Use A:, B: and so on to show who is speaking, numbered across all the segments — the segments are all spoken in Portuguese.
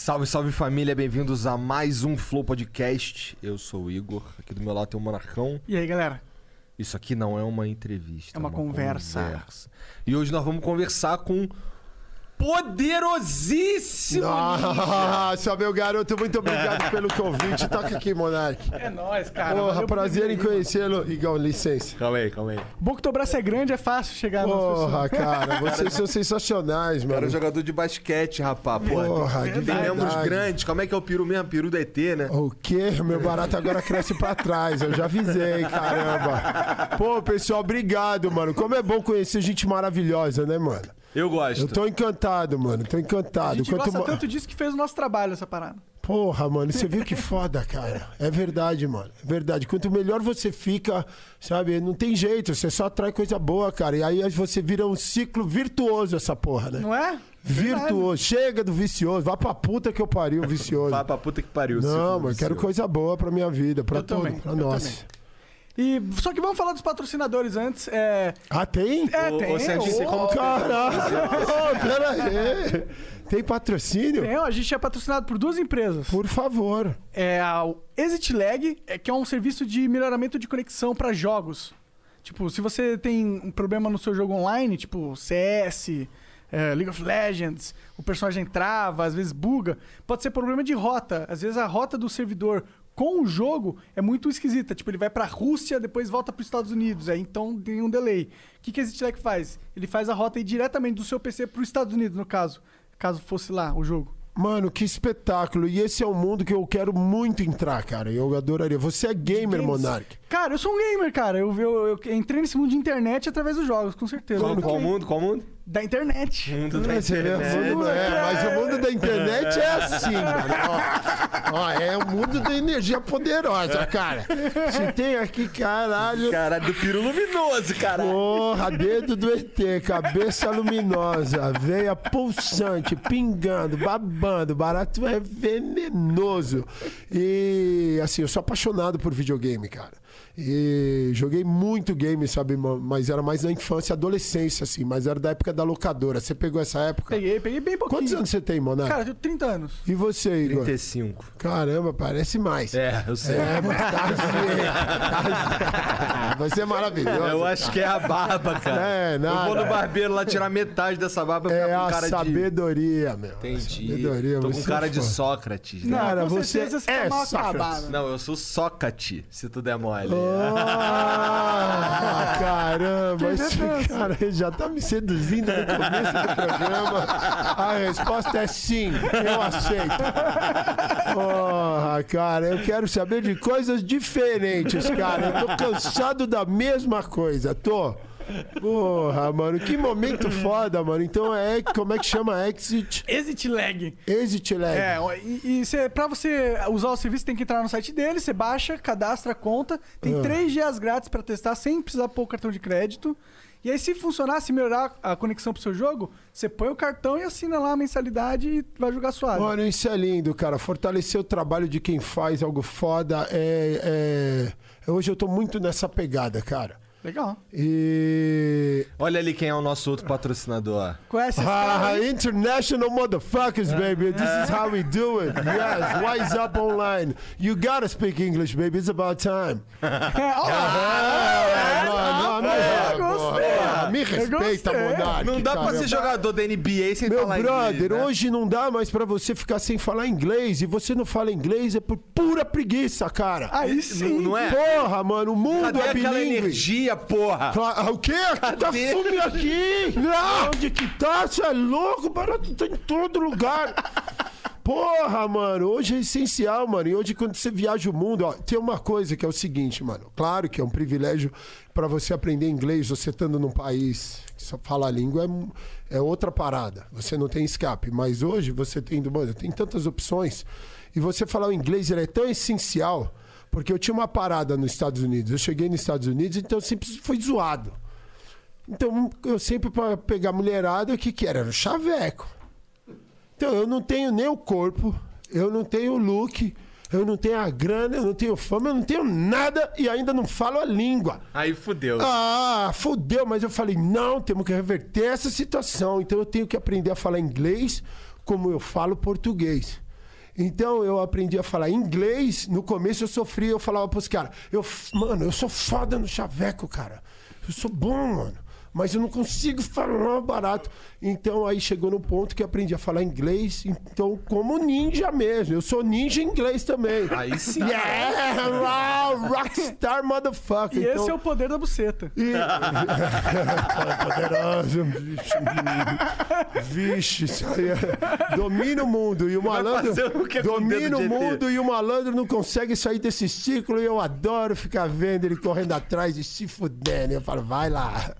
A: Salve, salve família, bem-vindos a mais um Flow Podcast. Eu sou o Igor, aqui do meu lado tem o Monarcão.
B: E aí, galera?
A: Isso aqui não é uma entrevista,
B: É uma conversa.
A: conversa. E hoje nós vamos conversar com poderosíssimo
C: Nossa, meu garoto, muito obrigado pelo convite. Toca aqui, Monark.
B: É nóis, cara.
C: Porra, prazer em conhecê-lo. Igão, licença.
A: Calma aí, calma aí.
B: mano. Bom que teu braço é grande, é fácil chegar
C: Porra, cara, vocês são sensacionais,
A: Cara,
C: mano.
A: jogador de basquete, rapaz. Pô,
C: Porra,
A: tem, membros grandes. Como é que é o peru mesmo? Peru da ET, né?
C: O quê? Meu barato agora cresce pra trás. Eu já avisei, caramba. Pô, pessoal, obrigado, mano. Como é bom conhecer gente maravilhosa, né, mano?
A: Eu gosto.
C: Eu tô encantado, mano. Tô
B: A
C: encantado.
B: gente
C: Quanto
B: gosta
C: ma-
B: tanto disso que fez o nosso trabalho, essa parada.
C: Porra, mano, você viu que foda, cara. É verdade, mano. É verdade. Quanto melhor você fica, sabe, não tem jeito, você só atrai coisa boa, cara. E aí você vira um ciclo virtuoso essa porra, né?
B: Não é?
C: Virtuoso. Chega do vicioso. Vá pra puta que eu pariu, vicioso.
A: Vá pra puta que pariu.
C: Não, mano, quero coisa boa pra minha vida, pra
B: Eu
C: todo,
B: também,
C: pra
B: eu
C: nós.
B: também. E só que vamos falar dos patrocinadores antes. É,
C: Ah, tem?
B: é
A: Ô,
B: tem.
A: ô, Serginho, você como-
C: Caralho! Ô, Pera aí. Tem patrocínio?
B: tem, ó, a gente é patrocinado por duas empresas.
C: Por favor.
B: É a Exit Lag, é, que é um serviço de melhoramento de conexão pra jogos. Tipo, se você tem um problema no seu jogo online, tipo CS, é, League of Legends, o personagem trava, às vezes buga, pode ser problema de rota. Às vezes a rota do servidor com o jogo é muito esquisita. Tipo, ele vai pra Rússia, depois volta para os Estados Unidos. Aí então tem um delay. O que, que Exit Lag faz? Ele faz a rota ir diretamente do seu PC para os Estados Unidos, no caso. Caso fosse lá o jogo.
C: Mano, que espetáculo. E esse é um mundo que eu quero muito entrar, cara. Eu adoraria. Você é gamer,
B: Games.
C: Monark.
B: Cara, eu sou um gamer, cara. Eu, eu, eu entrei nesse mundo de internet através dos jogos, com certeza.
A: Qual, qual mundo? Qual mundo?
B: Da internet.
A: Mundo da internet.
C: mundo é, mas o mundo da internet é assim, mano. Ó, ó, é o mundo da energia poderosa, cara. Se tem aqui, caralho.
A: Caralho, do peru luminoso, caralho.
C: Porra, dedo do ET, cabeça luminosa, veia pulsante, pingando, babando, barato é venenoso. E assim, eu sou apaixonado por videogame, cara. E joguei muito game, sabe, ma- mas era mais na infância e adolescência, assim, mas era da época da locadora. Você pegou essa época?
B: Peguei, peguei bem pouquinho.
C: Quantos anos você tem, Monar?
B: Cara, eu tenho 30 anos.
C: E você, Igor?
A: 35.
C: Caramba, parece mais.
A: É, eu sei.
C: É, mas tá assim. Você é maravilhoso.
A: Eu acho que é a barba, cara.
C: É,
A: Eu vou
C: nada.
A: no barbeiro lá tirar metade dessa barba
C: É
A: ficar com
C: a
A: cara de.
C: sabedoria, meu.
A: Entendi.
C: Sabedoria,
A: Tô com
C: você
A: cara
C: é
A: de. Sócrates. né?
C: Cara,
B: com
C: você
B: você
C: é
B: mal
C: Sócrates.
B: acabado.
A: Não, eu sou Sócrate, se tu der mole.
C: Ah, caramba, esse cara já tá me seduzindo no começo do programa. A resposta é sim, eu aceito. Porra, cara, eu quero saber de coisas diferentes, cara. Eu tô cansado da mesma coisa, tô. Porra, mano, que momento foda, mano. Então é, como é que chama? Exit,
B: Exit Lag.
C: Exit Lag.
B: É, e, e cê, pra você usar o serviço, tem que entrar no site dele, você baixa, cadastra a conta, tem
C: Ah.
B: três dias grátis pra testar sem precisar pôr o cartão de crédito. E aí, se funcionar, se melhorar a conexão pro seu jogo, você põe o cartão e assina lá a mensalidade e vai jogar suave.
C: Mano, isso é lindo, cara. Fortalecer o trabalho de quem faz algo foda é, é- Hoje eu tô muito nessa pegada, cara.
B: Legal.
C: E.
A: Olha ali quem é o nosso outro patrocinador.
B: Conhece esse cara
C: Ah, international motherfuckers, baby. This is how we do it. Yes, wise up online. You gotta speak English, baby. It's about time. Me-
B: é,
C: respeita. Monark.
A: Não dá pra ser jogador da NBA sem
C: Meu
A: falar
C: brother,
A: inglês, né?
C: hoje não dá mais pra você ficar sem falar inglês. E você não fala inglês é por pura preguiça, cara.
B: aí sim.
A: não é?
C: Porra, mano, o mundo
A: Cadê
C: é
A: aquela
C: bilíngue.
A: energia, porra?
C: Cla- Ah, O quê? Aqui tá fume aqui! Onde que tá? Você é louco? Barato tá em todo lugar. Porra, mano, hoje é essencial, mano. E hoje, quando você viaja o mundo, ó, tem uma coisa que é o seguinte, mano. Claro que é um privilégio pra você aprender inglês, você estando num país que só fala a língua, é, é outra parada. Você não tem escape. Mas hoje, você tem, mano, tem tantas opções. E você falar o inglês, ele é tão essencial. Porque eu tinha uma parada nos Estados Unidos. Eu cheguei nos Estados Unidos, então eu sempre fui zoado. Então, eu sempre, para pegar mulherada, o que que era? Era o chaveco. Então, eu não tenho nem o corpo, eu não tenho o look, eu não tenho a grana, eu não tenho fama, eu não tenho nada e ainda não falo a língua.
A: Aí fudeu.
C: Ah, fudeu, mas eu falei, não, temos que reverter essa situação. Então eu tenho que aprender a falar inglês como eu falo português. Então eu aprendi a falar inglês. No começo eu sofria, eu falava pros caras, eu, mano, eu sou foda no chaveco, cara. Eu sou bom, mano. Mas eu não consigo falar barato. Então aí chegou no ponto que eu aprendi a falar inglês. Então, como ninja mesmo. Eu sou ninja em inglês também.
A: Aí sim.
C: Yeah! Rockstar motherfucker.
B: E
C: então...
B: esse é o poder da buceta.
C: E... Poderoso, bicho. Vixe, isso aí é... Domina o mundo e o malandro.
A: o
C: Domina o mundo e o malandro não consegue sair desse ciclo. E eu adoro ficar vendo ele correndo atrás e se fudendo. Eu falo, vai lá,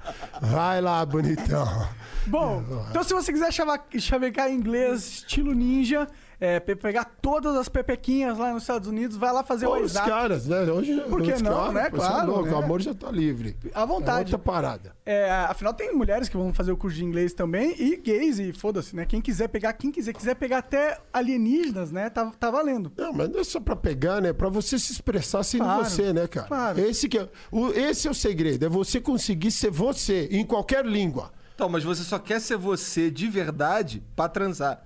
C: vai lá, bonitão.
B: Bom, então se você quiser chavecar em inglês estilo ninja, é, pe- pegar todas as pepequinhas lá nos Estados Unidos, vai lá fazer o
C: Pô, os
B: WhatsApp
C: caras, né? Hoje,
B: Por que não,
C: caras,
B: né?
C: pô, é
B: Claro,
C: louco,
B: né?
C: O amor já tá livre.
B: à vontade.
C: É outra parada.
B: É, afinal, tem mulheres que vão fazer o curso de inglês também e gays, e foda-se, né? Quem quiser pegar, quem quiser, quiser pegar até alienígenas, né? Tá, tá valendo.
C: Não, mas não é só pra pegar, né? Pra você se expressar sendo
B: Claro,
C: você, né, cara?
B: claro.
C: Esse, que é, o, esse é o segredo, é você conseguir ser você em qualquer língua.
A: Então, mas você só quer ser você de verdade pra transar.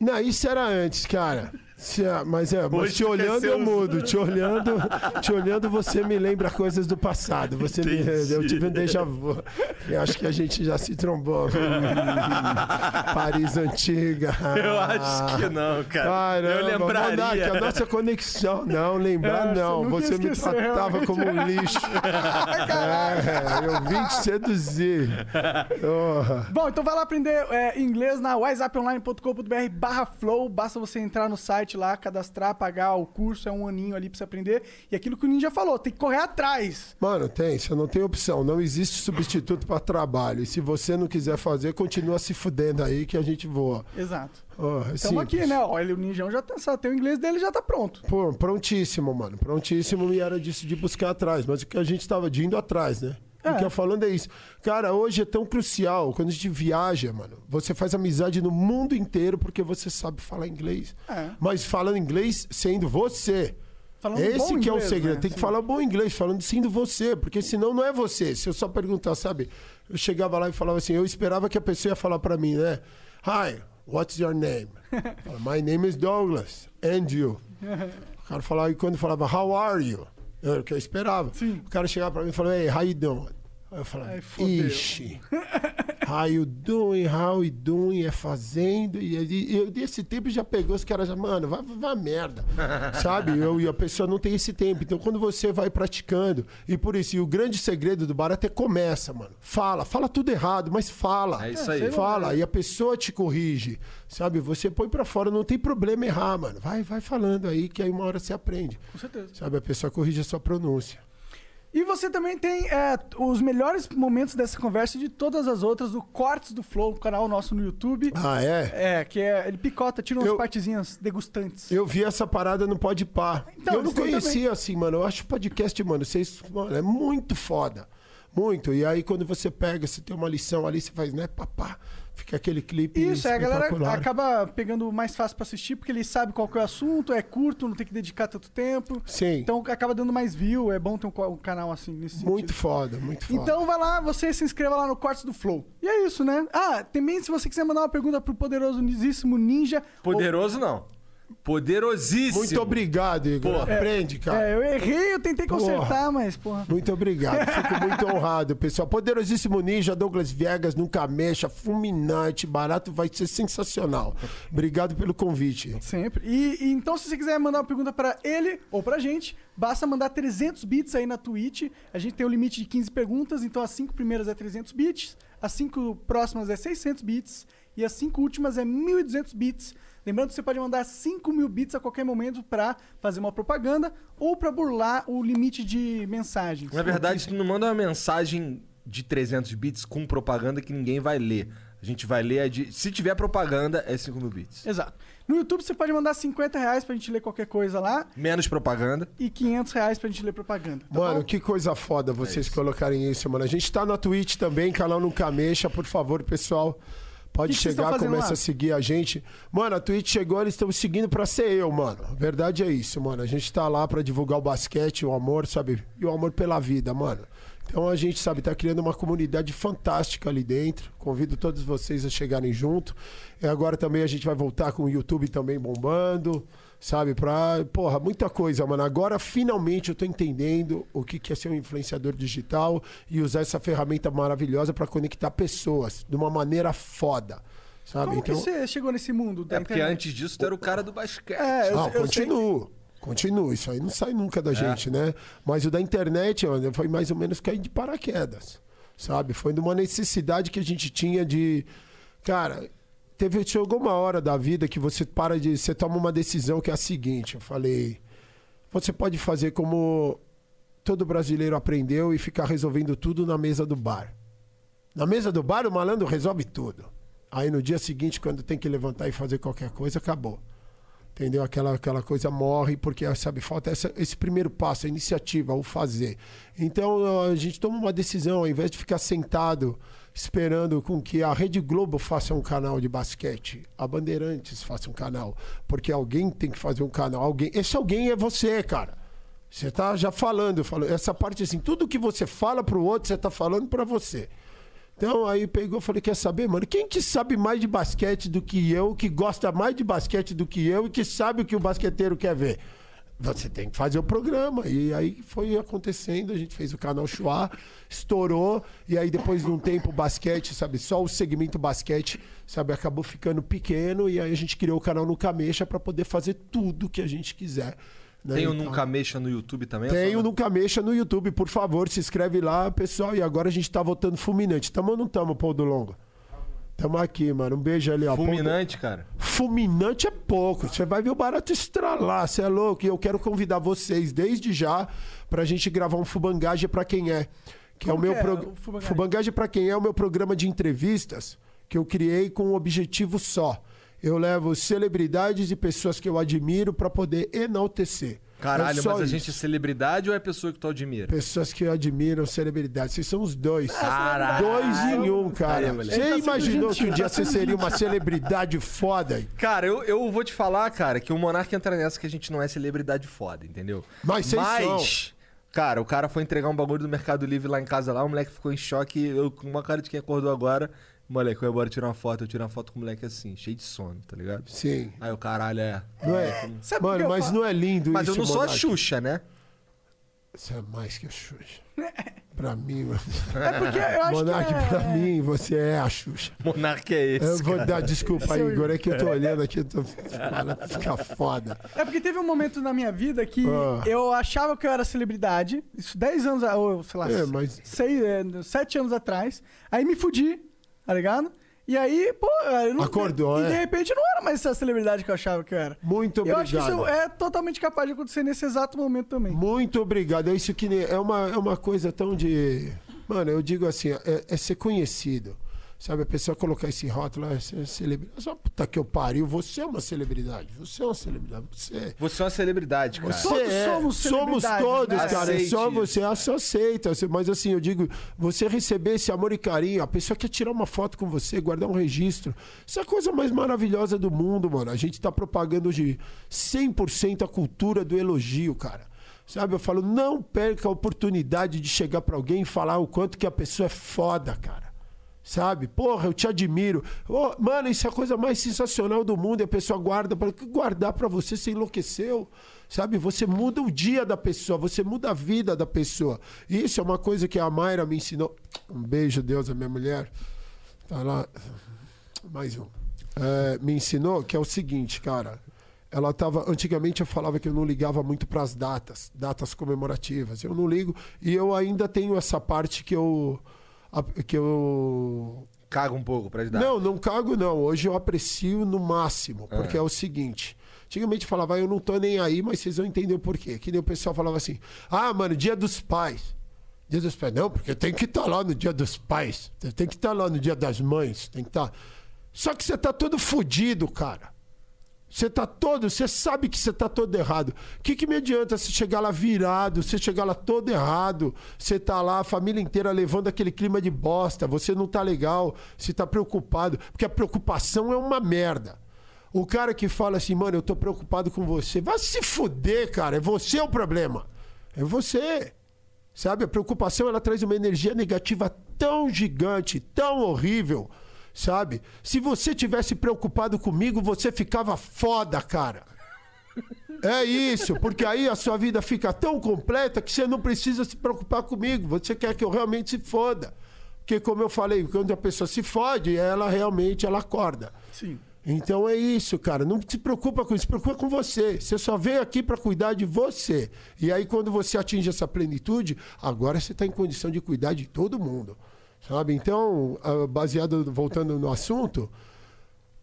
C: Não, isso era antes, cara. Se- mas é, mas
A: Hoje
C: te olhando eu mudo. Te olhando, te olhando você me lembra coisas do passado. Você me, eu tive um déjà vu. Eu acho que a gente já se trombou. Paris antiga.
A: Eu acho que não, cara.
C: Caramba,
A: eu lembraria.
C: Monark, a nossa conexão. Não, lembrar
B: É, você
C: não.
B: nunca
C: Você me tratava
B: realmente.
C: como um lixo. é, eu vim te seduzir. Porra.
B: Bom, então vai lá aprender é, inglês na whatsapponline.com.br barra flow. Basta você entrar no site lá, cadastrar, pagar o curso, é um aninho ali pra você aprender. E aquilo que o Ninja falou, tem que correr atrás.
C: Mano, tem, você não tem opção. Não existe substituto pra trabalho. E se você não quiser fazer, continua se fudendo aí que a gente voa.
B: Exato.
C: Oh, é
B: Estamos
C: simples.
B: aqui, né? Olha, o Ninjão já tá, só tem o inglês dele já tá pronto.
C: Pô, prontíssimo, mano. Prontíssimo e era disso de buscar atrás. Mas o que a gente tava de indo atrás, né?
B: É.
C: O que eu falando é isso. Cara, hoje é tão crucial. Quando a gente viaja, mano, você faz amizade no mundo inteiro porque você sabe falar inglês.
B: É.
C: Mas falando inglês sendo você.
B: Falando
C: Esse que é o
B: inglês,
C: segredo.
B: né?
C: Tem que
B: Sim.
C: falar bom inglês, falando sendo você, porque senão não é você. Se eu só perguntar, sabe? Eu chegava lá e falava assim, eu esperava que a pessoa ia falar pra mim, né? Hi, what's your name? Fala, My name is Douglas. And you? O cara falava, e quando falava, how are you? Era o que eu esperava.
B: Sim.
C: O cara chegava pra mim e how you doing? Aí eu falava,
B: Ai, fodeu.
C: ixi. How you doing? How you doing? É fazendo. E, e, e desse tempo já pegou os caras já, mano, vai, vai merda. Sabe? Eu, e a pessoa não tem esse tempo. Então quando você vai praticando, e por isso, e o grande segredo do bar até começa, mano. Fala, fala tudo errado, mas fala.
A: É isso aí.
C: Fala, e a pessoa te corrige. Sabe? Você põe pra fora, não tem problema errar, mano. Vai, vai falando aí, que aí uma hora você aprende.
B: Com certeza.
C: Sabe? A pessoa corrige a sua pronúncia.
B: E você também tem é, os melhores momentos dessa conversa e de todas as outras do Cortes do Flow, canal nosso no YouTube.
C: Ah, é?
B: É, que é. Ele picota, tira umas
C: Eu-
B: partezinhas degustantes.
C: Eu vi essa parada no Pode Pá.
B: Então,
C: eu não conhecia assim, mano. Eu acho o podcast, mano, vocês, mano, é muito foda. Muito. E aí, quando você pega, você tem uma lição ali, você faz, né, papá. Fica aquele clipe.
B: Isso, aí a galera acaba pegando mais fácil pra assistir, porque ele sabe qual que é o assunto, é curto, não tem que dedicar tanto tempo.
C: Sim.
B: Então acaba dando mais view, é bom ter um, um canal assim nesse sentido.
C: Muito foda, muito foda.
B: Então vai lá, você se inscreva lá no Cortes do Flow. E é isso, né? Ah, também se você quiser mandar uma pergunta pro poderosíssimo Ninja.
A: Poderoso não. Poderosíssimo.
C: Muito obrigado, Igor.
A: Porra.
C: Aprende,
B: ou-
C: cara.
B: É, eu errei, eu tentei consertar, mas, porra.
C: Muito obrigado, fico muito honrado, pessoal. Poderosíssimo Ninja, Douglas Viegas, nunca mexa, fulminante, barato, vai ser sensacional. Obrigado pelo convite.
B: Sempre. E, e então, se você quiser mandar uma pergunta pra ele ou pra gente, basta mandar 300 bits aí na Twitch. A gente tem um limite de 15 perguntas, então as 5 primeiras é 300 bits, as 5 próximas é 600 bits e as 5 últimas é 1.200 bits. Lembrando que você pode mandar 5 mil bits a qualquer momento pra fazer uma propaganda ou pra burlar o limite de mensagens.
A: Na verdade, tu não manda uma mensagem de 300 bits com propaganda que ninguém vai ler. A gente vai ler a de... Se tiver propaganda, é 5 mil bits.
B: Exato. No YouTube você pode mandar 50 reais pra gente ler qualquer coisa lá
A: Menos propaganda.
B: e 500 reais pra gente ler propaganda. tá
C: Mano,
B: bom?
C: que coisa foda vocês colocarem isso, mano. A gente tá na Twitch também, canal Nunca Mexa, por favor, pessoal. Pode
B: Que
C: chegar, começa
B: lá?
C: a seguir a gente. Mano, a Twitch chegou, eles estão seguindo pra ser eu, mano. A verdade é isso, mano. A gente tá lá pra divulgar o basquete, o amor, sabe? E o amor pela vida, mano. Então a gente, sabe, tá criando uma comunidade fantástica ali dentro. Convido todos vocês a chegarem junto. E agora também a gente vai voltar com o YouTube também bombando, sabe? Pra, porra, muita coisa, mano. Agora finalmente eu tô entendendo o que é ser um influenciador digital e usar essa ferramenta maravilhosa para conectar pessoas de uma maneira foda. Sabe?
B: Como que você chegou nesse mundo da
A: É porque
B: internet?
A: antes disso tu era o cara do basquete.
B: É, eu-
C: Não,
B: eu sei
C: Continuo. Isso aí não sai nunca da gente, né? Mas o da internet, mano, foi mais ou menos cair de paraquedas. Sabe? Foi de uma necessidade que a gente tinha de. Cara, teve, chegou uma hora da vida que você para de. Você toma uma decisão que é a seguinte. Eu falei. Você pode fazer como todo brasileiro aprendeu e ficar resolvendo tudo na mesa do bar. Na mesa do bar, o malandro resolve tudo. Aí no dia seguinte, quando tem que levantar e fazer qualquer coisa, acabou. Entendeu? Aquela, aquela coisa morre porque, sabe, falta essa- esse primeiro passo, a iniciativa, o fazer. Então a gente toma uma decisão, ao invés de ficar sentado esperando com que a Rede Globo faça um canal de basquete, a Bandeirantes faça um canal, porque alguém tem que fazer um canal. Alguém, esse alguém é você, cara. Você tá já falando, falando, essa parte assim, tudo que você fala pro outro, você tá falando pra você. Então aí pegou, falei, quer saber, mano? Quem que sabe mais de basquete do que eu, que gosta mais de basquete do que eu e que sabe o que o basqueteiro quer ver? Você tem que fazer o programa. E aí foi acontecendo, a gente fez o canal Chua, estourou, e aí depois de um tempo o basquete, sabe, só o segmento basquete, sabe, acabou ficando pequeno, e aí a gente criou o canal Nunca Mexa pra poder fazer tudo que a gente quiser.
A: Tem o
C: Então-
A: Nunca Mexa no YouTube também?
C: tem o Nunca Mexa no YouTube, por favor, se inscreve lá, pessoal. E agora a gente tá votando fulminante. Tamo ou não tamo, Pão do Longo? Tamo aqui, mano. Um beijo ali, ó. Do-
A: Fulminante, cara.
C: Fulminante é pouco. Você vai ver o barato estralar. Você é louco. E eu quero convidar vocês desde já pra gente gravar um Fubangagem pra quem é. Que é o
B: Como
C: meu
B: é
C: pro...
B: o Fubangagem?
C: Fubangagem pra quem é o meu programa de entrevistas que eu criei com um objetivo só. Eu levo celebridades e pessoas que eu admiro pra poder enaltecer.
A: Caralho,
C: É
A: mas a
C: isso.
A: gente é celebridade ou é pessoa que tu admira?
C: Pessoas que admiram celebridades. Vocês são os dois.
A: Caralho.
C: Dois em um, cara. Você
B: tá
C: imaginou que um dia você seria uma celebridade foda?
A: Cara, eu, eu vou te falar, cara, que o Monark entra nessa que a gente não é celebridade foda, entendeu?
C: Mas vocês
A: Mas, cara, o cara foi entregar um bagulho do Mercado Livre lá em casa lá, o moleque ficou em choque, eu com uma cara de quem acordou agora, moleque, eu ia embora tirar uma foto, eu tirei uma foto com o moleque assim, cheio de sono, tá ligado?
C: Sim.
A: Aí o caralho é.
C: Não é?
B: Sabe
C: Mano, mas
B: falo?
C: não é lindo
A: Mas
C: isso,
A: eu não sou a? Xuxa, né?
C: Você é mais que a Xuxa. Pra mim, mano.
B: É porque eu acho
C: Monark,
B: que é...
C: pra mim, você é a Xuxa.
A: Monark é esse.
C: Eu vou
A: cara.
C: dar desculpa aí, Igor. É que eu tô olhando aqui, eu tô falando, fica foda.
B: É porque teve um momento na minha vida que
C: Ah.
B: eu achava que eu era celebridade. Isso 10 anos, ou sei lá,
C: É, mas-
B: 6, 7 anos atrás. Aí me fudi, tá ligado? E aí, pô, eu não,
C: Acordou,
B: e,
C: é?
B: de repente não era mais essa celebridade que eu achava que eu era.
C: Muito
B: eu acho que
C: obrigado.
B: isso é totalmente capaz de acontecer nesse exato momento também.
C: Muito obrigado. É isso que é uma, é uma coisa tão de. Mano, eu digo assim, é, é ser conhecido. Sabe, a pessoa colocar esse rótulo, ah, você é celebridade. Só puta que eu pariu, você é uma celebridade. Você é uma celebridade. Você.
A: Você é uma celebridade, cara.
C: Você
B: Todos
C: é,
B: somos
C: somos
B: celebridades,
C: todos,
B: né?
C: cara. É
A: Aceite
C: só você, ah, só aceita. Mas assim, eu digo, você receber esse amor e carinho, a pessoa quer tirar uma foto com você, guardar um registro. Isso é a coisa mais maravilhosa do mundo, mano. A gente tá propagando hoje 100% a cultura do elogio, cara. Sabe, eu falo, não perca a oportunidade de chegar pra alguém e falar o quanto que a pessoa é foda, cara. Sabe? Porra, eu te admiro. Ô, mano, isso é a coisa mais sensacional do mundo. E a pessoa guarda para guardar pra você, você enlouqueceu. Sabe? Você muda o dia da pessoa, você muda a vida da pessoa. Isso é uma coisa que a Mayra me ensinou. Um beijo, Deus, a minha mulher. Tá lá. Mais um. É, me ensinou que é o seguinte, cara. Ela tava. Antigamente eu falava que eu não ligava muito pras datas, datas comemorativas. Eu não ligo. E eu ainda tenho essa parte que eu. Que eu
A: Caga um pouco pra ajudar.
C: não, não cago não. Hoje eu aprecio no máximo, porque é, o seguinte. Antigamente falava, "Ah, eu não tô nem aí, mas vocês vão entender o porquê. Que nem o pessoal falava assim, ah, mano, dia dos pais. Dia dos pais. Não, porque tem que estar lá no dia dos pais. Tem que estar lá no dia das mães. Tem que estar. Só que você tá todo fudido, cara. Você tá todo, você sabe que você tá todo errado. O que, que me adianta você chegar lá virado, você chegar lá todo errado, você tá lá, a família inteira levando aquele clima de bosta, você não tá legal, você tá preocupado, porque a preocupação é uma merda. O cara que fala assim, mano, eu tô preocupado com você, vai se fuder, cara, é você o problema. É você. Sabe? A preocupação ela traz uma energia negativa tão gigante, tão horrível, sabe? Se você tivesse preocupado comigo, você ficava foda, cara. É isso, porque aí a sua vida fica tão completa que você não precisa se preocupar comigo. Você quer que eu realmente se foda. Porque, como eu falei, quando a pessoa se fode, ela realmente ela acorda.
B: Sim.
C: Então é isso, cara. Não se preocupa com isso, se preocupa com você. Você só veio aqui para cuidar de você. E aí, quando você atinge essa plenitude, agora você está em condição de cuidar de todo mundo. Sabe? Então, ah, baseado, voltando no assunto,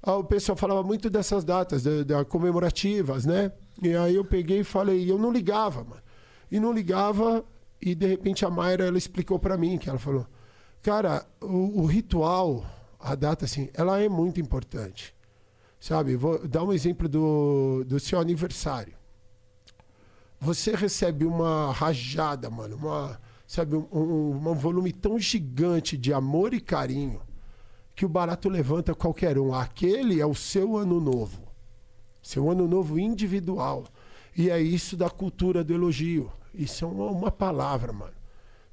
C: ah, o pessoal falava muito dessas datas, da, da comemorativas, né? E aí eu peguei e falei, eu não ligava, mano. E não ligava, e de repente a Mayra ela explicou para mim que ela falou: Cara, o, o ritual, a data assim, ela é muito importante. Sabe, vou dar um exemplo do, do seu aniversário. Você recebe uma rajada, mano, uma, sabe, um, um, um volume tão gigante de amor e carinho que o barato levanta qualquer um. Aquele é o seu ano novo. Seu ano novo individual. E é isso da cultura do elogio. Isso é uma, uma palavra, mano.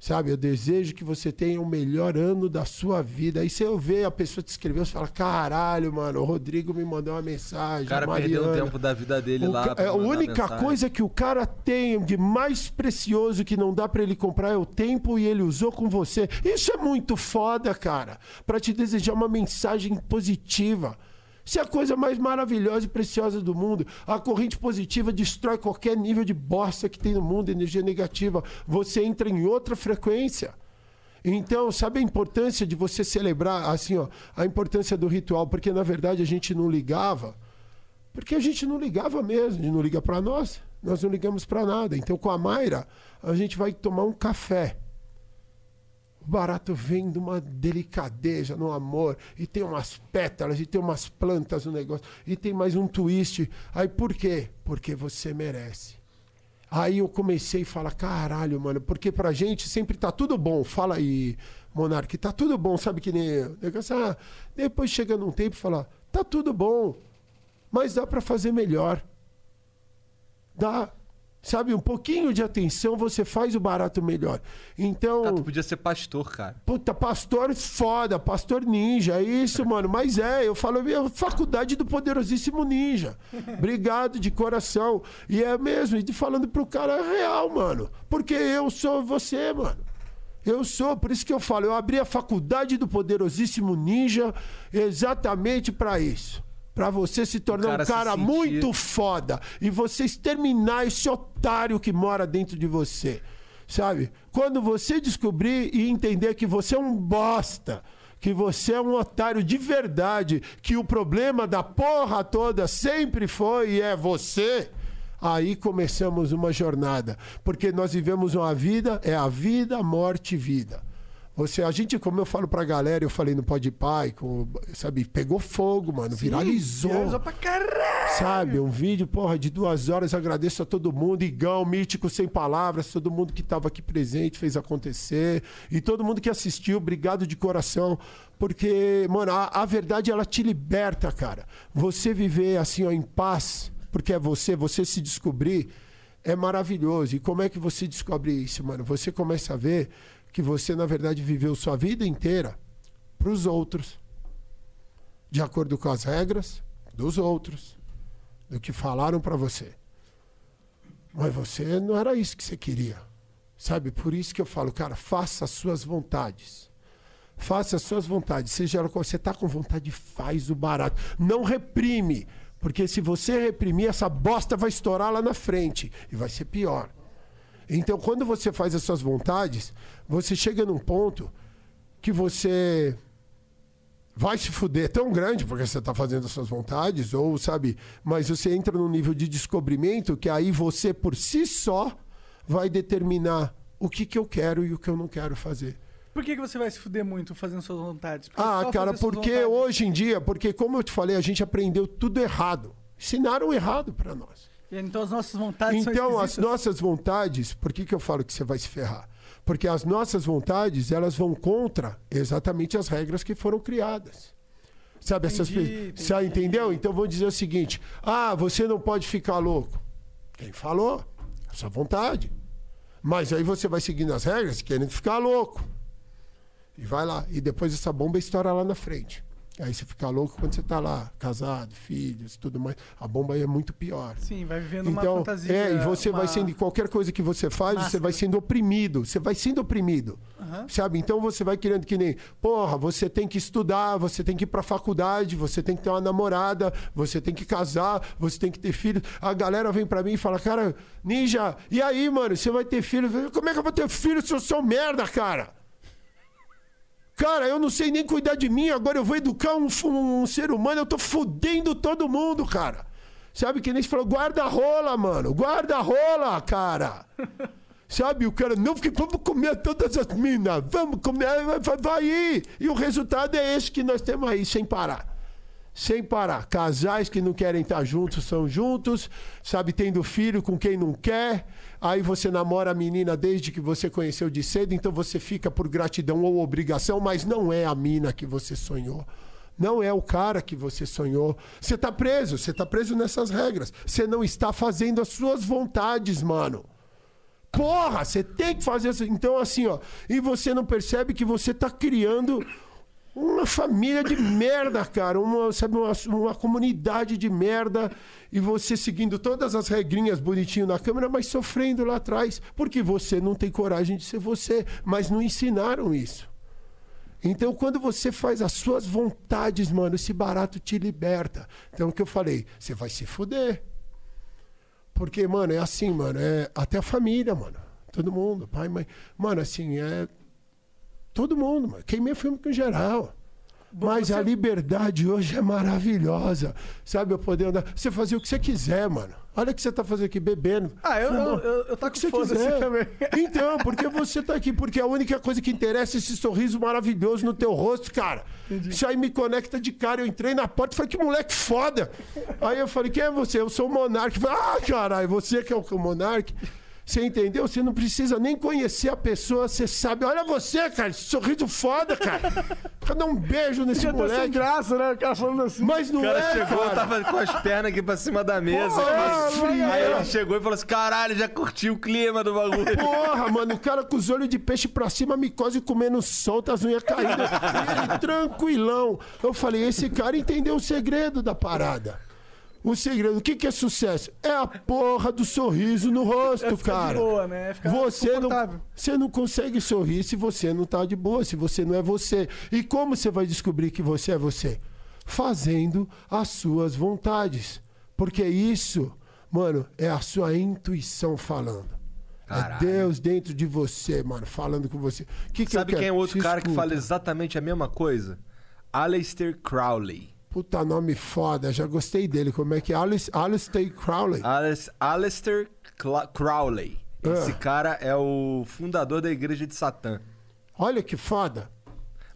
C: Sabe, eu desejo que você tenha o melhor ano da sua vida. Aí você vê a pessoa te escrever, você fala: caralho, mano, o Rodrigo me mandou uma mensagem.
A: O cara perdeu o tempo da vida dele
C: O
A: lá.
C: é, a única
A: mensagem.
C: coisa que o cara tem de mais precioso que não dá pra ele comprar é o tempo e ele usou com você. Isso é muito foda, cara. Pra te desejar uma mensagem positiva. Isso é a coisa mais maravilhosa e preciosa do mundo. A corrente positiva destrói qualquer nível de bosta que tem no mundo, energia negativa. Você entra em outra frequência. Então, sabe a importância de você celebrar, assim, ó, a importância do ritual, porque na verdade a gente não ligava, porque a gente não ligava mesmo, a gente não liga para nós, nós não ligamos para nada. Então, com a Mayra, a gente vai tomar um café. O barato vem de uma delicadeza, no amor, e tem umas pétalas, e tem umas plantas no negócio, e tem mais um twist. Aí por quê? Porque você merece. Aí eu comecei a falar, caralho, mano, porque pra gente sempre tá tudo bom. Fala aí, Monark, tá tudo bom, sabe que nem eu. Ah, depois chega num tempo e fala, tá tudo bom, mas dá pra fazer melhor. Dá. Sabe, um pouquinho de atenção você faz o barato melhor. Então.
A: Ah, tu podia ser pastor, cara.
C: Puta, pastor foda, pastor ninja, é isso, mano. Mas é, eu falo, é faculdade do poderosíssimo ninja. Obrigado de coração. E é mesmo, e falando pro cara é real, mano. Porque eu sou você, mano. Eu sou, por isso que eu falo, eu abri a faculdade do poderosíssimo ninja exatamente pra isso. Pra você se tornar
A: cara
C: um
A: se
C: cara
A: sentir-
C: muito foda e você exterminar esse otário que mora dentro de você. Sabe? Quando você descobrir e entender que você é um bosta, que você é um otário de verdade, que o problema da porra toda sempre foi e é você, aí começamos uma jornada. Porque nós vivemos uma vida, é a vida, morte e vida. Você, a gente, como eu falo pra galera, eu falei no Pode Pai, com, sabe, pegou fogo, mano, viralizou.
B: Viralizou pra caralho.
C: Sabe, um vídeo, porra, de duas horas. Agradeço a todo mundo. Igão, Mítico, sem palavras. Todo mundo que estava aqui presente fez acontecer. E todo mundo que assistiu, obrigado de coração. Porque, mano, a, a verdade, ela te liberta, cara. Você viver assim, ó, em paz, porque é você, você se descobrir, é maravilhoso. E como é que você descobre isso, mano? Você começa a ver que você, na verdade, viveu sua vida inteira pros outros. De acordo com as regras dos outros do que falaram pra você. Mas você não era isso que você queria. Sabe? Por isso que eu falo, cara, faça as suas vontades. Faça as suas vontades. Seja ela qual você tá com vontade, faz o barato. Não reprime. Porque se você reprimir, essa bosta vai estourar lá na frente. E vai ser pior. Então, quando você faz as suas vontades, você chega num ponto que você vai se fuder tão grande porque você está fazendo as suas vontades, ou sabe, mas você entra num nível de descobrimento que aí você por si só vai determinar o que, que eu quero e o que eu não quero fazer.
B: Por que, que você vai se fuder muito fazendo suas vontades? Porque
C: Ah, cara, porque
B: vontades-
C: hoje em dia, porque como eu te falei, a gente aprendeu tudo errado. Ensinaram errado para nós.
B: Então as nossas vontades
C: Então, as nossas vontades, por que, que eu falo que você vai se ferrar? Porque as nossas vontades, elas vão contra exatamente as regras que foram criadas. Sabe, essas
B: Entendi,
C: pe-
B: entendi.
C: Sabe, entendeu? Então vou dizer o seguinte: ah, você não pode ficar louco. Quem falou? A sua vontade. Mas aí você vai seguindo as regras, querendo ficar louco. E vai lá. E depois essa bomba estoura lá na frente. Aí você fica louco quando você tá lá, casado, filhos, tudo mais. A bomba aí é muito pior.
B: Sim, vai vivendo uma
C: Então,
B: fantasia.
C: é, e você
B: uma-
C: vai sendo, qualquer coisa que você faz, você
B: Máscara.
C: vai sendo oprimido. Você vai sendo oprimido.
B: Aham.
C: Sabe? Então você vai querendo que nem, porra, você tem que estudar, você tem que ir pra faculdade, você tem que ter uma namorada, você tem que casar, você tem que ter filho. A galera vem pra mim e fala, cara, ninja, e aí, mano, você vai ter filho? Como é que eu vou ter filho se eu sou merda, cara? Cara, eu não sei nem cuidar de mim, agora eu vou educar um, um ser humano, eu tô fudendo todo mundo, cara. Sabe que nem se falou, guarda-rola, mano, guarda-rola, cara. Sabe, o cara, não, porque vamos comer todas as minas, vamos comer, vai, vai, vai aí. E o resultado é esse que nós temos aí, sem parar. Sem parar. Casais que não querem estar juntos são juntos, sabe, tendo filho com quem não quer. Aí você namora a menina desde que você conheceu de cedo, então você fica por gratidão ou obrigação, mas não é a mina que você sonhou. Não é o cara que você sonhou. Você tá preso, você tá preso nessas regras. Você não está fazendo as suas vontades, mano. Porra, você tem que fazer isso. Então, assim, ó. E você não percebe que você tá criando uma família de merda, cara. Uma, sabe, uma, uma comunidade de merda. E você seguindo todas as regrinhas bonitinho na câmera, mas sofrendo lá atrás. Porque você não tem coragem de ser você. Mas não ensinaram isso. Então, quando você faz as suas vontades, mano, esse barato te liberta. Então, o que eu falei? Você vai se fuder. Porque, mano, é assim, mano. É até a família, mano. Todo mundo, pai, mãe. Mano, assim, é. Todo mundo, mano. Queimei filme com geral. Mas a liberdade hoje é maravilhosa. Sabe, eu poder andar. Você fazer o que você quiser, mano. Olha o que você tá fazendo aqui, bebendo.
B: Ah, eu, eu,
C: fumando.
B: eu, eu tá
C: O que
B: com
C: você quiser.
B: também.
C: Então, porque você tá aqui, porque a única coisa que interessa é esse sorriso maravilhoso no teu rosto, cara. Isso aí me conecta de cara. Eu entrei na porta e falei, que moleque foda. Aí eu falei, quem é você? Eu sou o Monark. Falei, ah, caralho, você que é o Monark. Você entendeu? Você não precisa nem conhecer a pessoa, você sabe. Olha você, cara, esse sorriso foda, cara. Cadê um beijo nesse
B: Já tá sem
C: moleque?
B: graça, né? O cara falando assim.
C: Mas não
A: O cara
C: é,
A: chegou,
C: cara.
A: tava com as pernas aqui pra cima da mesa.
C: Porra,
A: assim.
C: mano.
A: aí ele chegou e falou assim: caralho, já curti o clima do bagulho.
C: Porra, mano, o cara com os olhos de peixe pra cima, micose comendo solta, as unhas caídas. Ele tranquilão. Eu falei, esse cara entendeu o segredo da parada. O segredo, o que, que é sucesso? É a porra do sorriso no rosto,
B: É ficar de
C: cara.
B: boa, né? É ficar
C: você não, você não consegue sorrir se você não tá de boa, se você não é você. E como você vai descobrir que você é você? Fazendo as suas vontades. Porque isso, mano, é a sua intuição falando.
A: Caralho.
C: É Deus dentro de você, mano, falando com você. Que que
A: Sabe
C: eu
A: quem é
C: quero?
A: outro
C: Se
A: cara que
C: escuta.
A: fala exatamente a mesma coisa? Aleister Crowley.
C: Puta nome foda, já gostei dele. Como é que é? Alice, Alistair Crowley.
A: Alis- Aleister Cla- Crowley. Esse
C: Ah.
A: cara é o fundador da igreja de Satã.
C: Olha que foda.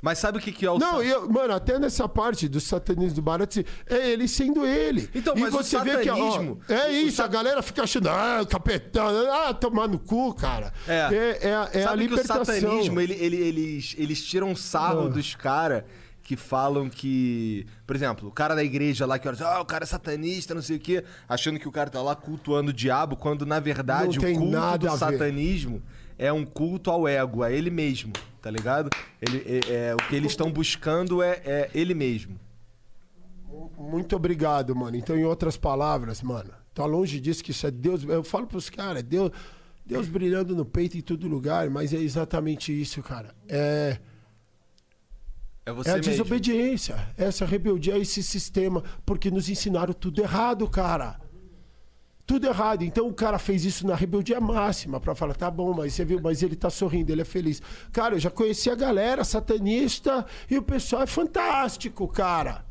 A: Mas sabe o que, que é o
C: Não, eu, mano, até nessa parte do satanismo do barato, é ele sendo ele.
A: Então,
C: e
A: mas o
C: você vê que ó,
A: satanismo-
C: é
A: o
C: isso,
A: sa-
C: a galera fica achando, ah, capetão, ah, tomar no cu, cara.
A: É.
C: é, é, a- é a
A: Sabe que o
C: libertação.
A: satanismo, ele, ele- eles, eles tiram sarro
C: Ah.
A: dos caras que falam que... Por exemplo, o cara da igreja lá que olha, ah, o cara é satanista, não sei o quê, achando que o cara tá lá cultuando o diabo, quando na verdade
C: Não
A: o culto do satanismo é um culto ao ego, a ele mesmo, tá ligado? Ele, é, é- o que eles estão buscando é, é ele mesmo.
C: Muito obrigado, mano. Então, em outras palavras, mano, tá longe disso que isso é Deus. Eu falo pros caras, Deus, Deus brilhando no peito em todo lugar, mas é exatamente isso, cara. É.
A: É você
C: É a
A: mesmo.
C: desobediência, essa rebeldia a esse sistema, porque nos ensinaram tudo errado, cara. Tudo errado. Então o cara fez isso na rebeldia máxima pra falar, tá bom, mas você viu, mas ele tá sorrindo, ele é feliz. Cara, eu já conheci a galera satanista e o pessoal é fantástico, cara.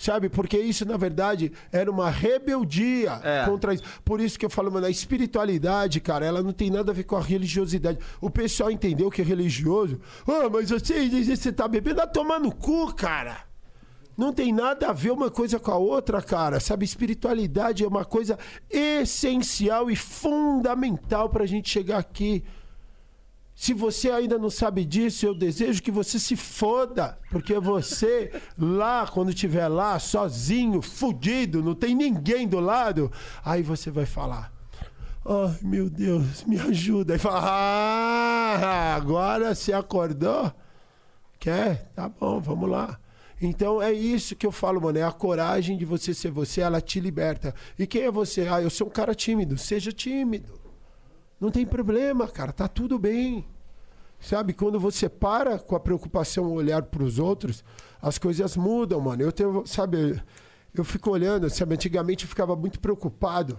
C: Sabe? Porque isso, na verdade, era uma rebeldia
A: É.
C: contra isso. Por isso que eu falo, mano, a espiritualidade, cara, ela não tem nada a ver com a religiosidade. O pessoal entendeu que é religioso. Ah, mas você, você tá bebendo, a tomar no cu, cara. Não tem nada a ver uma coisa com a outra, cara. Sabe, espiritualidade é uma coisa essencial e fundamental pra gente chegar aqui. Se você ainda não sabe disso, eu desejo que você se foda. Porque você, lá, quando estiver lá, sozinho, fudido, não tem ninguém do lado, aí você vai falar. Ai, meu Deus, me ajuda. Aí fala, ah, agora você acordou? Quer? Tá bom, vamos lá. Então é isso que eu falo, mano. É a coragem de você ser você, ela te liberta. E quem é você? Ah, eu sou um cara tímido. Seja tímido. Não tem problema, cara. Tá tudo bem. Sabe, quando você para com a preocupação olhar para os outros, as coisas mudam, mano. Eu tenho, sabe, eu fico olhando, sabe, antigamente eu ficava muito preocupado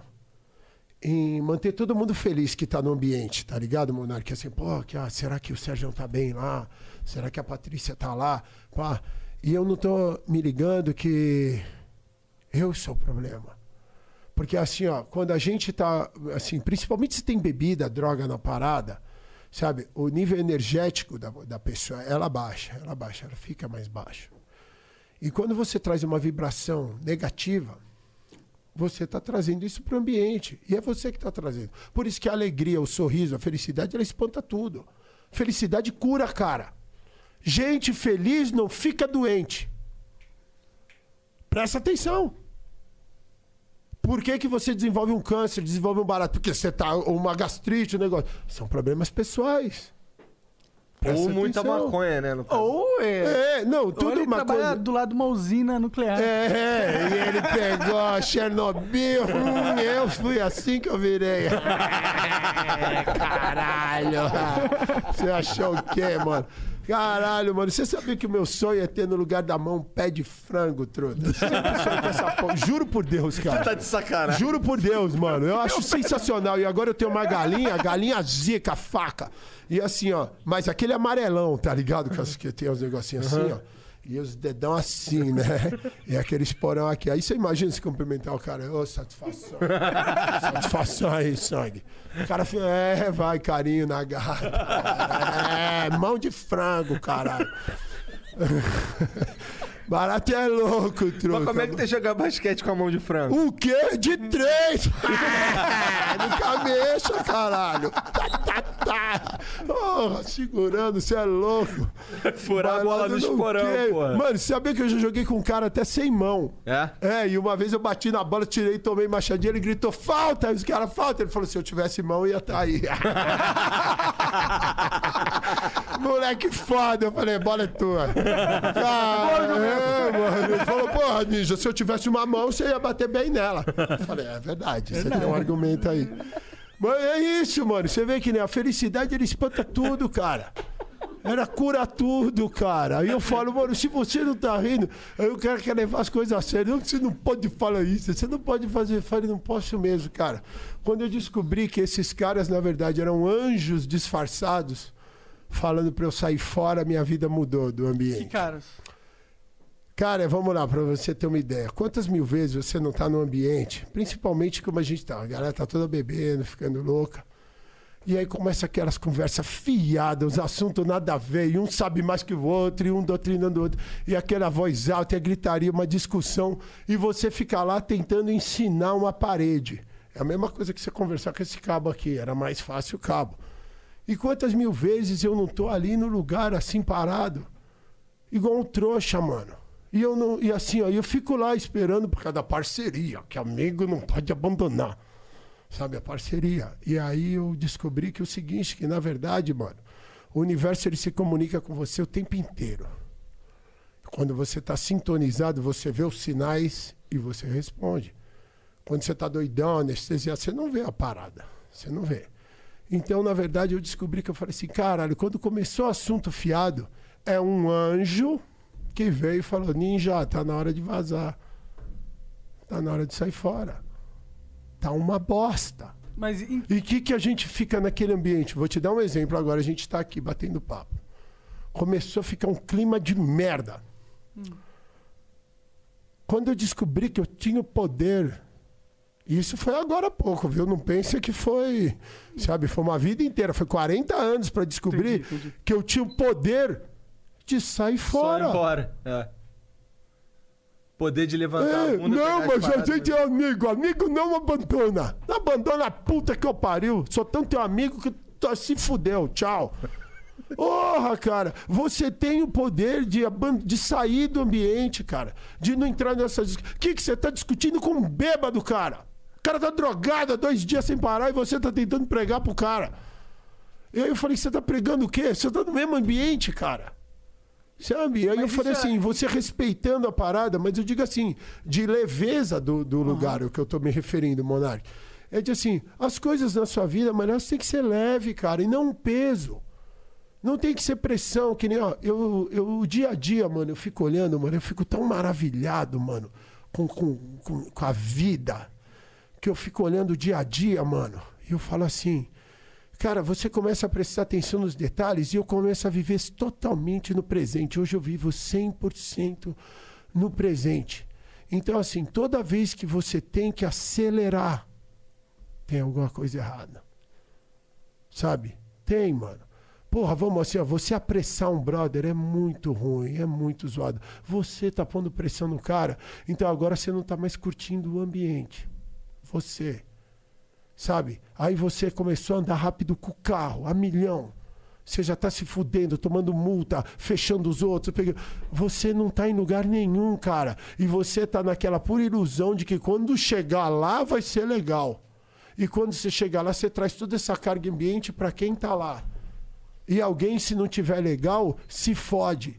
C: em manter todo mundo feliz que tá no ambiente, tá ligado, Monarque? Assim, pô, que, ah, será que o Sérgio tá bem lá? Será que a Patrícia tá lá? Pá. E eu não tô me ligando que eu sou o problema. Porque assim, ó, quando a gente tá, assim, principalmente se tem bebida, droga na parada, sabe? O nível energético da, da pessoa, ela baixa, ela baixa, ela fica mais baixa. E quando você traz uma vibração negativa, você está trazendo isso para o ambiente. E é você que está trazendo. Por isso que a alegria, o sorriso, a felicidade, ela espanta tudo. Felicidade cura, cara. Gente feliz não fica doente. Presta atenção. Por que, que você desenvolve um câncer, desenvolve um barato? Porque você tá uma gastrite, um negócio. São problemas pessoais. Presta
A: Ou muita
C: atenção.
A: maconha, né? No caso.
B: Ou é.
C: É, não,
B: Ou
C: tudo
B: ele
C: uma
B: trabalha
C: coisa.
B: do lado de uma usina nuclear.
C: É, e ele pegou Chernobyl. Hum, eu fui assim que eu virei. Caralho. Você achou o quê, mano? Caralho, mano. Você sabia que o meu sonho é ter no lugar da mão um pé de frango, truta? Sempre sonhei com essa porra. Juro por Deus, cara.
A: Tá de sacanagem.
C: Juro por Deus, mano. Eu acho sensacional. E agora eu tenho uma galinha, galinha zica, faca. E assim, ó. Mas aquele amarelão, tá ligado? Que, tem os negocinhos assim, ó. E os dedão assim, né? E aquele esporão aqui. Aí você imagina se cumprimentar o cara. Ô, satisfação. satisfação aí, sangue. O cara fica, é, vai, carinho na gata. É, mão de frango, caralho. Barato é louco, truta.
A: Mas como é que tu jogar basquete com a mão de frango?
C: O quê? De três! Nunca mexa, caralho! Tá, tá, tá! Segurando, você é louco!
A: Furar a bola no
C: no
A: esporão, porra.
C: Mano, você sabia que eu já joguei com um cara até sem mão?
A: É?
C: É, e uma vez eu bati na bola, tirei, tomei machadinha, ele gritou, falta! Aí os caras, falta! Ele falou, se eu tivesse mão, ia estar aí. Moleque foda! Eu falei, bola é tua. Cara, é, mano. Ele falou, porra, Ninja, se eu tivesse uma mão, você ia bater bem nela. Eu falei, é verdade, você tem um argumento aí. Mas é isso, mano. Você vê que né, a felicidade, ele espanta tudo, cara. Era cura tudo, cara. Aí eu falo, mano, se você não tá rindo, aí o cara quer levar as coisas a sério. Você não pode falar isso, você não pode fazer. Eu falei, não posso mesmo, cara. Quando eu descobri que esses caras, na verdade, eram anjos disfarçados, falando pra eu sair fora, minha vida mudou do
B: Que
C: ambiente.
B: caras.
C: Cara, vamos lá, pra você ter uma ideia. Quantas mil vezes você não tá no ambiente, principalmente como a gente tá, a galera tá toda bebendo, ficando louca. E aí começa aquelas conversas fiadas, os assuntos nada a ver, e um sabe mais que o outro, e um doutrinando o outro, e aquela voz alta, e a gritaria, uma discussão, e você fica lá tentando ensinar uma parede. É a mesma coisa que você conversar com esse cabo aqui, era mais fácil o cabo. E quantas mil vezes eu não tô ali no lugar assim parado, igual um trouxa, mano. E eu não, e assim, ó, eu fico lá esperando por causa da parceria, que amigo não pode abandonar. Sabe, a parceria. E aí eu descobri que é o seguinte, que na verdade, mano, o universo ele se comunica com você o tempo inteiro. Quando você está sintonizado, você vê os sinais e você responde. Quando você está doidão, anestesiado, você não vê a parada. Você não vê. Então, na verdade, eu descobri que eu falei assim, caralho, quando começou o assunto fiado, é um anjo que veio e falou, ninja, tá na hora de vazar. Tá na hora de sair fora. Tá uma bosta.
B: Mas em-
C: E o que, que a gente fica naquele ambiente? Vou te dar um exemplo agora, a gente está aqui batendo papo. Começou a ficar um clima de merda. Quando eu descobri que eu tinha o poder, isso foi agora há pouco, viu? Não pense que foi, sabe, foi uma vida inteira, foi 40 anos para descobrir
B: Entendi, entendi.
C: que eu tinha o poder de sair
A: Só
C: fora.
A: É. Poder de levantar
C: É,
A: a bunda.
C: não, mas a gente é amigo. Amigo não abandona. Não abandona a puta que eu pariu. Sou tão teu amigo que tu se fudeu. Tchau. Porra, cara, você tem o poder de, de sair do ambiente, cara. De não entrar nessas. O que, que você tá discutindo com um bêbado, cara? cara tá drogado há dois dias sem parar e você tá tentando pregar pro cara. E aí eu falei, você tá pregando o quê? Você tá no mesmo ambiente, cara. Sabe? Aí
B: Mas
C: eu falei
B: é-
C: assim, você respeitando a parada, mas eu digo assim, de leveza do, do lugar, o que eu tô me referindo, Monark. É de assim, as coisas na sua vida, mas elas têm que ser leve, cara, e não um peso. Não tem que ser pressão, que nem, ó, eu, eu, o dia a dia, mano, eu fico olhando, mano, eu fico tão maravilhado, mano, com, com, com, com a vida, que eu fico olhando o dia a dia, mano, e eu falo assim, cara, você começa a prestar atenção nos detalhes e eu começo a viver totalmente no presente. Hoje eu vivo 100% no presente. Então, assim, toda vez que você tem que acelerar, tem alguma coisa errada. Sabe? Tem, mano. Porra, vamos assim, ó, você apressar um brother é muito ruim, é muito zoado. Você tá pondo pressão no cara, então agora você não tá mais curtindo o ambiente. Você. Sabe? Aí você começou a andar rápido com o carro, a milhão. Você já tá se fudendo, tomando multa, fechando os outros. pegando- Você não tá em lugar nenhum, cara. E você tá naquela pura ilusão de que quando chegar lá vai ser legal. E quando você chegar lá, você traz toda essa carga ambiente para quem tá lá. E alguém, se não tiver legal, se fode.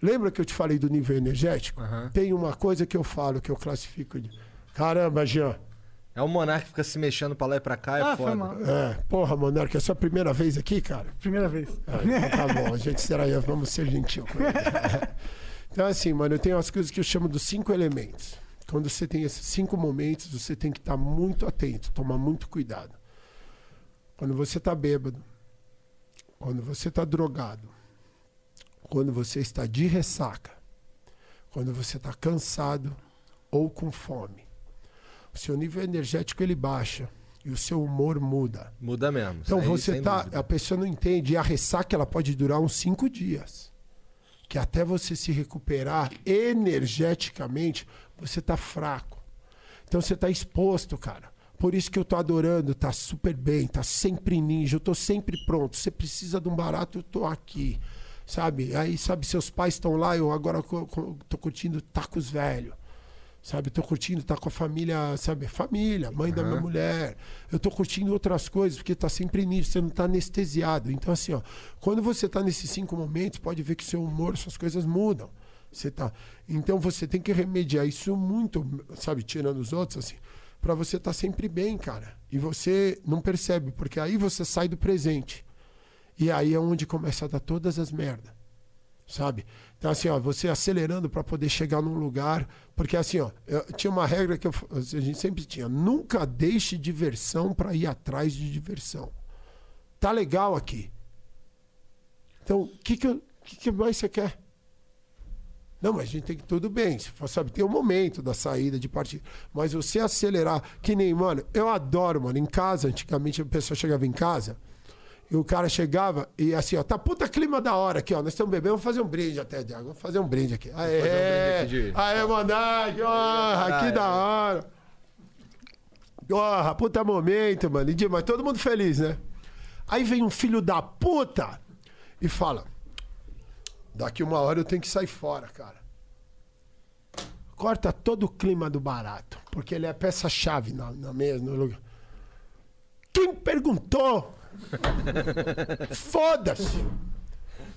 C: Lembra que eu te falei do nível energético?
A: Aham.
C: Tem uma coisa que eu falo, que eu classifico de. Caramba, Jean.
A: É o Monark que fica se mexendo pra lá e pra cá, é
B: Ah, foi
A: foda.
B: mal.
C: É, porra, Monarca, é a sua primeira vez aqui, cara?
B: Primeira vez.
C: Ah, então tá bom, a gente será, vamos ser gentil com ele. Então, assim, mano, eu tenho umas coisas que eu chamo dos cinco elementos. Quando você tem esses cinco momentos, você tem que estar muito atento, tomar muito cuidado. Quando você tá bêbado, quando você tá drogado, quando você está de ressaca, quando você está cansado ou com fome. O seu nível energético ele baixa e o seu humor muda.
A: Muda mesmo.
C: Então
A: aí,
C: você tá.
A: dúvida.
C: A pessoa não entende. E a ressaca ela pode durar uns cinco dias. Que até você se recuperar energeticamente, você tá fraco. Então você tá exposto, cara. Por isso que eu tô adorando, tá super bem, tá sempre ninja, eu tô sempre pronto. Você precisa de um barato, eu tô aqui. Sabe? Aí, sabe, seus pais estão lá, eu agora tô curtindo tacos velho. Sabe, tô curtindo estar com a família, sabe, família, mãe da minha mulher. Eu tô curtindo outras coisas, porque tá sempre nisso, você não tá anestesiado. Então, assim, ó, quando você tá nesses cinco momentos, pode ver que seu humor, suas coisas mudam. Você tá. Então você tem que remediar isso muito, sabe, tirando os outros, assim, para você estar sempre bem, cara. E você não percebe, porque aí você sai do presente. E aí é onde começa a dar todas as merdas sabe? Então, assim, ó, você acelerando para poder chegar num lugar. Porque, assim, ó, eu- tinha uma regra que eu- a gente sempre tinha: nunca deixe diversão para ir atrás de diversão. Tá legal aqui. Então, o que, que, que, que mais você quer? Não, mas a gente tem que tudo bem, sabe, tem um momento da saída de partir. Mas você acelerar, que nem, mano, eu adoro, mano, em casa, antigamente a pessoa chegava em casa, e o cara chegava e assim, ó, tá puta clima da hora aqui, ó. Nós estamos bebendo, vamos fazer um brinde até, Diago. Vamos fazer um brinde aqui. Aê,
A: um brinde aqui de-
C: aê, Monark, ó, que da hora. Ó, puta momento, mano. E, Mas todo mundo feliz, né? Aí vem um filho da puta e fala: daqui uma hora eu tenho que sair fora, cara. Corta todo o clima do barato, porque ele é peça-chave na, na mesa, no lugar. Quem perguntou? Foda-se!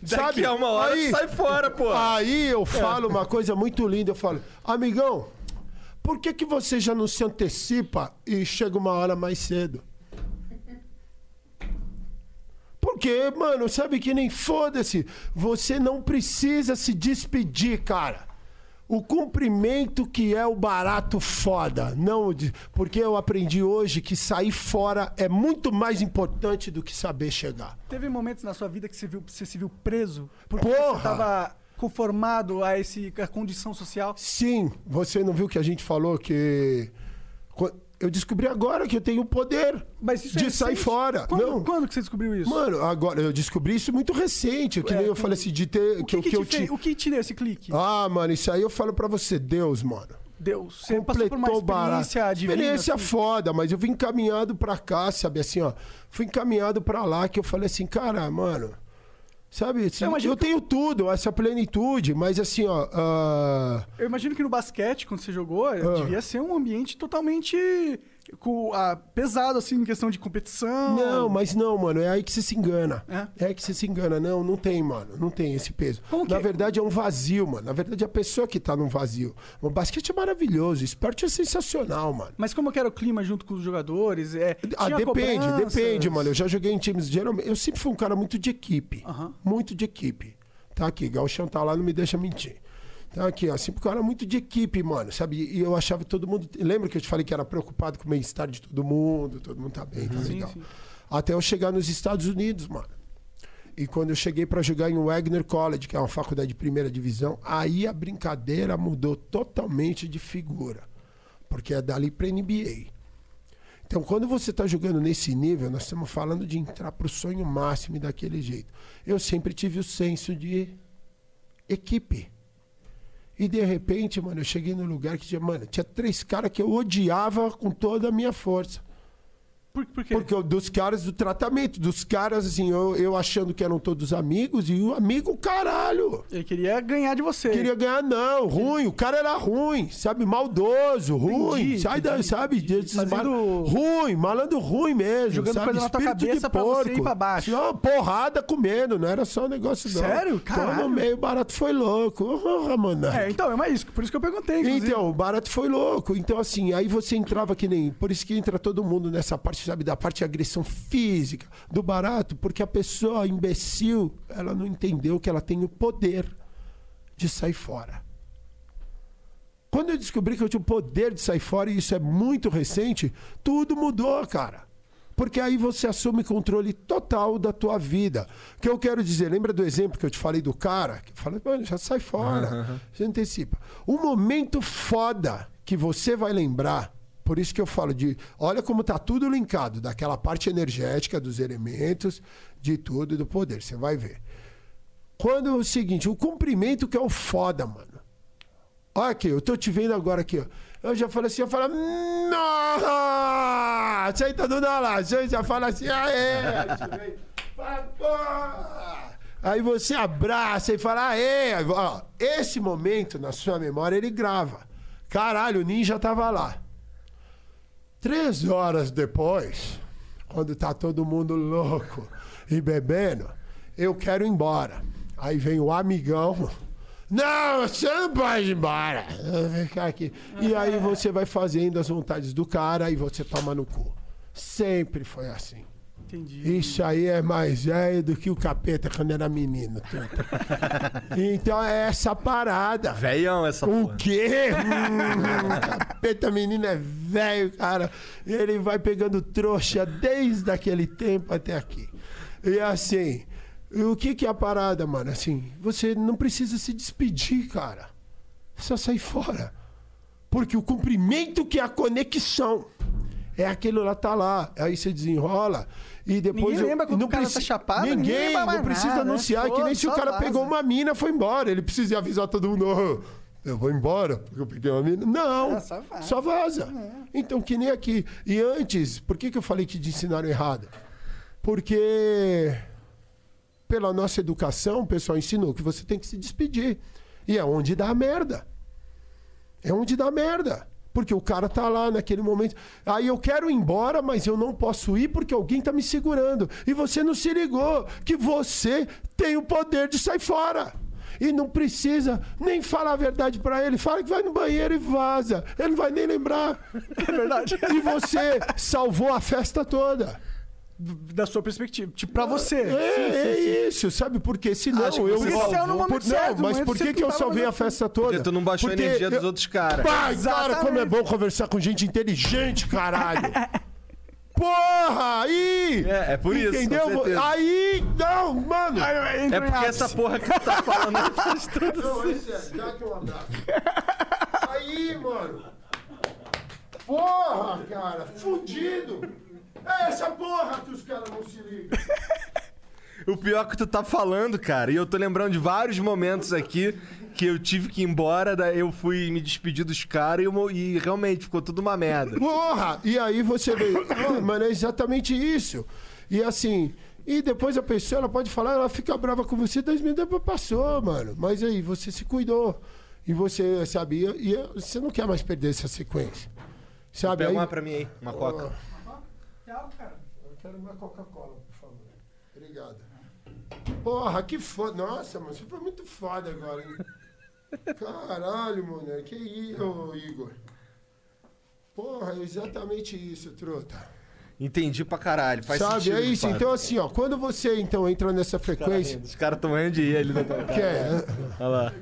A: Daqui a uma hora
C: Aí-
A: sai fora, pô.
C: Aí eu falo uma coisa muito linda, eu falo, amigão, por que, que você já não se antecipa e chega uma hora mais cedo? Porque, mano, sabe que nem foda-se. Você não precisa se despedir, cara. O cumprimento que é o barato foda. Não, porque eu aprendi hoje que sair fora é muito mais importante do que saber chegar.
B: Teve momentos na sua vida que você, viu, você se viu preso? Porque
C: Porra!
B: você tava conformado a esse, a condição social?
C: Sim, você não viu que a gente falou que. Eu descobri agora que eu tenho o poder
B: é
C: de sair
B: recente?
C: fora.
B: Quando,
C: não.
B: quando que você descobriu isso?
C: Mano, agora eu descobri isso muito recente. Que
B: É,
C: nem eu falei assim, de ter.
B: o que, que,
C: eu
B: te fez- o que te deu esse clique?
C: Ah, mano, isso aí eu falo pra você, Deus, mano.
B: Deus, você passou por uma
C: Completou o barato.
B: experiência divina.
C: Experiência
B: assim?
C: foda, mas eu vim encaminhado pra cá, sabe assim, ó. Fui encaminhado pra lá que eu falei assim, cara, mano. Sabe, assim,
B: Eu
C: eu,
B: que-
C: tenho tudo, essa plenitude, mas assim, ó. ah,
B: Eu imagino que no basquete, quando você jogou,
C: Ah.
B: devia ser um ambiente totalmente com, ah, pesado, assim, em questão de competição.
C: Não, mas não, mano, é aí que você se engana.
B: É?
C: É, aí que você se engana. Não, não tem, mano. Não tem esse peso.
B: Como que
C: Na
B: é?
C: verdade, é um vazio, mano. Na verdade, é a pessoa que tá num vazio. O basquete é maravilhoso, o esporte é sensacional, mano.
B: Mas como que era o clima junto com os jogadores? É,
C: Ah, depende, depende, mano. Eu já joguei em times. Geralmente, eu sempre fui um cara muito de equipe. Muito de equipe. Tá aqui, Galchão tá lá, não me deixa mentir. Tá aqui, ó. Sempre um cara muito de equipe, mano, sabe? E eu achava que todo mundo. Lembra que eu te falei que era preocupado com o bem-estar de todo mundo? Todo mundo tá bem, tá legal.
B: sim.
C: Até eu chegar nos Estados Unidos, mano. E quando eu cheguei pra jogar em Wagner College, que é uma faculdade de primeira divisão, aí a brincadeira mudou totalmente de figura. Porque é dali pra NBA. Então, quando você está jogando nesse nível, nós estamos falando de entrar para o sonho máximo e daquele jeito. Eu sempre tive o senso de equipe. E de repente, mano, eu cheguei num lugar que tinha, mano, tinha três caras que eu odiava com toda a minha força.
B: Por, por quê?
C: Porque eu- dos caras do tratamento, dos caras, assim, eu, eu achando que eram todos amigos, e o amigo, caralho.
B: Ele queria ganhar de você.
C: Queria ganhar, não, ruim. O cara era ruim, sabe? Maldoso, ruim.
B: Entendi,
C: sai da,
B: entendi.
C: sabe? Desses
B: Fazendo-
C: mal- Ruim, malandro ruim mesmo.
B: Jogando
C: sabe?
B: coisa na tua
C: Espírito
B: cabeça
C: de
B: pra você ir
C: porco.
B: pra baixo.
C: Uma porrada comendo, não era só um negócio não.
B: Sério? Caralho.
C: no meio, o barato foi louco. Oh, mano.
B: É, então, é mais isso. Por isso que eu perguntei, inclusive.
C: Então, o barato foi louco. Então, assim, aí você entrava que nem. Por isso que entra todo mundo nessa parte, sabe, da parte de agressão física do barato, porque a pessoa imbecil, ela não entendeu que ela tem o poder de sair fora. Quando eu descobri que eu tinha o poder de sair fora, e isso é muito recente, tudo mudou, cara. Porque aí você assume controle total da tua vida. O que eu quero dizer, lembra do exemplo que eu te falei do cara? Que eu falei, mano, já sai fora. Já antecipa. O momento foda que você vai lembrar, por isso que eu falo de. Olha como tá tudo linkado, daquela parte energética dos elementos, de tudo, do poder. Você vai ver. Quando é o seguinte, o cumprimento que é o foda, mano. Olha aqui, eu tô te vendo agora aqui, ó. Eu já falo assim, eu falo, nossa! Tá dando lá, você já fala assim, aê! Aí você abraça e fala, aê! Ó, esse momento na sua memória ele grava. Caralho, o ninja tava lá. Três horas depois, quando tá todo mundo louco e bebendo, eu quero ir embora. Aí vem o amigão. Não, você não pode ir embora. Ficar aqui. E aí você vai fazendo as vontades do cara e você toma no cu. Sempre foi assim.
B: Entendi.
C: Isso aí é mais velho do que o capeta quando era menino. Então é essa parada.
A: Velhão essa
C: O
A: porra.
C: quê? Hum, capeta menino é velho, cara. Ele vai pegando trouxa desde aquele tempo até aqui. E assim, o que que é a parada, mano? Assim, você não precisa se despedir, cara. É Só sair fora. Porque o cumprimento que é a conexão. É aquilo lá, tá lá. Aí você desenrola e depois.
B: Ninguém
C: eu-
B: lembra quando
C: não
B: o cara tá
C: preci-
B: chapado, ninguém
C: Ninguém,
B: lembra mais
C: não precisa
B: nada, né?
C: anunciar. que nem se o cara
B: vaza.
C: pegou uma mina foi embora. Ele precisa avisar todo mundo. "Ô, eu vou embora porque eu peguei uma mina. Não,
B: É, só vaza.
C: só vaza. Então, que nem aqui. E antes, por que, que eu falei que te ensinaram errado? Porque pela nossa educação, o pessoal ensinou que você tem que se despedir. E é onde dá merda. É onde dá merda. Porque o cara tá lá naquele momento. Aí eu quero ir embora, mas eu não posso ir porque alguém tá me segurando. E você não se ligou que você tem o poder de sair fora. E não precisa nem falar a verdade pra ele. Fala que vai no banheiro e vaza. Ele não vai nem lembrar.
B: É verdade.
C: E você salvou a festa toda.
B: Da sua perspectiva. Tipo, pra você.
C: É, é isso, sabe? Porque senão
A: Acho que
C: eu salvou-
B: momento
C: por-
B: certo,
C: Não, mas por que, que eu
B: que
C: salvei a festa toda?
A: Porque tu não baixou a
C: Porque
A: energia
C: eu-
A: dos outros caras.
C: Pai, cara, como é bom conversar com gente inteligente, caralho. Porra, aí!
A: É, é por isso,
C: Entendeu? Aí, não, mano.
A: É porque essa porra que tu tá falando aí faz tudo
C: Não, esse é, dá aqui um abraço. Aí, mano. Porra, cara, fudido. É essa porra que os caras não se ligam.
A: O pior que tu tá falando, cara, e eu tô lembrando de vários momentos aqui que eu tive que ir embora, daí eu fui me despedir dos caras e, e realmente ficou tudo uma merda.
C: Porra! E aí você vê, mano, é exatamente isso. E assim, e depois a pessoa ela pode falar, ela fica brava com você, dois minutos depois passou, mano. Mas aí você se cuidou. E você sabia, e você não quer mais perder essa sequência. Sabe?
A: Pega uma pra mim aí, uma coca.
B: Real, cara.
C: Eu quero uma Coca-Cola, por favor. Obrigado. Porra, que foda. Nossa, mano, você foi muito foda agora, hein? Caralho, mano. Que isso, Igor? Porra, é exatamente isso, truta.
A: Entendi pra caralho. Faz
C: Sabe,
A: sentido.
C: é isso.
A: fato.
C: Então, assim, ó, quando você então entra nessa frequência.
A: Os caras tão morrendo de ir ali na tua
C: é,
A: Olha lá.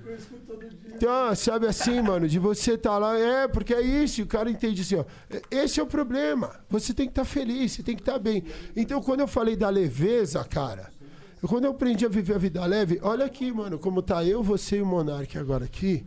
C: Então, sabe assim, mano, de você tá lá, é, porque é isso, o cara entende assim, ó. Esse é o problema. Você tem que estar feliz, você tem que estar bem. Então, quando eu falei da leveza, cara, quando eu aprendi a viver a vida leve, olha aqui, mano, como tá eu, você e o Monark agora aqui.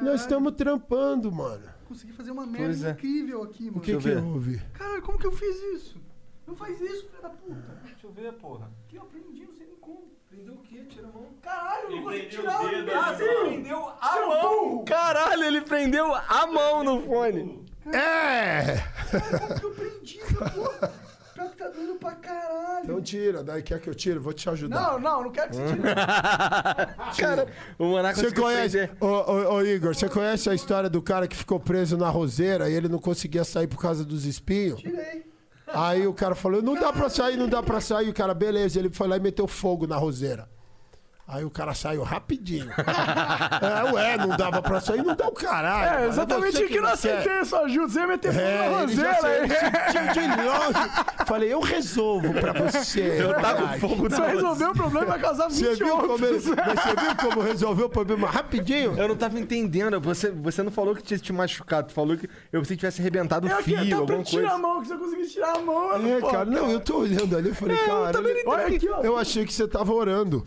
C: Nós estamos trampando, mano.
B: Consegui fazer uma merda
A: Pois é.
B: incrível aqui, mano.
C: O que
A: eu
C: que houve?
B: Caralho, como que eu fiz isso? Não faz isso, filho da puta.
A: Deixa eu ver, porra.
B: Que eu aprendi, não sei nem como.
A: Prendeu o quê? Tira a mão.
B: Caralho, eu não consegui
D: prendeu
B: tirar
D: o dedo ali,
B: assim.
A: Prendeu a mão! Caralho, ele prendeu a mão no fone.
C: É!
B: Como que eu prendi essa porra? Pior que tá doendo pra caralho.
C: Então tira, daí quer que eu tire? Vou te ajudar.
B: Não, não, não quero que você tire.
A: Cara, o Monaco
C: Você conhece, ô, ô, ô, Igor, você conhece a história do cara que ficou preso na roseira e ele não conseguia sair por causa dos espinhos?
B: Tirei.
C: Aí o cara falou, não dá pra sair, não dá pra sair. O cara, beleza, ele foi lá e meteu fogo na roseira. Aí o cara saiu rapidinho. é, ué, não dava pra sair, não dá o caralho.
B: É,
C: mano.
B: exatamente que eu não aceitei a sua ajuda. Você ia meter fogo
C: É,
B: na roseira.
C: de longe. Falei, eu resolvo pra você.
A: Eu tava com fogo
B: Você resolveu o problema vai causar 20
C: Você viu, como ele, você viu como resolveu o problema rapidinho?
A: Eu não tava entendendo. Você, você não falou que tinha te machucado. Tu falou que eu pensei que tivesse arrebentado o
B: Eu
A: fio,
B: até
A: alguma
B: pra tirar a
A: coisa.
B: mão, que você conseguiu tirar a mão.
C: É,
B: pô.
C: cara, não, eu tô olhando ali, eu falei, cara,
A: também
C: ele-
B: aqui, ó.
C: eu achei que você tava orando.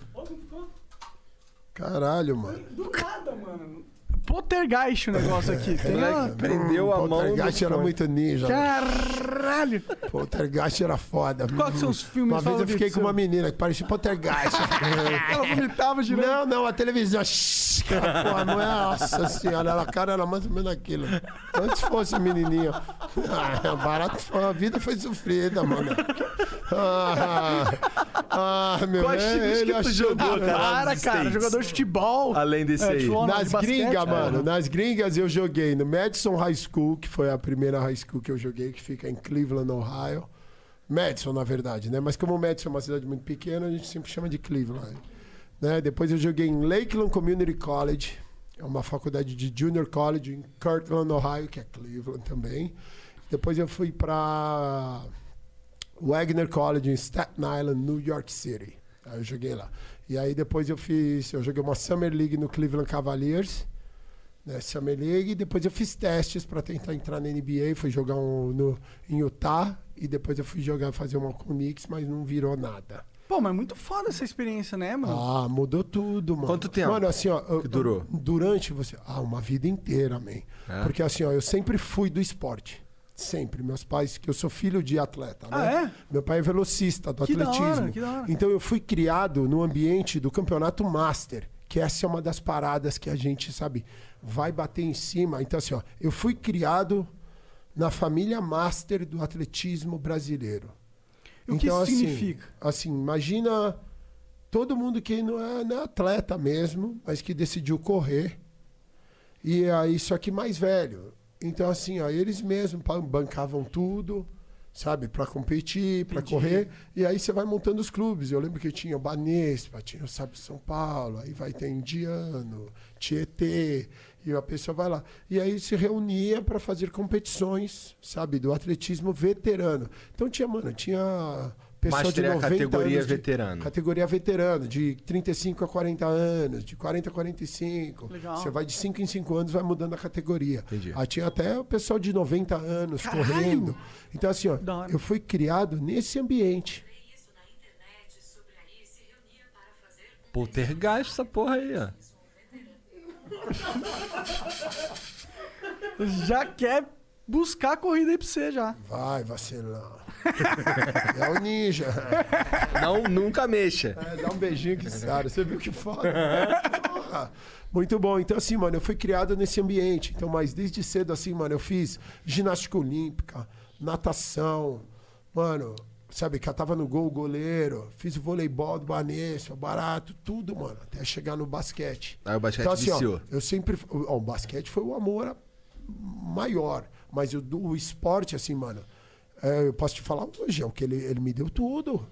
C: Caralho, mano.
B: Do nada, mano. Poltergeist o negócio aqui. Tem uma...
A: Moleque, prendeu a mão.
C: Poltergeist era muito ninja. né?
B: Caralho.
C: Poltergeist era foda.
B: Quais são os filmes
C: Uma vez eu fiquei com uma menina que parecia Poltergeist.
B: Ela vomitava girando.
C: não, não, a televisão. Porra, não é. Nossa senhora, ela, a cara era mais ou menos aquilo. Antes fosse menininha. Ah, barato, a vida foi sofrida, mano. Ah, ah meu
A: Quais
C: é, ele
A: que tu jogou, cara?
B: Para, cara.
A: States.
B: Jogador de futebol.
A: Além desse aí.
B: futebol, não,
C: Nas
B: de é.
C: mano, nas gringas eu joguei no Madison High School, que foi a primeira high school que eu joguei, que fica em Cleveland, Ohio. Madison, na verdade, né? Mas como Madison é uma cidade muito pequena, a gente sempre chama de Cleveland. Né? Depois eu joguei em Lakeland Community College, é uma faculdade de junior college em Kirtland, Ohio, que é Cleveland também. Depois eu fui para Wagner College em Staten Island, New York City. Aí eu joguei lá. E aí depois eu fiz, eu joguei uma Summer League no Cleveland Cavaliers, né, Summer League, e depois eu fiz testes para tentar entrar na NBA, fui jogar um, no, em Utah e depois eu fui jogar fazer uma com o Knicks, mas não virou nada.
B: Pô, mas é muito foda essa experiência, né, mano?
C: Ah, mudou tudo, mano.
A: Quanto tempo
C: Mano, assim, ó. eu-
A: que durou?
C: Durante você. Ah, uma vida inteira, man.
A: É?
C: Porque assim, ó, eu sempre fui do esporte. Sempre. Meus pais, que eu sou filho de atleta,
B: Ah,
C: né?
B: é?
C: Meu pai é velocista do
B: Que da hora,
C: atletismo.
B: que da hora.
C: Então eu fui criado no ambiente do campeonato master, que essa é uma das paradas que a gente, sabe, vai bater em cima. Então, assim, ó, eu fui criado na família master do atletismo brasileiro.
B: O que isso
C: assim,
B: significa?
C: Assim, imagina todo mundo que não é, não é atleta mesmo, mas que decidiu correr. E aí, só que mais velho. Então, assim, ó, eles mesmos bancavam tudo, sabe, para competir, para correr. E aí você vai montando os clubes. Eu lembro que tinha o Banespa, tinha o Sabe São Paulo, aí vai ter Indiano, Tietê, e a pessoa vai lá. E aí se reunia para fazer competições, sabe, do atletismo veterano. Então tinha, mano, tinha pessoa
A: Master
C: de
A: é a
C: 90
A: categoria
C: anos de-
A: veterano.
C: Categoria veterano, de 35 a 40 anos, de 40 a 45.
B: Legal.
C: Você vai de 5 em 5 anos, vai mudando a categoria.
A: Entendi.
C: Aí tinha até o pessoal de 90 anos
B: Caralho!
C: correndo. Então, assim, ó, eu fui criado nesse ambiente.
E: isso na internet sobre aí se reunia para fazer
A: Poltergeist essa porra aí, ó.
B: Já quer buscar a corrida aí pra você já.
C: Vai, vacilão. é o ninja.
A: Não, nunca mexa.
C: É, dá um beijinho que cara. Você viu que foda? Porra. Muito bom. Então, assim, mano, eu fui criado nesse ambiente. Então, mas desde cedo, assim, mano, eu fiz ginástica olímpica, natação, mano, sabe, catava no gol o goleiro, fiz o voleibol do Banespa, barato, tudo, mano, até chegar no basquete.
A: Aí o basquete
C: então, assim, ó, eu sempre. Ó, o basquete foi o amor maior. Mas o, o esporte, assim, mano, é, eu posso te falar hoje, é o que ele, ele me deu tudo.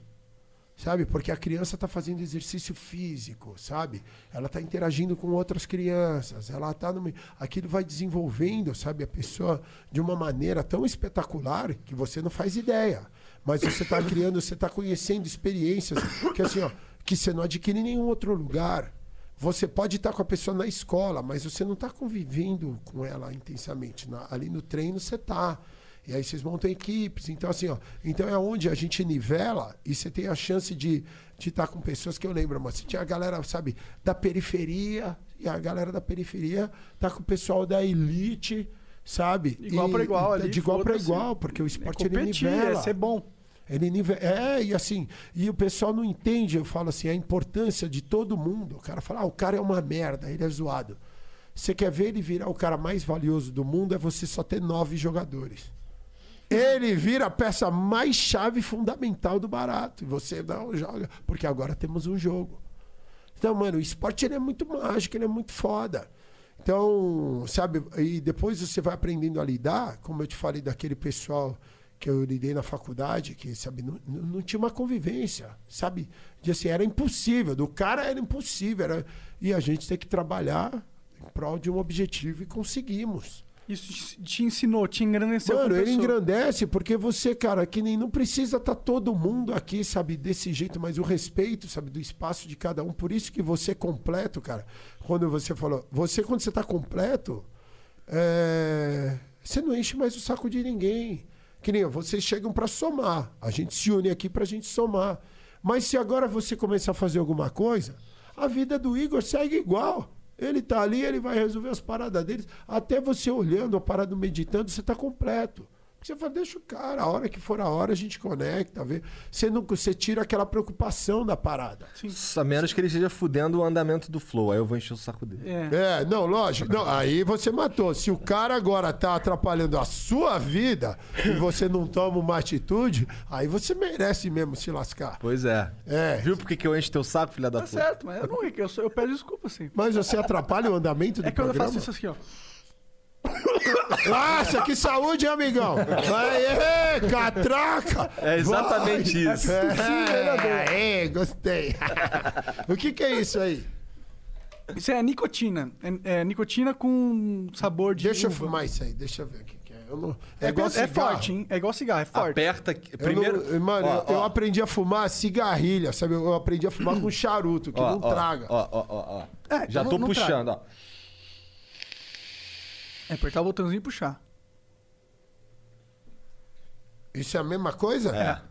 C: Sabe? Porque a criança tá fazendo exercício físico, sabe? Ela tá interagindo com outras crianças, ela tá no. Aquilo vai desenvolvendo, sabe, a pessoa de uma maneira tão espetacular que você não faz ideia. Mas você tá criando, você tá conhecendo experiências que assim, ó, que você não adquire em nenhum outro lugar. Você pode estar com a pessoa na escola, mas você não está convivendo com ela intensamente. Na- ali no treino você tá. E aí vocês montam equipes. Então, assim, ó. Então é onde a gente nivela e você tem a chance de estar com pessoas que eu lembro, mas você tinha a galera, sabe, da periferia, e a galera da periferia tá com o pessoal da elite, sabe?
B: Igual pra igual ali,
C: De igual para igual, porque o
B: É
C: esporte ele
B: competir,
C: nivela.
B: é ser bom.
C: Ele nive- É, e assim, e o pessoal não entende, eu falo assim, a importância de todo mundo. O cara fala, ah, o cara é uma merda, ele é zoado. Você quer ver ele virar o cara mais valioso do mundo, é você só ter nove jogadores. Ele vira a peça mais chave fundamental do barato. E você não joga, porque agora temos um jogo. Então, mano, o esporte ele é muito mágico, ele é muito foda. Então, sabe, e depois você vai aprendendo a lidar, como eu te falei daquele pessoal que eu lidei na faculdade, que, sabe, não, não tinha uma convivência, sabe? De assim, era impossível, do cara era impossível, era... e a gente tem que trabalhar em prol de um objetivo e conseguimos.
B: Isso te ensinou, te engrandeceu
C: Mano, ele engrandece porque você, cara, que nem não precisa estar todo mundo aqui, sabe, desse jeito, mas o respeito, sabe, do espaço de cada um. Por isso que você é completo, cara. Quando você falou, você quando você tá completo, é, você não enche mais o saco de ninguém. Que nem vocês chegam para somar. A gente se une aqui pra gente somar. Mas se agora você começar a fazer alguma coisa, a vida do Igor segue igual. Ele tá ali, ele vai resolver as paradas deles. Até você olhando a parada, meditando, você tá completo. Você fala, deixa o cara, a hora que for a hora a gente conecta, vê. Você, não, você tira aquela preocupação da parada.
A: A menos que ele esteja fudendo o andamento do flow. Aí eu vou encher o saco dele.
B: É.
C: É, não, lógico. Não, aí você matou. Se o cara agora tá atrapalhando a sua vida e você não toma uma atitude, aí você merece mesmo se lascar.
A: Pois é.
C: É.
A: Viu por que que eu encho teu saco, filha da
B: Tá
A: puta?
B: certo, mas eu não eu, sou- eu peço desculpa, assim.
C: Mas você atrapalha o andamento do
B: É que eu
C: programa?
B: faço isso aqui, ó.
C: Nossa, que saúde, hein, amigão! Aê, catraca!
A: É exatamente isso.
C: É, é, gostei. o que, que é isso aí?
B: Isso é nicotina. É, é nicotina com sabor de
C: Deixa eu
B: uva.
C: fumar isso aí, deixa eu ver o é. Eu não...
B: É,
C: igual
B: é forte, hein? É igual cigarro, é forte.
A: Aperta. aqui-
C: Eu
A: Primeiro.
C: não- mano,
A: Ó,
C: eu, eu
A: ó,
C: aprendi a fumar cigarrilha, sabe? Eu aprendi a fumar com charuto, que
A: ó,
C: não
A: ó,
C: traga.
A: Ó, ó, ó, ó.
B: É,
A: Já
B: então
A: tô puxando, ó.
B: É apertar o botãozinho e puxar.
C: Isso é a mesma coisa?
A: É.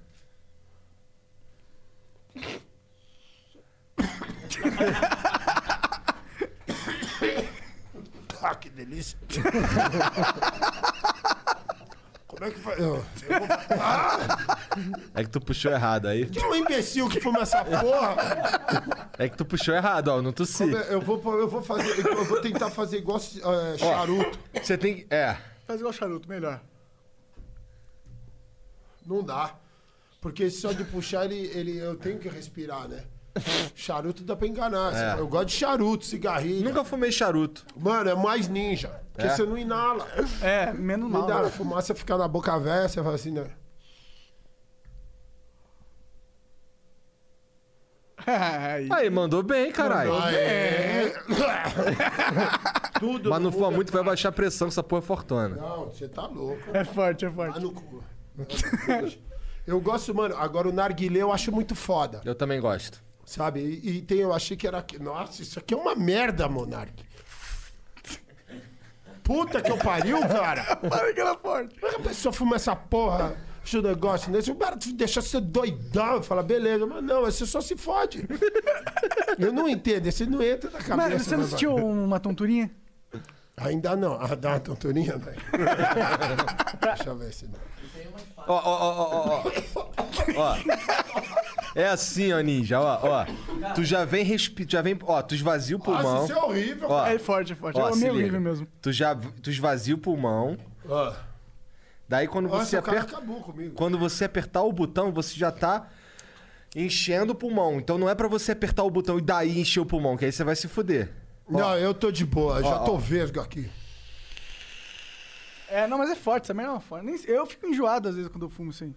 C: Ah, que delícia. Como é que faz? Eu,
A: É que tu puxou errado aí.
C: Tem um imbecil que fuma essa porra.
A: É que tu puxou errado, ó. Não tossi.
C: É- Eu vou, eu vou fazer, eu vou tentar fazer igual é, charuto.
A: Você tem. É.
B: Faz igual charuto, melhor.
C: Não dá. Porque só de puxar ele, ele eu tenho que respirar, né? Charuto dá pra enganar.
A: É.
C: Eu gosto de charuto, cigarrilho.
A: Nunca fumei charuto.
C: Mano, é mais ninja. Porque
A: É?
C: você não inala.
B: É, menos
C: Não
B: mal.
C: dá,
B: né?
C: a fumaça fica na boca velha, você fala assim, né?
B: Aí.
A: Mandou bem, caralho.
C: É. Tudo
A: Mas não fuma
C: mundo é
A: muito, vai baixar a pressão, essa porra é fortuna.
C: Não, você tá louco.
B: É forte, é forte.
C: no cu. Eu gosto, mano. Agora o narguilé eu acho muito foda.
A: Eu também gosto.
C: Sabe? E, e tem, eu achei que era. Nossa, isso aqui é uma merda, Monark. Puta que eu pariu, cara.
B: Para que era forte.
C: Como é que a pessoa fuma essa porra de um negócio desse? O cara deixa você doidão. Fala, beleza, mas não, você só se fode. Eu não entendo, você não entra na cabeça.
B: Mas você não
C: né,
B: assistiu uma tonturinha?
C: Ainda não. Ah, dá uma tonturinha, velho. Deixa eu ver se não.
A: Ó, ó, ó, ó, ó. É assim, ó, ninja, ó, ó. Tu já vem respi... já vem, ó, tu esvazia o pulmão.
C: Nossa, isso é horrível.
A: Ó.
B: É forte, é forte.
A: Ó,
B: é
A: se
B: meio
A: liga.
B: horrível mesmo.
A: Tu já tu esvazia o pulmão.
C: Ó.
A: Daí quando você
C: Nossa, o cara
A: aperta,
C: acabou comigo.
A: quando você apertar o botão, você já tá enchendo o pulmão. Então não é pra você apertar o botão e daí encher o pulmão, que aí você vai se fuder.
C: Não, eu tô de boa, já tô
A: ó.
C: vesgo aqui.
B: É, não, mas é forte, essa merda é uma forte. Eu fico enjoado às vezes quando eu fumo aí.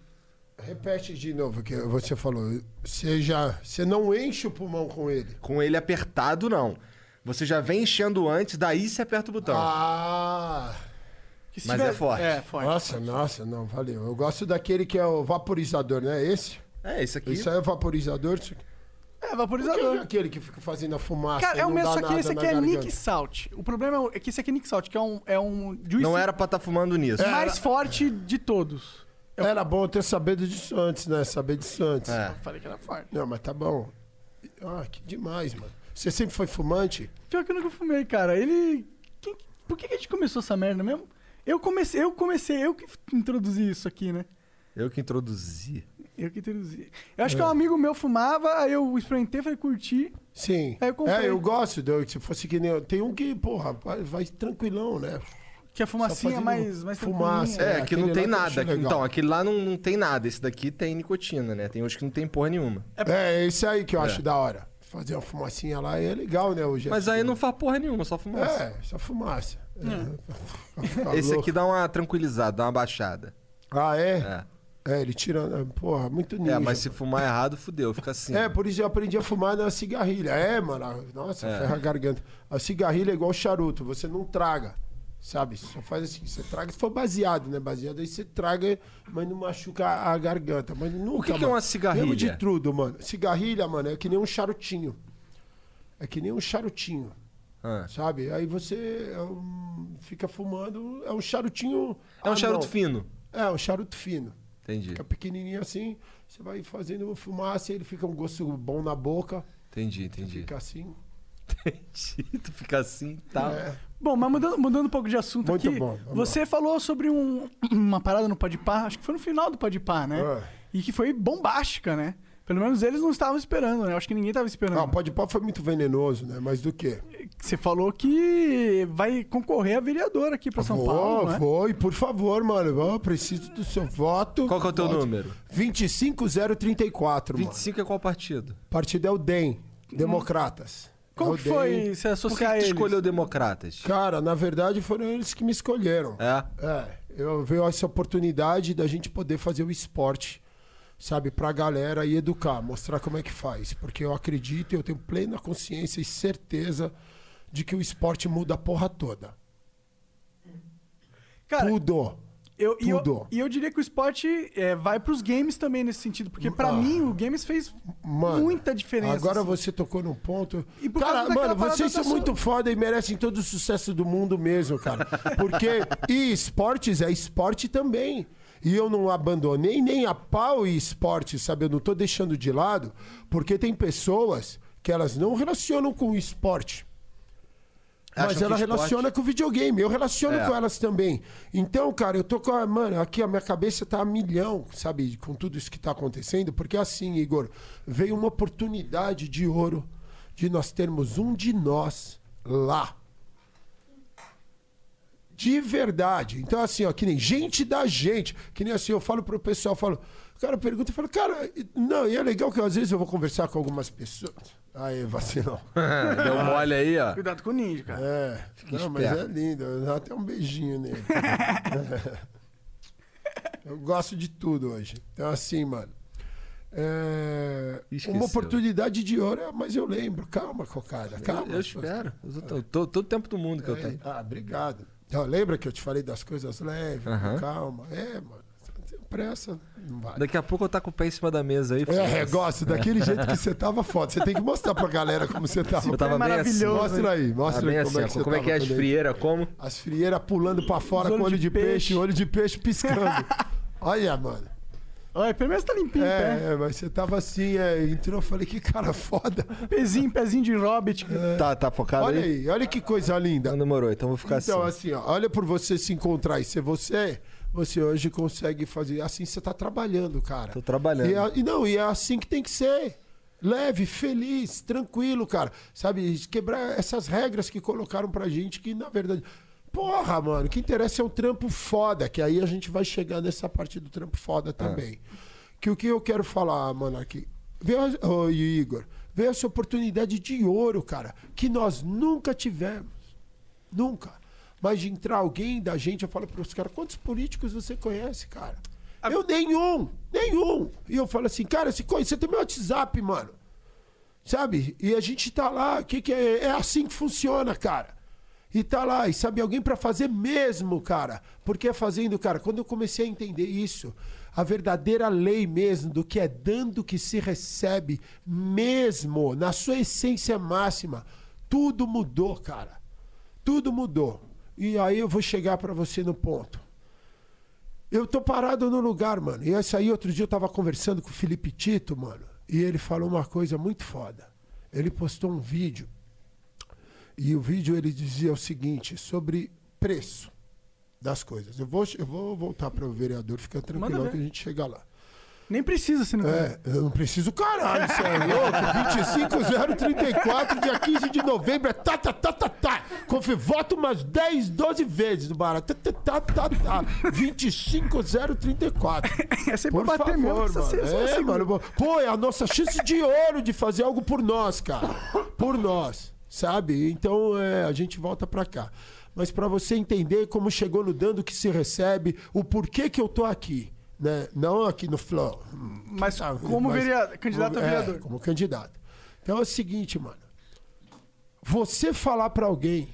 C: Repete de novo o que você falou. Você já. Você não enche o pulmão com ele.
A: Com ele apertado, não. Você já vem enchendo antes, daí você aperta o botão.
C: Ah!
B: Que se
A: Mas é forte.
B: É, forte.
C: Nossa, nossa, não, valeu. Eu gosto daquele que é o vaporizador, não é esse?
A: É, isso aqui.
C: Isso aí é vaporizador? Isso aqui.
B: É, vaporizador.
C: é aquele que fica fazendo a fumaça?
B: Cara, é o mesmo, só que esse aqui é
C: garganta?
B: Nick Salt. O problema é que esse aqui é Nick Salt, que é um, é um juice
A: Não era pra estar fumando nisso.
B: mais forte de todos.
C: Era bom ter sabido disso antes, né? Saber disso antes.
A: É.
B: Eu falei que era forte.
C: Não, mas tá bom. Ah, que demais, mano. Você sempre foi fumante?
B: Pior que eu nunca fumei, cara. Ele. quem- Por que, que a gente começou essa merda mesmo? Eu comecei, eu comecei, eu que introduzi isso aqui, né?
A: Eu que introduzi.
B: Eu que introduzi. Eu acho que um amigo meu fumava, aí eu experimentei, falei, curti.
C: Sim.
B: Aí eu comprei.
C: É, eu gosto. de- Se fosse que nem. Tem um que, porra, vai, vai tranquilão, né?
B: Que a fumacinha
C: fazendo
B: mais, mais
C: fumaça.
A: É,
C: É,
A: que não tem
C: eu
A: nada. Então, aquele lá não, não tem nada. Esse daqui tem nicotina, né? Tem outros que não tem porra nenhuma.
C: É, esse aí que eu acho da hora. Fazer uma fumacinha lá é legal, né? Hoje
A: Mas aí não faz porra nenhuma, só fumaça.
C: É, só fumaça. É.
A: Esse aqui dá uma tranquilizada, dá uma baixada.
C: Ah, é?
A: É.
C: É, ele tira. Porra, muito ninja.
A: É, mas se fumar errado, fudeu, fica assim.
C: É, por isso eu aprendi a fumar na cigarrilha. É, mano. Nossa,
A: É.
C: ferra a garganta. A cigarrilha é igual charuto, você não traga. Sabe? Só faz assim, você traga se for baseado, né? Baseado aí você traga, mas não machuca a garganta. Mas nunca,
A: que que é uma cigarrilha?
C: Mesmo de tudo, mano. Cigarrilha, mano, é que nem um charutinho. É que nem um charutinho,
A: Ah.
C: sabe? Aí você é um- fica fumando, é um charutinho...
A: É um
C: Ah,
A: charuto
C: não.
A: fino.
C: É, um charuto fino.
A: Entendi,
C: Fica pequenininho assim, você vai fazendo fumaça, ele fica um gosto bom na boca,
A: entendi, entendi.
C: fica assim.
A: Entendi. tu fica assim e tal.
C: É.
B: Bom, mas mudando, mudando um pouco de assunto
C: Muito
B: aqui.
C: bom,
B: Você falou sobre um- uma parada no Podpah, acho que foi no final do Podpah, né?
C: É.
B: E que foi bombástica, né? Pelo menos eles não estavam esperando, né? Eu acho que ninguém estava esperando.
C: Ah, o pode pau foi muito venenoso, né? Mas do quê?
B: Você falou que vai concorrer a vereador aqui pra São
C: vou,
B: Paulo, né?
C: vou, e por favor, mano, eu preciso do seu voto.
A: Qual que é o teu
C: Voto.
A: número?
C: 25034, mano.
A: 25 é qual partido?
C: Partido é o DEM, Democratas.
B: Como
C: É
B: que foi se
A: Por que,
B: associar
A: que
B: a
A: tu escolheu democratas?
C: Cara, na verdade foram eles que me escolheram.
A: É?
C: É, eu vejo essa oportunidade da gente poder fazer o esporte, sabe, pra galera e educar, mostrar como é que faz. Porque eu acredito e eu tenho plena consciência e certeza de que o esporte muda a porra toda.
B: Cara,
C: Tudo.
B: eu, e, eu, e eu diria que o esporte é, vai pros games também nesse sentido. Porque pra
C: Ah.
B: mim o games fez
C: Mano,
B: muita diferença.
C: Agora
B: assim.
C: você tocou num ponto. Cara, mano, vocês são
B: sua-
C: muito foda e merecem todo o sucesso do mundo mesmo, cara. Porque e esportes é esporte também. E eu não abandonei nem a pau e esporte, sabe? Eu não tô deixando de lado, porque tem pessoas que elas não relacionam com o esporte.
A: Acham
C: Mas ela relaciona com o videogame. Eu relaciono
A: É.
C: com elas também. Então, cara, eu tô com a. Mano, aqui a minha cabeça tá a milhão, sabe? Com tudo isso que tá acontecendo. Porque assim, Igor, veio uma oportunidade de ouro de nós termos um de nós lá. De verdade. Então, assim, ó, que nem gente da gente. Que nem assim, eu falo pro pessoal, eu falo. O cara pergunta e fala, cara, não, e é legal que às vezes eu vou conversar com algumas pessoas. Aí, vacilão.
A: Deu mole aí, ó.
B: Cuidado com o ninja, cara.
C: É, não, mas é
A: esperto.
C: lindo. Dá até um beijinho nele. Eu gosto de tudo hoje. Então, assim, mano. é, uma oportunidade de ouro, mas eu lembro. Calma, cocada. Calma.
A: Eu, eu espero. Eu tô, tô- todo o tempo do mundo que eu
C: É,
A: tenho.
C: ah, obrigado. Então, lembra que eu te falei das coisas leves?
A: Aham.
C: Calma. É, mano. Sem pressa, não vai.
A: Daqui a pouco eu tá com o pé em cima da mesa aí.
C: É, gosto. Daquele jeito que você tava foda. Você tem que mostrar pra galera como você tava.
A: Eu tava
B: É
A: assim.
B: maravilhoso.
C: Mostra aí, mostra aí
A: assim,
C: como é que você
A: Como é que é as frieiras? Como?
C: As frieiras pulando pra fora com olho
B: de
C: de peixe,
B: peixe.
C: olho de peixe piscando. Olha, mano.
B: Olha, pelo menos tá limpinho o pé.
C: É, mas você tava assim, é, entrou, eu falei, que cara foda.
B: Pezinho, pezinho de Hobbit.
A: Tá, tá focado
C: Olha
A: aí?
C: aí, olha que coisa linda.
A: Não demorou, então vou ficar
C: Então,
A: assim.
C: assim, ó, olha por você se encontrar e ser você, você hoje consegue fazer. Assim você tá trabalhando, cara.
A: Tô trabalhando.
C: E, é- e não, e é assim que tem que ser. Leve, feliz, tranquilo, cara. Sabe, quebrar essas regras que colocaram pra gente que, na verdade. Porra, mano, o que interessa é o trampo foda, que aí a gente vai chegar nessa parte do trampo foda também. Que o que eu quero falar, mano, aqui. Vê, a- ô, Igor, vê essa oportunidade de ouro, cara, que nós nunca tivemos. Nunca. Mas de entrar alguém da gente, eu falo para os caras, quantos políticos você conhece, cara? Eu nenhum, nenhum. E eu falo assim, cara, você, conhece, você tem meu WhatsApp, mano. Sabe? E a gente tá lá, que que é? É assim que funciona, cara. E tá lá, e sabe, alguém pra fazer mesmo, cara. Porque é fazendo, cara, quando eu comecei a entender isso, a verdadeira lei mesmo do que é dando que se recebe, mesmo, na sua essência máxima, tudo mudou, cara. Tudo mudou. E aí eu vou chegar pra você no ponto. Eu tô parado no lugar, mano. E esse aí, outro dia eu tava conversando com o Felipe Tito, mano. E ele falou uma coisa muito foda. Ele postou um vídeo. E o vídeo ele dizia o seguinte sobre preço das coisas. Eu vou, eu vou voltar para o vereador, fica tranquilo que a gente chega lá.
B: Nem precisa, se não
C: É, eu não preciso caralho, você é louco? 25034, dia 15 de novembro, é tá, tá, tá, tá, tá. Confio, voto umas 10, 12 vezes no barato. Tá, tá, tá, tá, tá. 25034.
B: É sempre
C: Por
B: bater mesmo.
C: favor,
B: essa-
C: mano. É, mano. Pô, é a nossa chance de ouro de fazer algo por nós, cara. Por nós, sabe? Então, é, a gente volta pra cá. Mas pra você entender como chegou no dando que se recebe, o porquê que eu tô aqui, né? Não aqui no Flow.
B: Mas
C: Ah,
B: como
C: mas-
B: vereador, candidato a
C: é,
B: vereador.
C: como candidato. Então é o seguinte, mano. Você falar pra alguém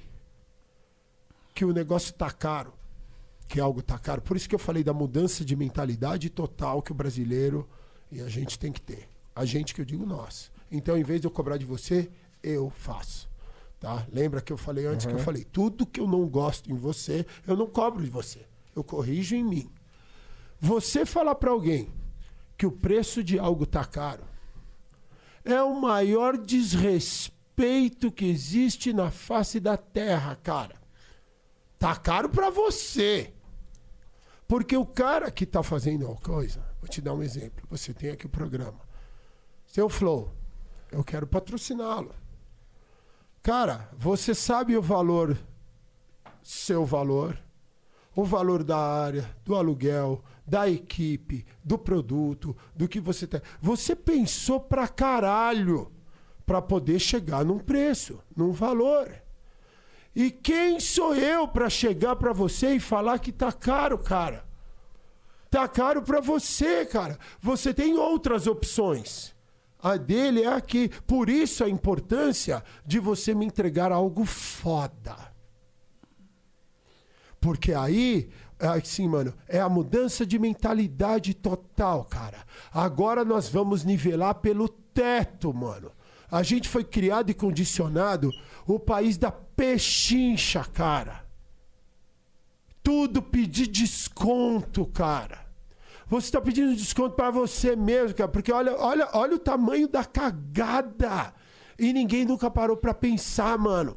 C: que o negócio tá caro, que algo tá caro, por isso que eu falei da mudança de mentalidade total que o brasileiro e a gente tem que ter. A gente que eu digo nós. Então, em vez de eu cobrar de você, eu faço. Tá? Lembra que eu falei antes que eu falei, tudo que eu não gosto em você, eu não cobro de você. Eu corrijo em mim. Você falar pra alguém que o preço de algo tá caro, é o maior desrespeito que existe na face da terra, cara. Tá caro pra você. Porque o cara que tá fazendo a coisa, vou te dar um exemplo. Você tem aqui o programa. Seu Flow, eu quero patrociná-lo. Cara, você sabe o valor, seu valor, o valor da área, do aluguel, da equipe, do produto, do que você tem. Você pensou pra caralho pra poder chegar num preço, num valor. E quem sou eu pra chegar pra você e falar que tá caro, cara? Tá caro pra você, cara. Você tem outras opções. A dele é aqui. Por isso a importância de você me entregar algo foda. Porque aí, assim, mano, é a mudança de mentalidade total, cara. Agora nós vamos nivelar pelo teto, mano. A gente foi criado e condicionado o país da pechincha, cara. Tudo pedir desconto, cara. Você está pedindo desconto para você mesmo, cara, porque olha, olha, olha o tamanho da cagada. E ninguém nunca parou para pensar, mano.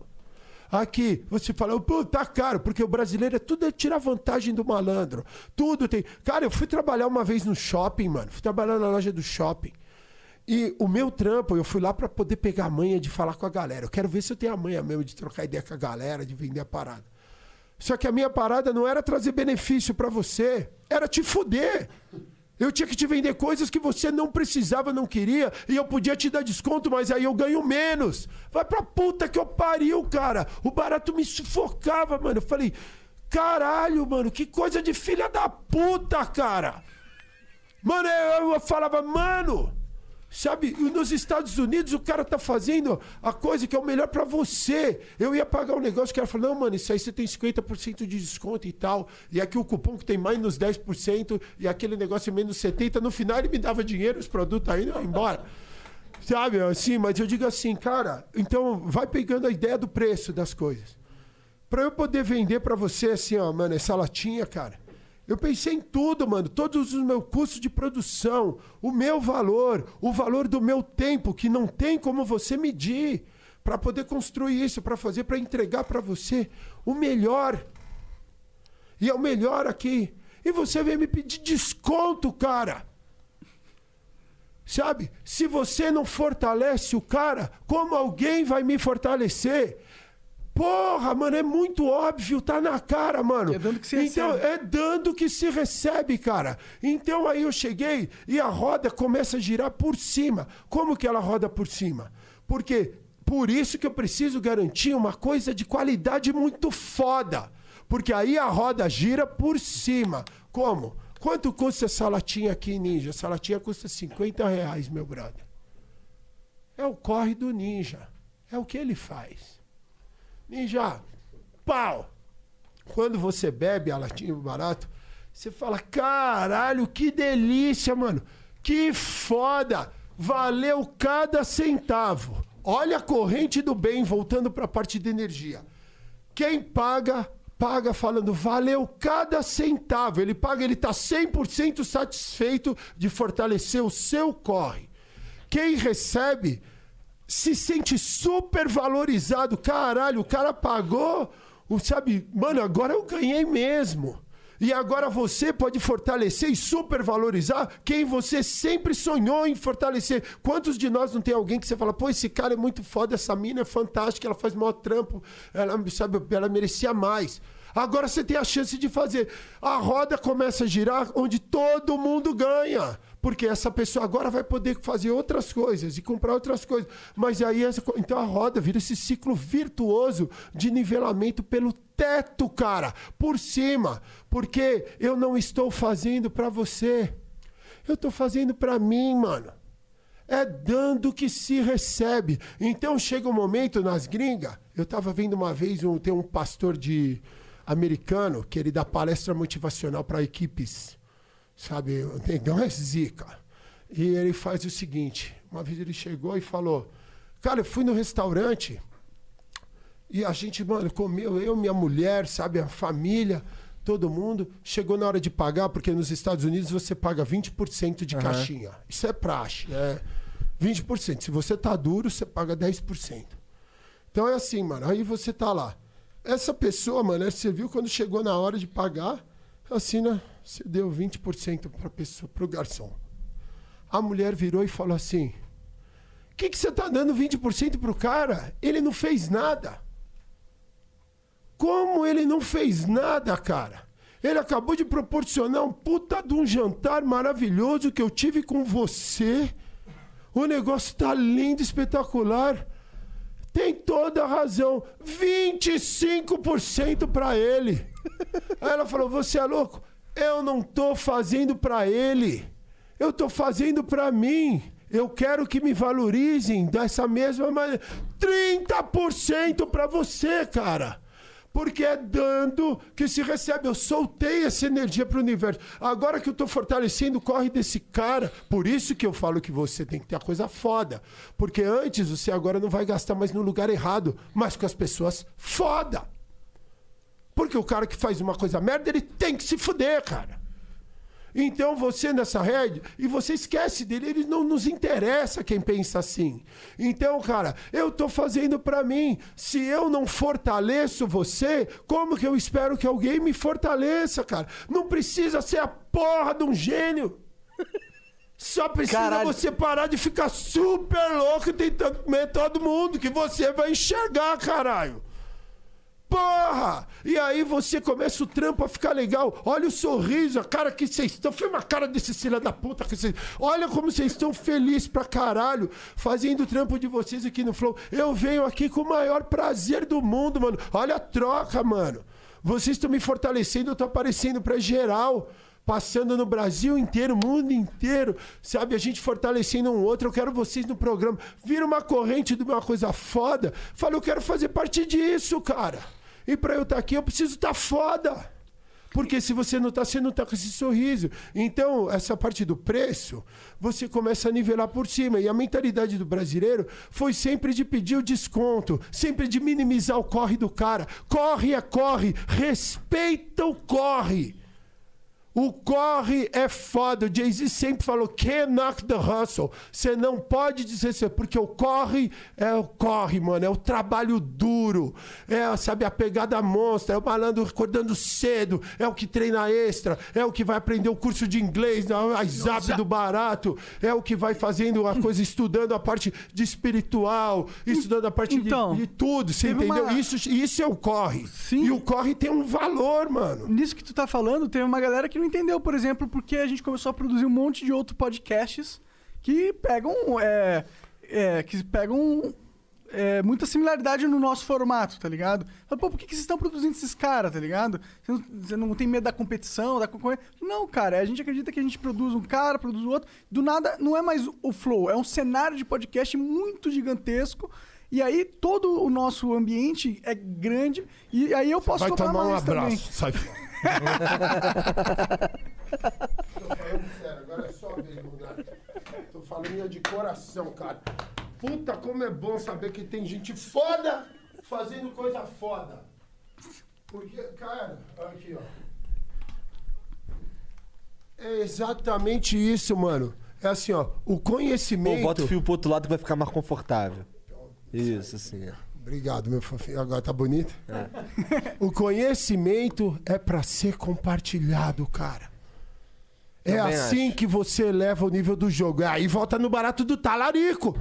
C: Aqui, você fala, pô, tá caro, porque o brasileiro é tudo é tirar vantagem do malandro. Tudo tem. Cara, eu fui trabalhar uma vez no shopping, mano. Fui trabalhar na loja do shopping. E o meu trampo, eu fui lá para poder pegar a manha de falar com a galera. Eu quero ver se eu tenho a manha mesmo de trocar ideia com a galera, de vender a parada. Só que a minha parada não era trazer benefício para você, era te fuder. Eu tinha que te vender coisas que você não precisava, não queria, e eu podia te dar desconto, mas aí eu ganho menos. Vai pra puta que eu pariu, cara. O barato me sufocava, mano. Eu falei, caralho, mano, que coisa de filha da puta, cara. Mano, eu, eu falava, mano, sabe, nos Estados Unidos o cara tá fazendo a coisa que é o melhor pra você. Eu ia pagar um negócio, o cara falou, não, mano, isso aí você tem 50% de desconto e tal. E aqui o cupom que tem mais nos 10% e aquele negócio é menos 70%. No final ele me dava dinheiro, os produtos aí, não, embora. Sabe, assim, mas eu digo assim, cara, então vai pegando a ideia do preço das coisas. Pra eu poder vender pra você, assim, ó, mano, essa latinha, cara. Eu pensei em tudo, mano. Todos os meus custos de produção, o meu valor, o valor do meu tempo, que não tem como você medir, Pra poder construir isso, pra fazer, pra entregar pra você o melhor. E é o melhor aqui. E você vem me pedir desconto, cara. Sabe? Se você não fortalece o cara, como alguém vai me fortalecer? Porra, mano, é muito óbvio, tá na cara, mano.
B: É dando que se
C: então,
B: recebe.
C: é dando que se recebe, cara. Então aí eu cheguei e a roda começa a girar por cima. Como que ela roda por cima? Porque por isso que eu preciso garantir uma coisa de qualidade muito foda. Porque aí a roda gira por cima. Como? Quanto custa essa latinha aqui, Ninja? Essa latinha custa 50 reais, meu brother. É o corre do Ninja. É o que ele faz. Ninja, pau! Quando você bebe a latinha barato, você fala: caralho, que delícia, mano. Que foda. Valeu cada centavo. Olha a corrente do bem voltando para a parte de energia. Quem paga, paga falando, valeu cada centavo. Ele paga, ele está 100% satisfeito de fortalecer o seu corre. Quem recebe se sente super valorizado. Caralho, o cara pagou, sabe? Mano, agora eu ganhei mesmo. E agora você pode fortalecer e supervalorizar quem você sempre sonhou em fortalecer. Quantos de nós não tem alguém que você fala, pô, esse cara é muito foda, essa mina é fantástica, ela faz maior trampo, ela, sabe, ela merecia mais. Agora você tem a chance de fazer. A roda começa a girar onde todo mundo ganha. Porque essa pessoa agora vai poder fazer outras coisas e comprar outras coisas. Mas aí, essa então a roda vira esse ciclo virtuoso de nivelamento pelo teto, cara, por cima. Porque eu não estou fazendo para você. Eu estou fazendo para mim, mano. É dando que se recebe. Então chega um momento nas gringas. Eu tava vendo uma vez um, tem um pastor de americano que ele dá palestra motivacional para equipes. Sabe, o negão é zica. E ele faz o seguinte: uma vez ele chegou e falou: Cara, eu fui no restaurante e a gente, mano, comeu, eu, minha mulher, sabe, a família, todo mundo. Chegou na hora de pagar, porque nos Estados Unidos você paga 20% de caixinha. Isso é praxe, né? 20%. Se você tá duro, você paga 10%. Então é assim, mano. Aí você tá lá. Essa pessoa, mano, você viu quando chegou na hora de pagar, assim, né? Você deu 20% pra pessoa, pro garçom. A mulher virou e falou assim: O que, que você tá dando 20% pro cara? Ele não fez nada. Como ele não fez nada, cara? Ele acabou de proporcionar um puta de um jantar maravilhoso que eu tive com você. O negócio tá lindo, espetacular. Tem toda a razão. 25% para ele. Aí ela falou: Você é louco? Eu não tô fazendo para ele. Eu tô fazendo para mim. Eu quero que me valorizem dessa mesma maneira. 30% para você, cara. Porque é dando que se recebe. Eu soltei essa energia para o universo. Agora que eu estou fortalecendo, corre desse cara. Por isso que eu falo que você tem que ter a coisa foda. Porque antes você agora não vai gastar mais no lugar errado, mas com as pessoas foda. Porque o cara que faz uma coisa merda, ele tem que se fuder, cara. Então você nessa rede, e você esquece dele, ele não nos interessa quem pensa assim. Então, cara, eu tô fazendo pra mim. Se eu não fortaleço você, como que eu espero que alguém me fortaleça, cara? Não precisa ser a porra de um gênio. Só precisa
A: Caralho.
C: você parar de ficar super louco tentando comer todo mundo, que você vai enxergar, caralho. Porra! E aí você começa o trampo a ficar legal. Olha o sorriso, a cara que vocês estão. Filma a cara desse filho da puta que vocês. Olha como vocês estão felizes pra caralho fazendo o trampo de vocês aqui no Flow. Eu venho aqui com o maior prazer do mundo, mano. Olha a troca, mano. Vocês estão me fortalecendo, eu tô aparecendo pra geral. Passando no Brasil inteiro, mundo inteiro, sabe? A gente fortalecendo um outro. Eu quero vocês no programa. Vira uma corrente de uma coisa foda. Fala, eu quero fazer parte disso, cara. E pra eu estar aqui, eu preciso estar foda. Porque se você não tá, você não tá com esse sorriso. Então, essa parte do preço, você começa a nivelar por cima. E a mentalidade do brasileiro foi sempre de pedir o desconto, sempre de minimizar o corre do cara. Corre é corre, respeita o corre. O corre é foda. O Jay-Z sempre falou: can't knock the hustle. Você não pode dizer porque o corre é o corre, mano. É o trabalho duro. É, sabe, a pegada monstra. É o malandro acordando cedo. É o que treina extra. É o que vai aprender o curso de inglês na WhatsApp do barato. É o que vai fazendo a coisa, estudando a parte de espiritual, estudando a parte de-
B: Então,
C: de, tudo. Você entendeu?
B: uma-
C: Isso, isso é o corre.
B: Sim.
C: E o corre tem um valor, mano.
B: Nisso que tu tá falando, teve uma galera que não entendeu, por exemplo, porque a gente começou a produzir um monte de outros podcasts que pegam. É, é, que pegam é, muita similaridade no nosso formato, tá ligado? Fala, Pô, por que, que vocês estão produzindo esses caras, tá ligado? Você não, você não tem medo da competição, da concorrência? Não, cara, a gente acredita que a gente produz um cara, produz o outro. Do nada, não é mais o flow, é um cenário de podcast muito gigantesco. E aí, todo o nosso ambiente é grande. E aí eu posso
C: Vai tomar um
B: mais também.
C: abraço. Fora. Tô falando sério, agora é só a vez, Monark. Tô falando de coração, cara. Puta, como é bom saber que tem gente foda fazendo coisa foda. Porque, cara, aqui, ó. É exatamente isso, mano. É assim, ó. O
A: Pô,
C: conhecimento.
A: bota o fio pro outro lado que vai ficar mais confortável. Isso, assim.
C: Obrigado, meu fofinho. Agora tá bonito? O conhecimento é pra ser compartilhado, cara. É
A: Também
C: assim
A: acho.
C: que você eleva o nível do jogo. Aí volta no barato do talarico.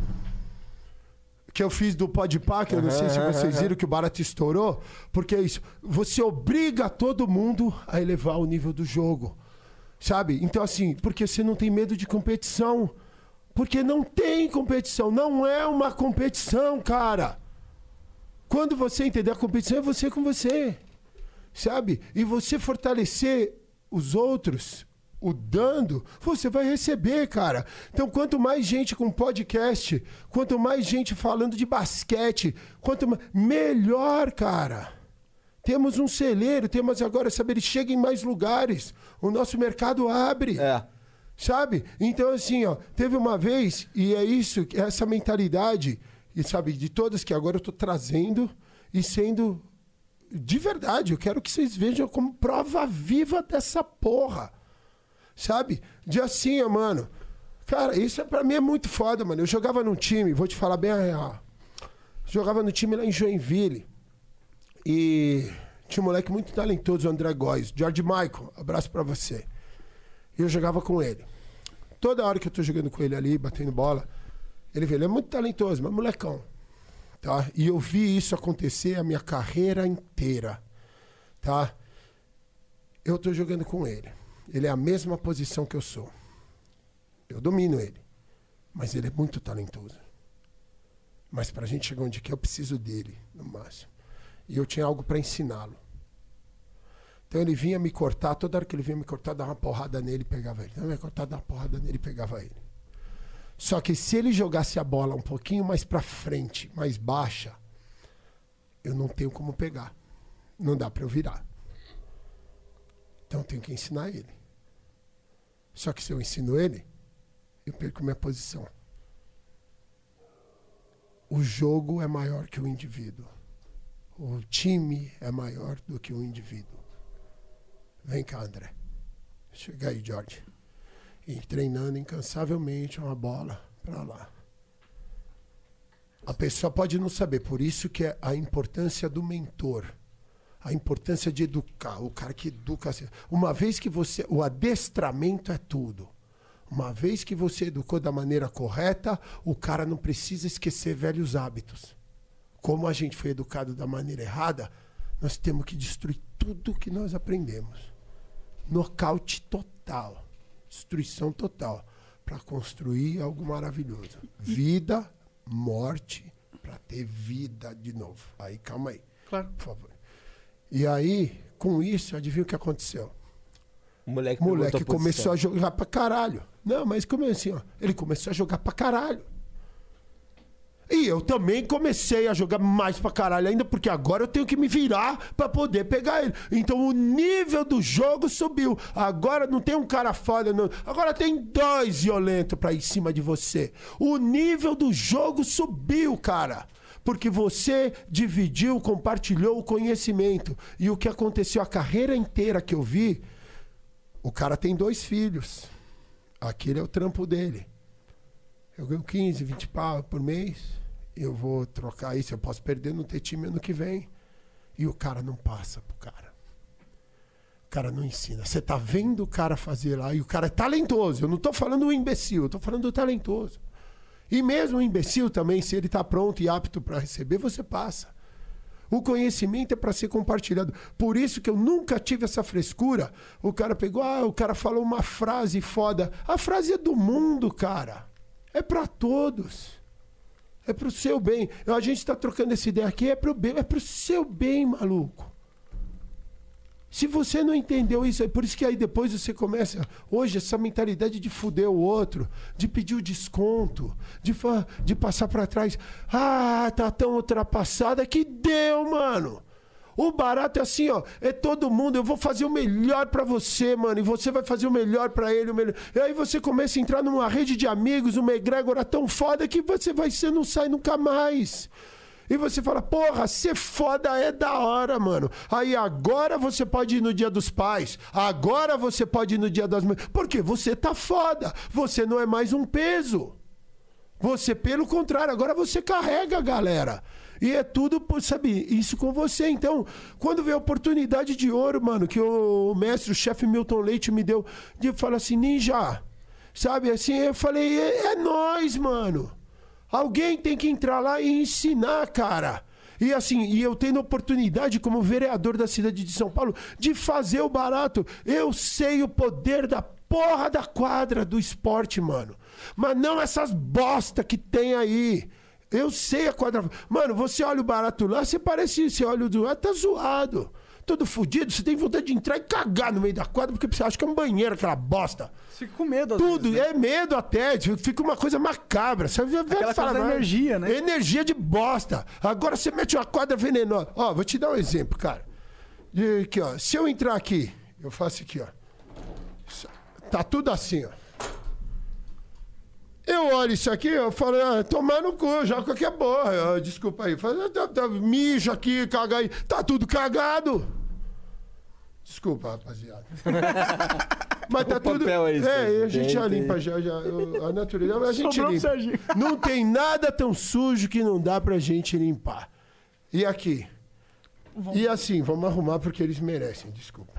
C: Que eu fiz do Podpah, que eu não sei se vocês viram que o barato estourou. Porque é isso. Você obriga todo mundo a elevar o nível do jogo. Sabe? Então, assim, porque você não tem medo de competição. Porque não tem competição. Não é uma competição, cara. Quando você entender a competição, é você com você. Sabe? E você fortalecer os outros, o dando, você vai receber, cara. Então, quanto mais gente com podcast, quanto mais gente falando de basquete, quanto ma- melhor, cara. Temos um celeiro, temos agora, saber, chega em mais lugares. O nosso mercado abre.
A: É.
C: Sabe? Então, assim, ó, teve uma vez, e é isso, essa mentalidade, e sabe, de todas que agora eu tô trazendo e sendo de verdade. Eu quero que vocês vejam como prova viva dessa porra. Sabe? De assim, mano. Cara, isso é, pra mim é muito foda, mano. Eu jogava num time, vou te falar bem a real. Jogava no time lá em Joinville. E tinha um moleque muito talentoso, o André Góes. George Michael, abraço pra você. Eu jogava com ele. Toda hora que eu tô jogando com ele ali, batendo bola, ele vê, ele é muito talentoso, mas molecão. Tá? E eu vi isso acontecer a minha carreira inteira. Tá? Eu tô jogando com ele. Ele é a mesma posição que eu sou. Eu domino ele. Mas ele é muito talentoso. Mas pra gente chegar onde quer, eu preciso dele, no máximo. E eu tinha algo pra ensiná-lo. Então ele vinha me cortar, toda hora que ele vinha me cortar, dava uma porrada nele e pegava ele. Ele ia cortar, dava uma porrada nele e pegava ele. Só que se ele jogasse a bola um pouquinho mais pra frente, mais baixa, eu não tenho como pegar. Não dá pra eu virar. Então eu tenho que ensinar ele. Só que se eu ensino ele, eu perco minha posição. O jogo é maior que o indivíduo. O time é maior do que o indivíduo. Vem cá, André. Chega aí, George. E treinando incansavelmente uma bola para lá. A pessoa pode não saber, por isso que é a importância do mentor. A importância de educar, o cara que educa. assim. Uma vez que você. O adestramento é tudo. Uma vez que você educou da maneira correta, o cara não precisa esquecer velhos hábitos. Como a gente foi educado da maneira errada, nós temos que destruir tudo que nós aprendemos. Nocaute total. Destruição total. Para construir algo maravilhoso. Vida, morte, para ter vida de novo. Aí, calma aí,
B: Claro.
C: por favor. E aí, com isso, adivinha o que aconteceu?
A: O moleque,
C: moleque começou a jogar pra caralho. Não, mas como é assim, ó? Ele começou a jogar pra caralho. Eu também comecei a jogar mais pra caralho ainda, porque agora eu tenho que me virar pra poder pegar ele. Então o nível do jogo subiu. Agora não tem um cara foda, não. Agora tem dois violentos pra ir em cima de você. O nível do jogo subiu, cara. Porque você dividiu, compartilhou o conhecimento. E o que aconteceu a carreira inteira que eu vi, o cara tem dois filhos. Aquele é o trampo dele. Eu ganho 15, 20 pau por mês. Eu vou trocar isso. Eu posso perder, não ter time ano que vem. E o cara não passa pro cara. O cara não ensina. Você tá vendo o cara fazer lá. E o cara é talentoso. Eu não tô falando do imbecil. Eu tô falando do talentoso. E mesmo o imbecil também, se ele tá pronto e apto para receber, você passa. O conhecimento é para ser compartilhado. Por isso que eu nunca tive essa frescura. O cara pegou, ah, o cara falou uma frase foda. A frase é do mundo, cara. É para todos. É pro seu bem. A gente tá trocando essa ideia aqui, é pro bem, é pro seu bem, maluco. Se você não entendeu isso, é por isso que aí depois você começa, hoje, essa mentalidade de fuder o outro, de pedir o desconto, de, de passar pra trás. Ah, tá tão ultrapassada que deu, mano. O barato é assim, ó, é todo mundo, eu vou fazer o melhor pra você, mano, e você vai fazer o melhor pra ele, o melhor. E aí você começa a entrar numa rede de amigos, uma egrégora tão foda que você vai ser não sai nunca mais. E você fala, porra, ser foda é da hora, mano. Aí agora você pode ir no dia dos pais. Agora você pode ir no dia das mães. Porque você tá foda. Você não é mais um peso. Você, pelo contrário, agora você carrega a galera. E é tudo, sabe, isso com você. Então, quando vê a oportunidade de ouro, mano, que o mestre, o chefe Milton Leite me deu, de falar assim, ninja, sabe, assim, eu falei, é, é nós, mano. Alguém tem que entrar lá e ensinar, cara. E assim, e eu tendo oportunidade como vereador da cidade de São Paulo de fazer o barato. Eu sei o poder da porra da quadra do esporte, mano. Mas não essas bosta que tem aí. Eu sei a quadra. Mano, você olha o barato lá, você parece. Você olha o do lado, tá zoado. Todo fudido, você tem vontade de entrar e cagar no meio da quadra, porque você acha que é um banheiro, aquela bosta.
B: Fica com medo, às
C: Tudo,
B: vezes, né?
C: é medo até, fica uma coisa macabra. Você vai
B: Aquela
C: falar,
B: coisa da
C: "Não,
B: energia, né?"
C: Energia de bosta. Agora você mete uma quadra venenosa. Ó, vou te dar um exemplo, cara. Aqui, ó. Se eu entrar aqui, eu faço aqui, ó. Tá tudo assim, ó. Eu olho isso aqui, eu falo, ah, tomar no cu, joga qualquer porra. Ah, Desculpa aí. Fala, tá, tá, mijo aqui, caga aí. Tá tudo cagado. Desculpa, rapaziada. Mas tá tudo.
A: papel aí,
C: é, a gente
A: Tem,
C: já
A: tem.
C: limpa, já, já. eu- a natureza. A gente
B: Sobrou
C: limpa. Não tem nada tão sujo que não dá pra gente limpar. E aqui? E assim, vamos arrumar porque eles merecem, desculpa.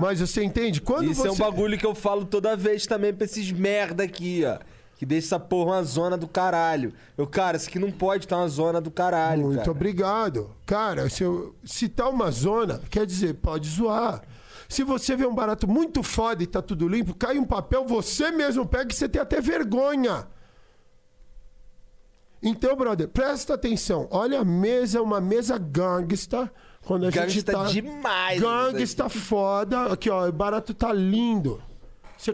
C: Mas você entende? Quando
A: Isso
C: você...
A: é um bagulho que eu falo toda vez também pra esses merda aqui, ó. Que deixa essa porra uma zona do caralho. Eu, cara, isso aqui não pode estar uma zona do caralho,
C: Muito
A: cara.
C: obrigado. Cara, se, eu, se tá uma zona, quer dizer, pode zoar. Se você vê um barato muito foda e tá tudo limpo, cai um papel, você mesmo pega e você tem até vergonha. Então, brother, presta atenção. Olha a mesa, uma mesa gangsta. Quando a gente
A: Gangsta
C: tá.
A: demais,
C: Gangsta foda. Aqui, ó, o barato tá lindo. Você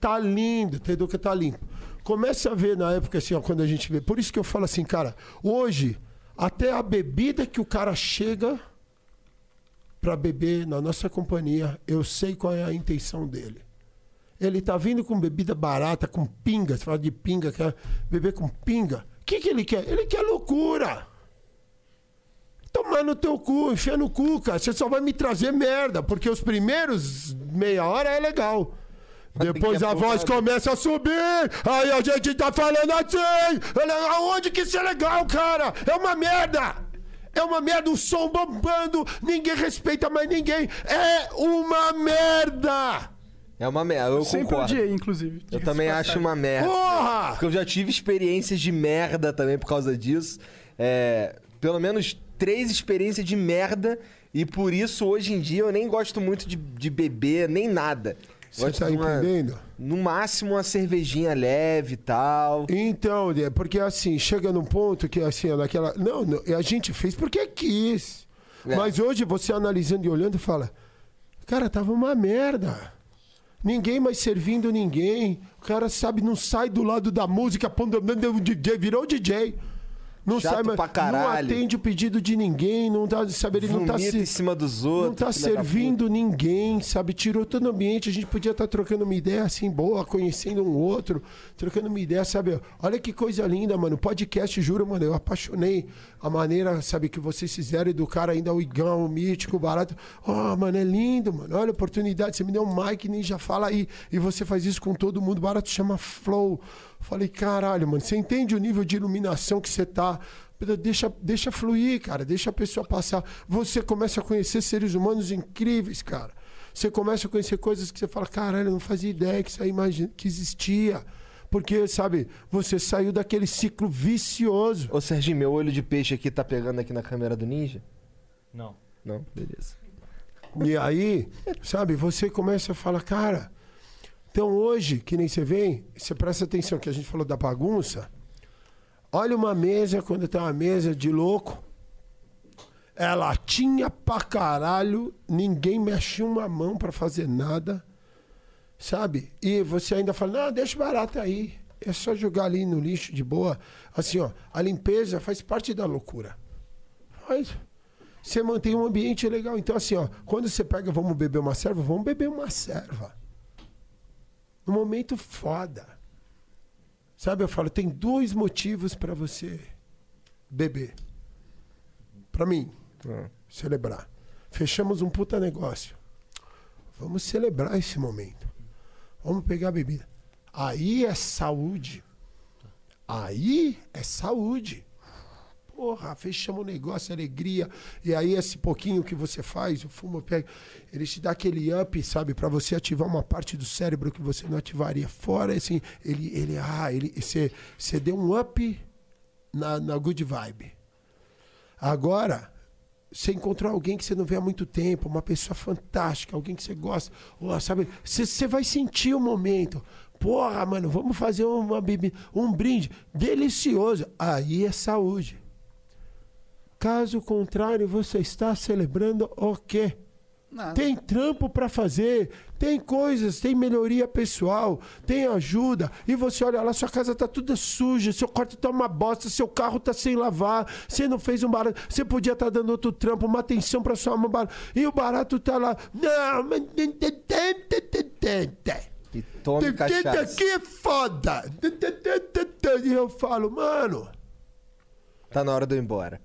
C: tá lindo, entendeu? Que tá limpo. Comece a ver na época, assim, ó, quando a gente vê. Por isso que eu falo assim, cara, hoje, até a bebida que o cara chega pra beber na nossa companhia, eu sei qual é a intenção dele. Ele tá vindo com bebida barata, com pinga, você fala de pinga, quer beber com pinga. O que, que ele quer? Ele quer loucura. Tomar no teu cu, enfiar no cu, cara. Você só vai me trazer merda, porque os primeiros meia hora é legal. Depois
A: a
C: voz começa a subir, aí a gente tá falando assim. Aonde que isso é legal, cara? É uma merda! É uma merda, o som bombando, ninguém respeita mais ninguém. É uma merda!
A: É uma merda, eu
B: Sempre
A: concordo.
B: odiei, inclusive.
A: Eu também acho uma merda.
C: Porra!
A: Porque eu já tive experiências de merda também por causa disso. É, pelo menos três experiências de merda. E por isso, hoje em dia, eu nem gosto muito de, de beber, nem nada.
C: Você
A: Gosto
C: tá
A: uma-
C: entendendo?
A: No máximo, uma cervejinha leve e tal.
C: Então, é porque assim, chega num ponto que assim, naquela. Não, não, a gente fez porque quis.
A: É.
C: Mas hoje você analisando e olhando fala, cara, tava uma merda. Ninguém mais servindo ninguém. O cara sabe, não sai do lado da música, pondo virou DJ. Não
A: Chato
C: sai mais,
A: pra
C: não
A: caralho.
C: atende o pedido de ninguém, não tá, sabe, ele não tá
A: Vomita
C: se
A: em cima dos outros.
C: não tá servindo ninguém, sabe? Tirou todo o ambiente. A gente podia estar trocando uma ideia assim boa, conhecendo um outro, trocando uma ideia, sabe? Olha que coisa linda, mano. Podcast, juro, mano, eu apaixonei a maneira, sabe, que vocês fizeram educar ainda o Igão, o Mítico, o Barato. Oh, mano, é lindo, mano. Olha a oportunidade. Você me deu um mic, ninja, fala aí. E você faz isso com todo mundo. Barato chama Flow. Falei, caralho, mano, você entende o nível de iluminação que você tá? Deixa, deixa fluir, cara. Deixa a pessoa passar. Você começa a conhecer seres humanos incríveis, cara. Você começa a conhecer coisas que você fala, caralho, eu não fazia ideia que isso aí imagina, que existia. Porque, sabe, você saiu daquele ciclo vicioso.
A: Ô, Serginho, meu olho de peixe aqui tá pegando aqui na câmera do Ninja?
D: Não.
A: Não? Beleza.
C: E aí, sabe, você começa a falar, cara. Então hoje, que nem você vem, você presta atenção que a gente falou da bagunça. Olha uma mesa, quando tem uma mesa de louco. Ela tinha pra caralho, ninguém mexia uma mão pra fazer nada, sabe? E você ainda fala, não, deixa barato aí. É só jogar ali no lixo de boa. Assim, ó, a limpeza faz parte da loucura. Você mantém um ambiente legal. Então, assim, ó, quando você pega, vamos beber uma serva, vamos beber uma serva. No momento foda. Sabe, eu falo, tem dois motivos pra você beber. Pra mim, celebrar. Fechamos um puta negócio. Vamos celebrar esse momento. Vamos pegar a bebida. Aí é saúde. Aí é saúde. Porra, fechamos o negócio, alegria. E aí, esse pouquinho que você faz, o fumo pega, ele te dá aquele up, sabe, Pra você ativar uma parte do cérebro que você não ativaria. Fora, assim, ele, ele, ah, ele, você, deu um up na, na good vibe. Agora, você encontrou alguém que você não vê há muito tempo, uma pessoa fantástica, alguém que você gosta, ou, sabe? Você, vai sentir o momento. Porra, mano, vamos fazer uma um brinde delicioso. Aí é saúde. Caso contrário, você está celebrando o quê?
B: Nada.
C: Tem trampo pra fazer, tem coisas, tem melhoria pessoal, tem ajuda. E você olha lá, sua casa tá toda suja, seu quarto tá uma bosta, seu carro tá sem lavar, você não fez um barato, você podia estar dando outro trampo, uma atenção pra sua mão barato. E o barato tá lá. Não, mas.
A: E tome cachaça.
C: aqui é foda. E eu falo, mano.
A: Tá na hora de eu ir embora.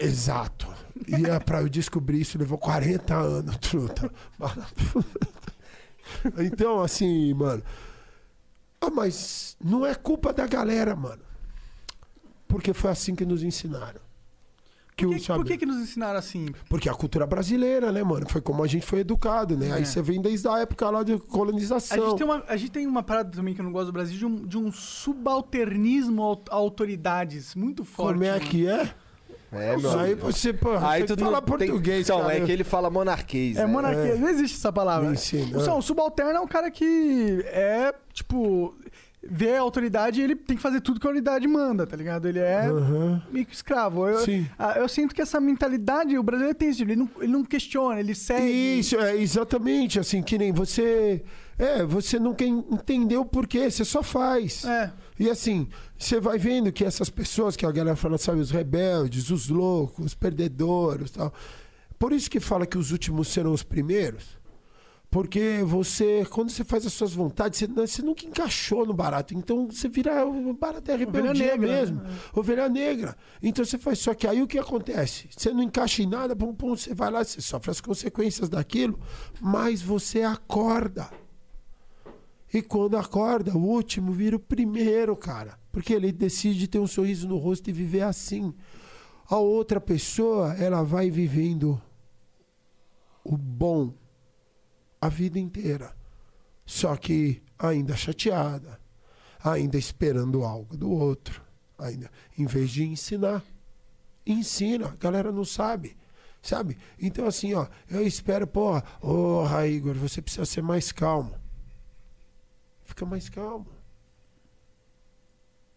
C: Exato. E é pra eu descobrir isso levou 40 anos, truta. Então, assim, mano. Ah, mas não é culpa da galera, mano. Porque foi assim que nos ensinaram. Que
B: Por
C: o-
B: que,
C: sabe?
B: por que, que nos ensinaram assim?
C: Porque a cultura brasileira, né, mano? Foi como a gente foi educado, né?
B: É.
C: Aí você vem desde a época lá de
B: A
C: colonização.
B: gente, tem uma, a gente tem uma parada também que eu não gosto do Brasil, de um, de um subalternismo a autoridades muito forte.
C: Como é
B: mano.
C: que é?
A: É, meu
C: Aí
A: amigo.
C: você, porra,
A: Aí tu
C: que falar
A: não tem-
C: português,
A: Então,
C: cara.
A: é que ele fala monarquês.
B: É
A: né?
B: monarquia, não existe essa palavra.
C: Ensina,
B: O,
C: é.
B: o subalterno é um cara que é, tipo, vê a autoridade e ele tem que fazer tudo que a autoridade manda, tá ligado? Ele é
C: Aham.
B: meio que escravo. Eu,
C: Sim.
B: ah, eu sinto que essa mentalidade, o brasileiro tem isso, ele não, ele não questiona, ele segue.
C: Isso, é exatamente assim, que nem você. É, você nunca en- entendeu por quê, você só faz.
B: É.
C: E assim, você vai vendo que essas pessoas que a galera fala, sabe, os rebeldes, os loucos, os perdedores tal. Por isso que fala que os últimos serão os primeiros. Porque você, quando você faz as suas vontades, você, você nunca encaixou no barato. Então você vira. O barato é rebeldia
B: negra,
C: mesmo.
B: né?
C: Ovelha negra. Então você faz. Só que aí o que acontece? Você não encaixa em nada, pum, pum, você vai lá, você sofre as consequências daquilo, mas você acorda. E quando acorda, o último vira o primeiro, cara. Porque ele decide ter um sorriso no rosto e viver assim. A outra pessoa, ela vai vivendo o bom a vida inteira. Só que ainda chateada, ainda esperando algo do outro. Ainda, em vez de ensinar. Ensina, a galera não sabe. Sabe? Então, assim, ó, eu espero, porra, ô, Igor, você precisa ser mais calmo. Fica mais calmo.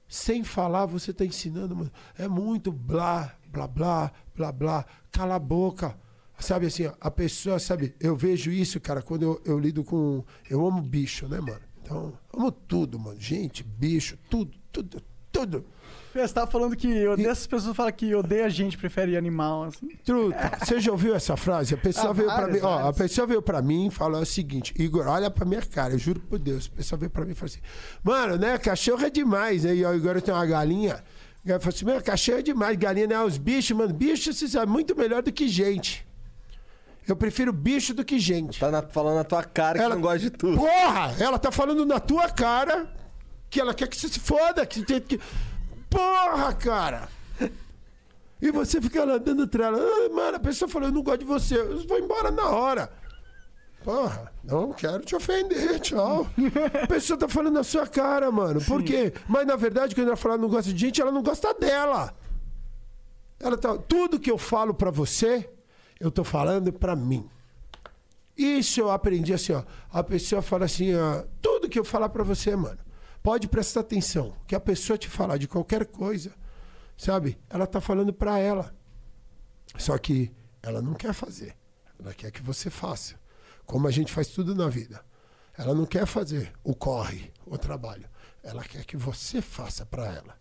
C: Sem falar, você está ensinando, mano. É muito blá, blá, blá, blá, blá. Cala a boca. Sabe assim, a pessoa, sabe, eu vejo isso, cara, quando eu, eu lido com. Eu amo bicho, né, mano? Então, amo tudo, mano. Gente, bicho, tudo, tudo, tudo.
B: Você tava falando que odeia essas pessoas que falam que odeia a gente, prefere animal, assim.
C: Truta, você já ouviu essa frase? A pessoa
B: Ah,
C: veio para
B: várias,
C: mim, ó, a pessoa veio para mim e falou o seguinte: Igor, olha pra minha cara, eu juro por Deus. A pessoa veio para mim e falou assim: Mano, né, cachorro é demais, né? E ó, Igor tem uma galinha. Ela falou assim: Meu, cachorro é demais, galinha, né? Os bichos, mano, bicho, você sabe, muito melhor do que gente. Eu prefiro bicho do que gente.
A: Tá na- falando na tua cara que
C: Ela-
A: não gosta de tudo.
C: Porra! Ela tá falando na tua cara que ela quer que você se foda. Que que... Porra, cara! E você fica lá dando trela. Ah, mano, a pessoa falou, eu não gosto de você. Eu vou embora na hora. Porra, não quero te ofender, tchau. A pessoa tá falando na sua cara, mano. Por quê? Mas na verdade, quando ela fala não gosta de gente, ela não gosta dela. Ela tá... Tudo que eu falo pra você, eu tô falando pra mim. Isso eu aprendi assim, ó. A pessoa fala assim, ó, tudo que eu falar pra você, mano. Pode prestar atenção. Que a pessoa te falar de qualquer coisa, sabe? Ela tá falando pra ela. Só que ela não quer fazer. Ela quer que você faça. Como a gente faz tudo na vida. Ela não quer fazer o corre, o trabalho. Ela quer que você faça pra ela.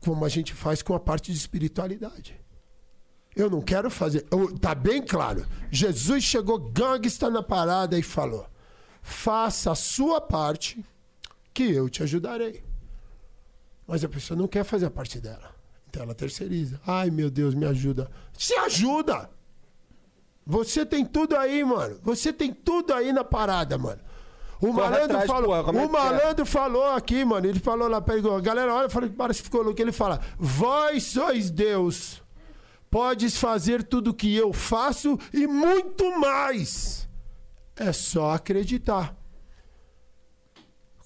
C: Como a gente faz com a parte de espiritualidade. Eu não quero fazer. eu- tá bem claro. Jesus chegou gangsta na parada e falou: faça a sua parte, que eu te ajudarei. Mas a pessoa não quer fazer a parte dela. Então ela terceiriza. Ai, meu Deus, me ajuda. Se ajuda! Você tem tudo aí, mano. Você tem tudo aí na parada, mano. O
A: Corre
C: malandro
A: atrás,
C: falou.
A: porra, é
C: o
A: é?
C: malandro falou aqui, mano. Ele falou lá, pegou. Galera, olha, falei, parece que ficou louco. Ele fala: Vós sois Deus. Podes fazer tudo que eu faço e muito mais. É só acreditar.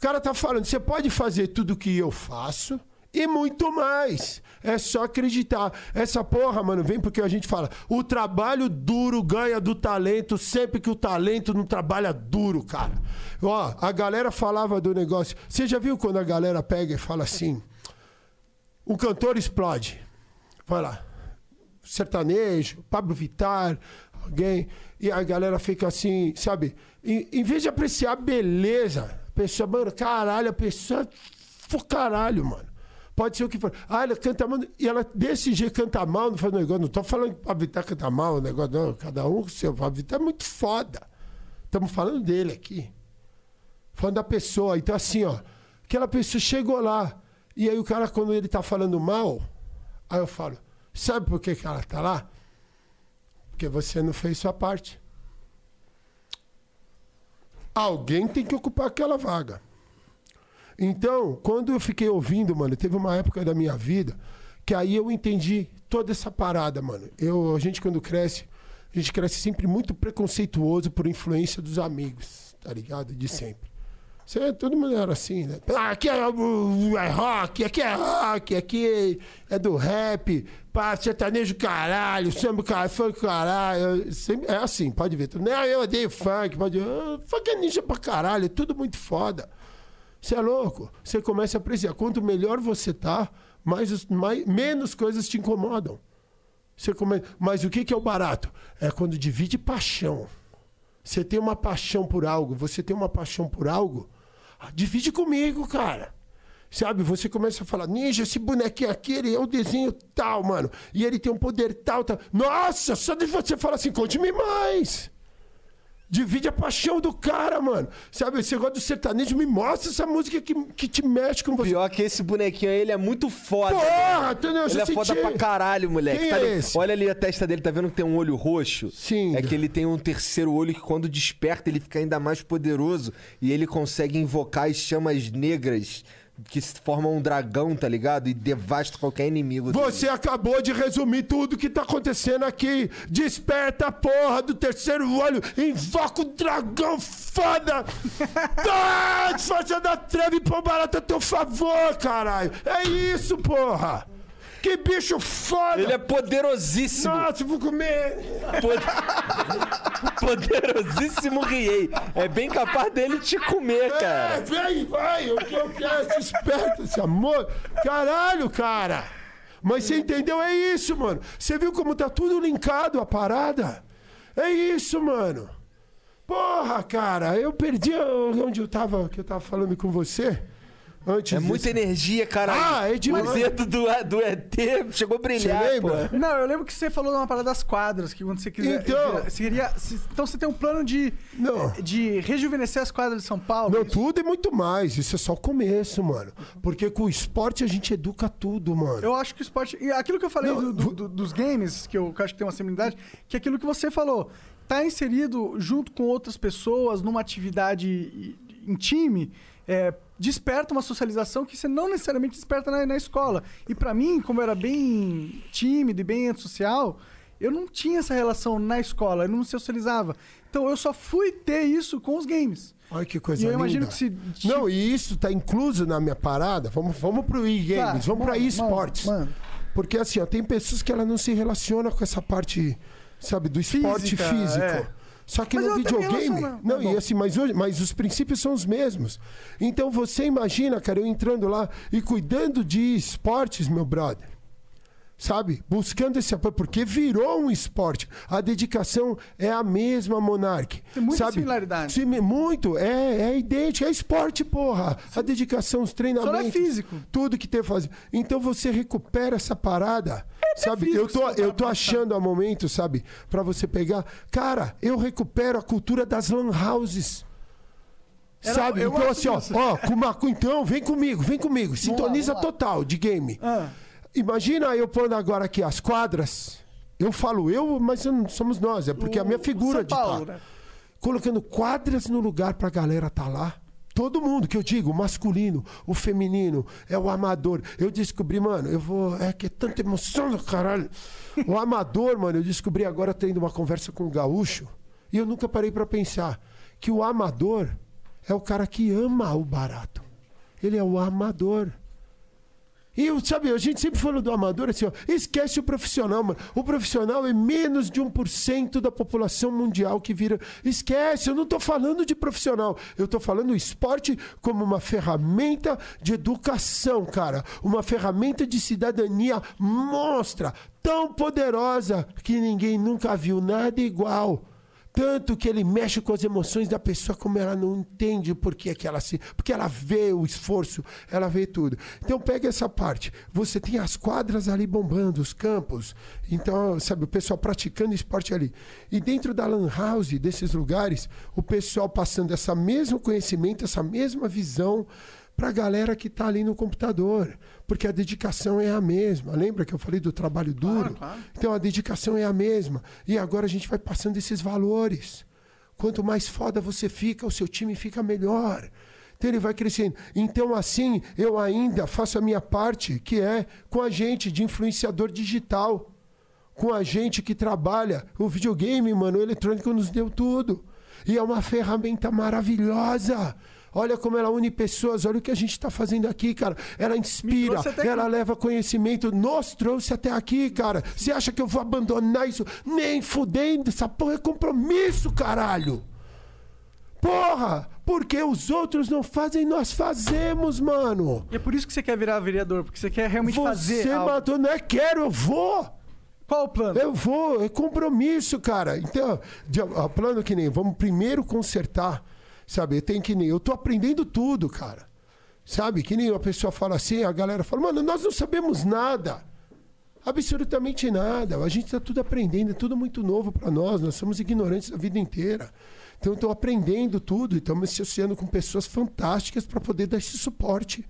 C: O cara tá falando, você pode fazer tudo que eu faço e muito mais. É só acreditar. Essa porra, mano, vem porque a gente fala, o trabalho duro ganha do talento sempre que o talento não trabalha duro, cara. Ó, a galera falava do negócio. Você já viu quando a galera pega e fala assim: um cantor explode. Vai lá. Sertanejo, Pablo Vittar, alguém. E a galera fica assim, sabe? Em, em vez de apreciar a beleza, pessoa, mano, caralho, a pessoa. Pô, caralho, mano. Pode ser o que for. Ah, ela canta mal. E ela desse jeito canta mal, não faz negócio. Não tô falando que o Vittar canta mal, o negócio, não. Cada um com seu. O Vittar é muito foda. Estamos falando dele aqui. Falando da pessoa. Então, assim, ó. Aquela pessoa chegou lá. E aí o cara, quando ele tá falando mal, aí eu falo, sabe por que, que ela tá lá? Porque você não fez sua parte. Alguém tem que ocupar aquela vaga. Então, quando eu fiquei ouvindo, mano, teve uma época da minha vida que aí eu entendi toda essa parada, mano. Eu, a gente quando cresce, a gente cresce sempre muito preconceituoso por influência dos amigos, tá ligado? De sempre. Você, todo mundo era assim, né? Ah, aqui é, o- é rock, aqui é rock, aqui é do rap, pá, sertanejo caralho, samba caralho, funk caralho. Sempre- É assim, pode ver. Não, eu odeio funk, pode ver. Ah, Funk é ninja pra caralho, é tudo muito foda. Você é louco. Você começa a apreciar. Quanto melhor você tá, mais, mais- menos coisas te incomodam. Você come... Mas o que, que é o barato? É quando divide paixão. Você tem uma paixão por algo, você tem uma paixão por algo, ah, divide comigo, cara. Sabe, você começa a falar, ninja, esse bonequinho aqui, ele é o desenho tal, mano. E ele tem um poder tal, tal. Nossa, só de você falar assim, conte-me mais. Divide a paixão do cara, mano. Sabe, você gosta do sertanejo, me mostra essa música que, que te mexe com você.
A: Pior que esse bonequinho aí, ele é muito foda.
C: Porra,
A: mano.
C: entendeu? Eu
A: Ele
C: já
A: é foda
C: senti.
A: pra caralho, moleque. Tá
C: é
A: ali-? Olha ali a testa dele, tá vendo que tem um olho roxo?
C: Sim.
A: É que ele tem um terceiro olho que quando desperta ele fica ainda mais poderoso e ele consegue invocar as chamas negras que se formam um dragão, tá ligado? E devasta qualquer inimigo. dele.
C: Você acabou de resumir tudo que tá acontecendo aqui. Desperta a porra do terceiro olho. Invoca o dragão foda. Dá força da treva e põe barato a teu favor, caralho. É isso, porra. Que bicho foda.
A: Ele é poderosíssimo.
C: Nossa, vou comer.
A: Pod- Poderosíssimo Riei. É bem capaz dele te comer,
C: É,
A: cara.
C: vem, vai. O que eu quero? Se esperta, esse amor. Caralho, cara. Mas você entendeu? É isso, mano. Você viu como tá tudo linkado a parada? É isso, mano. Porra, cara, eu perdi onde eu tava, que eu tava falando com você. Antes
A: É muita
C: desse-
A: energia, cara.
C: Ah, é demais.
A: O dedo do, do ET chegou a brilhar,
C: Você lembra?
A: pô.
B: Não, eu lembro que você falou de uma parada das quadras, que quando você quiser.
C: Então-
B: você queria, então você tem um plano de,
C: Não.
B: de rejuvenescer as quadras de São Paulo?
C: Não,
B: isso?
C: tudo e muito mais. Isso é só o começo, mano. Porque com o esporte a gente educa tudo, mano.
B: Eu acho que o esporte. E aquilo que eu falei
C: Não,
B: do- do- dos games, que eu, que eu acho que tem uma similaridade, que é aquilo que você falou. Tá inserido junto com outras pessoas numa atividade em time, é, desperta uma socialização que você não necessariamente desperta na, na escola. E pra mim, como eu era bem tímido e bem antissocial, eu não tinha essa relação na escola, eu não socializava. Então eu só fui ter isso com os games.
C: Olha que coisa
B: E eu
C: linda.
B: imagino que se-
C: Não, e isso tá incluso na minha parada. Vamos, vamos pro e-games,
B: Tá,
C: vamos pra
B: manda,
C: e-sports. Porque assim, ó, tem pessoas que ela não se relaciona com essa parte, sabe, do esporte
B: Física,
C: físico.
B: é.
C: Só que
B: Mas
C: no videogame.
B: relaciono,
C: Não,
B: tá
C: e assim, mas, hoje, mas os princípios são os mesmos. Então você imagina, cara, eu entrando lá e cuidando de esportes, meu brother. Sabe? Buscando esse apoio, porque virou um esporte. A dedicação é a mesma, Monark.
B: Tem muita
C: sabe?
B: similaridade.
C: Sim, muito. É, é idêntico. É esporte, porra. A dedicação, os treinamentos.
B: Só é físico.
C: Tudo que tem que fazer. Então você recupera essa parada. sabe?
B: físico
C: Eu tô, eu tô
B: pensar.
C: achando a momento, sabe? Pra você pegar. Cara, eu recupero a cultura das lan houses.
B: Era-
C: sabe?
B: eu
C: Então, assim, ó, ó, com uma- então, vem comigo, vem comigo. Sintoniza
B: vamos lá.
C: total de game.
B: Ah.
C: Imagina eu pondo agora aqui as quadras. Eu falo eu, mas não- somos nós, é porque a minha
B: O- o
C: figura de
B: Paulo,
C: tá
B: né?
C: colocando quadras no lugar pra galera tá lá. Todo mundo que eu digo, o masculino, o feminino, é o amador. Eu descobri, mano, eu vou. É que é tanta emoção do caralho. O amador, mano, eu descobri agora tendo uma conversa com o gaúcho. E eu nunca parei pra pensar que o amador é o cara que ama o barato. Ele é o amador. E sabe, a gente sempre falou do amador assim, ó, esquece o profissional, mano. O profissional é menos de 1% da população mundial que vira. Esquece, eu não tô falando de profissional. Eu tô falando esporte como uma ferramenta de educação, cara. Uma ferramenta de cidadania monstra, tão poderosa que ninguém nunca viu nada igual. Tanto que ele mexe com as emoções da pessoa, como ela não entende por que, que ela se. Porque ela vê o esforço, ela vê tudo. Então pega essa parte. Você tem as quadras ali bombando, os campos. Então, sabe, o pessoal praticando esporte ali. E dentro da Lan House, desses lugares, o pessoal passando esse mesmo conhecimento, essa mesma visão para a galera que está ali no computador. Porque a dedicação é a mesma. Lembra que eu falei do trabalho duro?
B: claro.
C: Então a dedicação é a mesma. E agora a gente vai passando esses valores. Quanto mais foda você fica, o seu time fica melhor. Então ele vai crescendo. Então, assim, eu ainda faço a minha parte, que é com a gente de influenciador digital. Com a gente que trabalha. O videogame, mano, o eletrônico nos deu tudo. E é uma ferramenta maravilhosa. Olha como ela une pessoas, olha o que a gente está fazendo aqui, cara. Ela inspira, ela
B: aqui.
C: leva conhecimento, nos trouxe até aqui, cara. Você acha que eu vou abandonar isso? Nem fudendo, essa porra é compromisso, caralho. Porra! Porque os outros não fazem, nós fazemos, mano.
B: E é por isso que você quer virar vereador, porque você quer realmente fazer
C: Você
B: algo.
C: matou, não é quero, eu vou.
B: Qual o plano?
C: Eu vou, é compromisso, cara. Então, plano que nem, vamos primeiro consertar, sabe? Tenho que nem, eu tô aprendendo tudo, cara. Sabe? Que nem uma pessoa fala assim, a galera fala, mano, nós não sabemos nada. Absolutamente nada. A gente está tudo aprendendo, é tudo muito novo para nós. Nós somos ignorantes a vida inteira. Então, estou aprendendo tudo e estamos associando com pessoas fantásticas para poder dar esse suporte.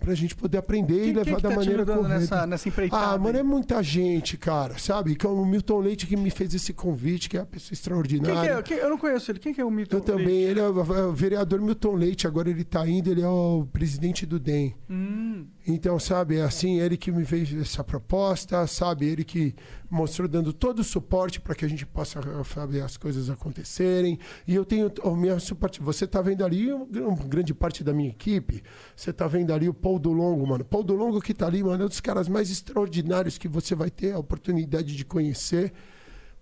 C: Para a gente poder aprender
B: Quem-
C: e levar
B: quem que
C: da
B: tá te
C: maneira
B: ajudando
C: correta.
B: nessa- nessa empreitada
C: Ah, mano, é muita gente, cara. Sabe? Que é o Milton Leite que me fez esse convite, que é uma pessoa
B: Quem
C: extraordinária.
B: que é? Quem- eu não conheço ele. Quem que é o Milton?
C: Eu também, ele é o, é o vereador Milton Leite, agora ele tá indo, ele é o presidente do DEM.
B: Hum.
C: Então, sabe, é assim, ele que me fez essa proposta, sabe, ele que mostrou dando todo o suporte para que a gente possa sabe, as coisas acontecerem. E eu tenho o meu suporte. Você tá vendo ali um- uma grande parte da minha equipe. Você tá vendo ali o Paul do Longo, mano. Paul do Longo que tá ali, mano, é um dos caras mais extraordinários que você vai ter a oportunidade de conhecer.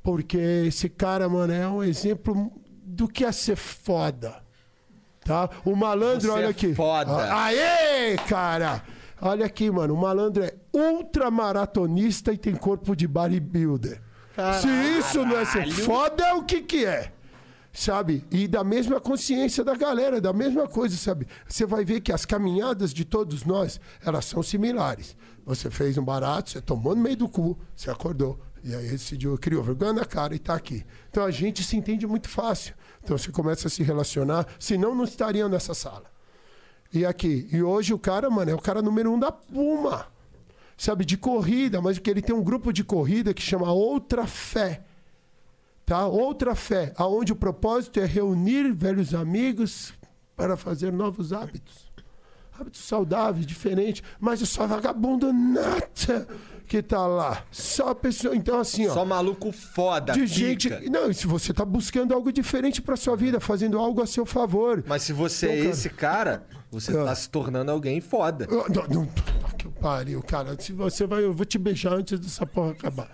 C: Porque esse cara, mano, é um exemplo do que é ser foda. Tá? O malandro,
A: Você
C: olha
A: é
C: aqui.
A: foda.
C: Ah, Aê, cara! Olha aqui, mano. O malandro é ultramaratonista e tem corpo de bodybuilder. Se isso não é ser foda, é o que que é? Sabe? E da mesma consciência da galera, da mesma coisa, sabe? Você vai ver que as caminhadas de todos nós, elas são similares. Você fez um barato, você tomou no meio do cu, você acordou. E aí decidiu, criou vergonha na cara e tá aqui. Então a gente se entende muito fácil. Então você começa a se relacionar, senão não estariam nessa sala. E aqui, e hoje o cara, mano, é o cara número um da Puma. Sabe, de corrida, mas que ele tem um grupo de corrida que chama Outra Fé. Tá? Outra Fé, aonde o propósito é reunir velhos amigos para fazer novos hábitos. Hábitos saudáveis, diferentes, mas é só vagabundo nata que tá lá. Só pessoa, então assim, ó
A: Só maluco foda,
C: de
A: pica.
C: gente. Não, se você tá buscando algo diferente pra sua vida, fazendo algo a seu favor.
A: Mas se você é
C: Então, cara-
A: esse cara, você
C: Ah.
A: tá se tornando alguém foda.
C: Eu- Não, não, que pariu, cara. Se você vai, eu vou te beijar antes dessa porra acabar.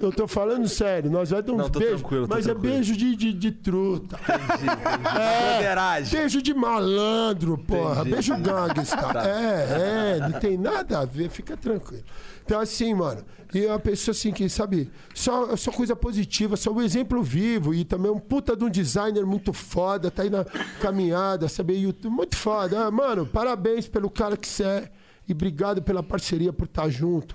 C: Eu tô falando sério, nós vai dar uns
A: Não, tô
C: beijos,
A: tranquilo, tô
C: mas é
A: tranquilo.
C: beijo de, de, de truta.
A: É. Broderagem.
C: Beijo de malandro, porra.
A: Entendi.
C: Beijo gangsta.
A: Tá.
C: É, é, não tem nada a ver, fica tranquilo. Então, assim, mano, e é uma pessoa assim que, sabe, só, só coisa positiva, só um exemplo vivo e também um puta de um designer muito foda, tá aí na caminhada, sabe, YouTube, muito foda. Ah, mano, parabéns pelo cara que você é e obrigado pela parceria por estar junto.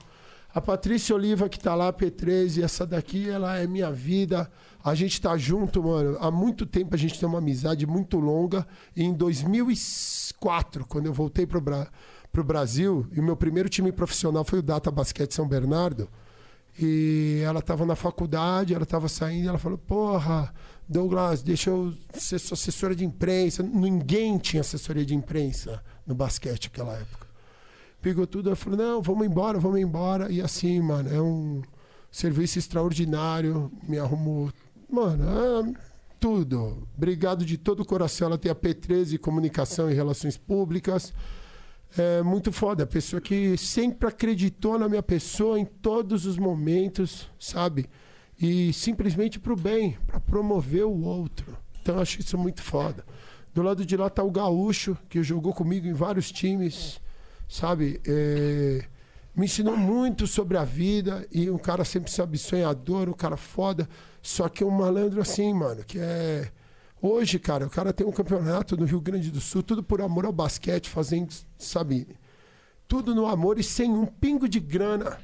C: A Patrícia Oliva que tá lá, P13, essa daqui, ela é minha vida. A gente tá junto, mano. Há muito tempo a gente tem uma amizade muito longa. E em 2004, quando eu voltei pro, Bra pro Brasil, e o meu primeiro time profissional foi o Data Basquete São Bernardo. E ela tava na faculdade, ela tava saindo, ela falou: Porra, Douglas, deixa eu ser assessora de imprensa. Ninguém tinha assessoria de imprensa no basquete naquela época pegou tudo, eu falei, não, vamos embora, vamos embora. E assim, mano, é um serviço extraordinário, me arrumou, mano, é tudo. Obrigado de todo o coração, ela tem a P13, Comunicação e Relações Públicas. É muito foda, a pessoa que sempre acreditou na minha pessoa em todos os momentos, sabe? E simplesmente pro bem, para promover o outro. Então eu acho isso muito foda. Do lado de lá tá o Gaúcho, que jogou comigo em vários times sabe? É, me ensinou muito sobre a vida e um cara sempre sabe sonhador, um cara foda. Só que um malandro assim, mano, que é. Hoje, cara, o cara tem um campeonato no Rio Grande do Sul, tudo por amor ao basquete, fazendo, sabe? Tudo no amor e sem um pingo de grana.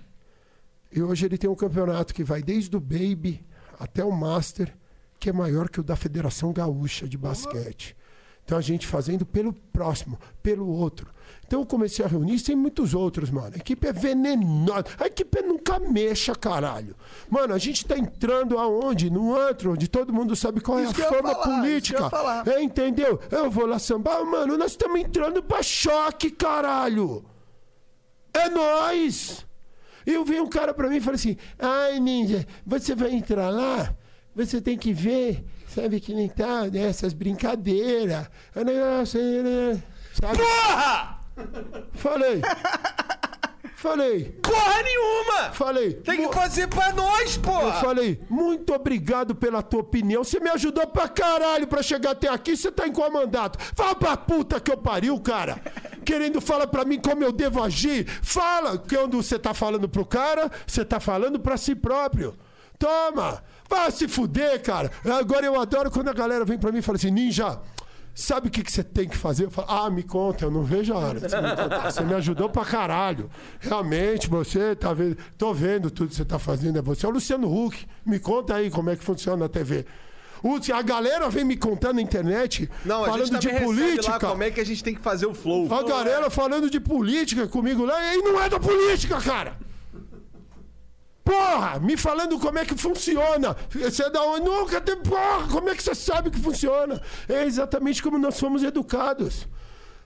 C: E hoje ele tem um campeonato que vai desde o Baby até o Master, que é maior que o da Federação Gaúcha de Basquete. Então a gente fazendo pelo próximo, pelo outro. Então eu comecei a reunir, tem muitos outros, mano. A equipe é venenosa. A equipe é nunca mexa, caralho. Mano, a gente tá entrando aonde? No antro, onde todo mundo sabe qual
B: Isso
C: é a forma
B: falar,
C: política. É, entendeu? Eu vou lá sambar, mano, nós estamos entrando pra choque, caralho. É nós! Eu vi um cara pra mim e falei assim: ai, ninja, você vai entrar lá, você tem que ver, sabe que nem tá, né, essas brincadeiras. É? Sabe?
A: Porra!
C: Falei. Falei.
A: Porra nenhuma!
C: Falei.
A: Tem que fazer pra nós,
C: Eu
A: porra!
C: falei, muito obrigado pela tua opinião. Você me ajudou pra caralho pra chegar até aqui. Você tá em qual mandato? Fala pra puta que eu pariu, cara. Querendo falar pra mim como eu devo agir. Fala. Quando você tá falando pro cara, você tá falando pra si próprio. Toma. Vai se fuder, cara. Agora eu adoro quando a galera vem pra mim e fala assim, ninja. Sabe o que, que você tem que fazer? Eu falo, ah, me conta, eu não vejo a hora você me contar. Você me ajudou pra caralho. Realmente, você tá vendo. Tô vendo tudo que você tá fazendo. É você. É o Luciano Huck. Me conta aí como é que funciona a TV. A galera vem me contando na internet
A: Não, a
C: falando
A: gente
C: de política.
A: como é que a gente tem que fazer o flow.
C: A galera falando de política comigo lá, e não é da política, cara! Porra, me falando como é que funciona. Você é da? Nunca tem. Porra, como é que você sabe que funciona? É exatamente como nós fomos educados.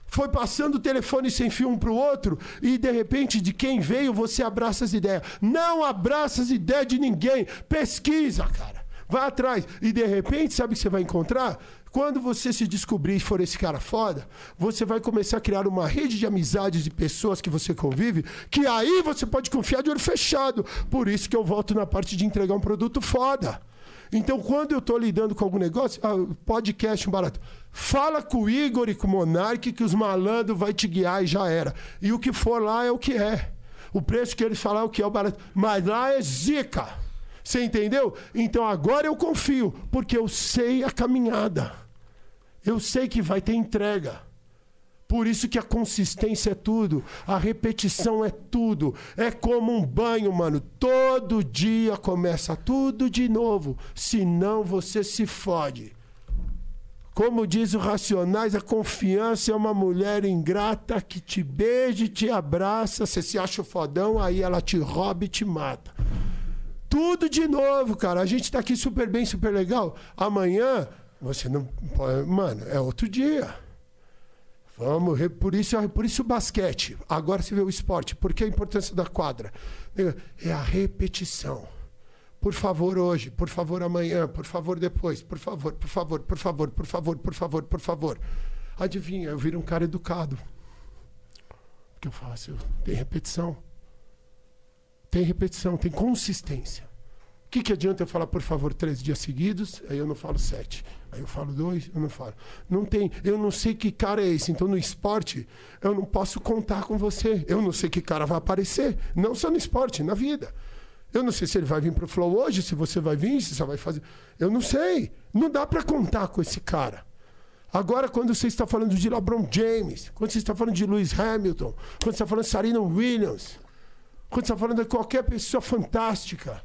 C: Foi passando o telefone sem fio um pro outro e de repente de quem veio você abraça as ideias. Não abraça as ideias de ninguém. Pesquisa, cara. Vai atrás. E de repente, sabe o que você vai encontrar? Quando você se descobrir e for esse cara foda, você vai começar a criar uma rede de amizades e pessoas que você convive, que aí você pode confiar de olho fechado. Por isso que eu volto na parte de entregar um produto foda. Então, quando eu tô lidando com algum negócio, ah, podcast barato. Fala com o Igor e com o Monark que os malandros vai te guiar e já era. E o que for lá é o que é. O preço que eles falar é o que é o barato. Mas lá é zica. Você entendeu? Então agora eu confio, porque eu sei a caminhada. Eu sei que vai ter entrega. Por isso que a consistência é tudo, a repetição é tudo. É como um banho, mano. Todo dia começa tudo de novo, senão você se fode. Como diz o Racionais, a confiança é uma mulher ingrata que te beija e te abraça. Você se acha fodão, aí ela te rouba e te mata. Tudo de novo, cara. A gente tá aqui super bem, super legal. Amanhã, você não pode. Mano, é outro dia. Vamos, por isso, por isso o basquete. Agora você vê o esporte. Por que a importância da quadra? É a repetição. Por favor, hoje, por favor, amanhã, por favor, depois, por favor, por favor, por favor, por favor, por favor, por favor. Adivinha, eu viro um cara educado. O que eu faço? Tem repetição. Tem repetição, tem consistência. que, que adianta eu falar, por favor, três dias seguidos? Aí eu não falo sete. Aí eu falo dois, eu não falo. Não tem, eu não sei que cara é esse. Então no esporte, eu não posso contar com você. Eu não sei que cara vai aparecer. Não só no esporte, na vida. Eu não sei se ele vai vir pro Flow hoje, se você vai vir, se você vai fazer. Eu não sei. Não dá para contar com esse cara. Agora, quando você está falando de LeBron James, quando você está falando de Lewis Hamilton, quando você está falando de Sarina Williams, quando você está falando de qualquer pessoa fantástica,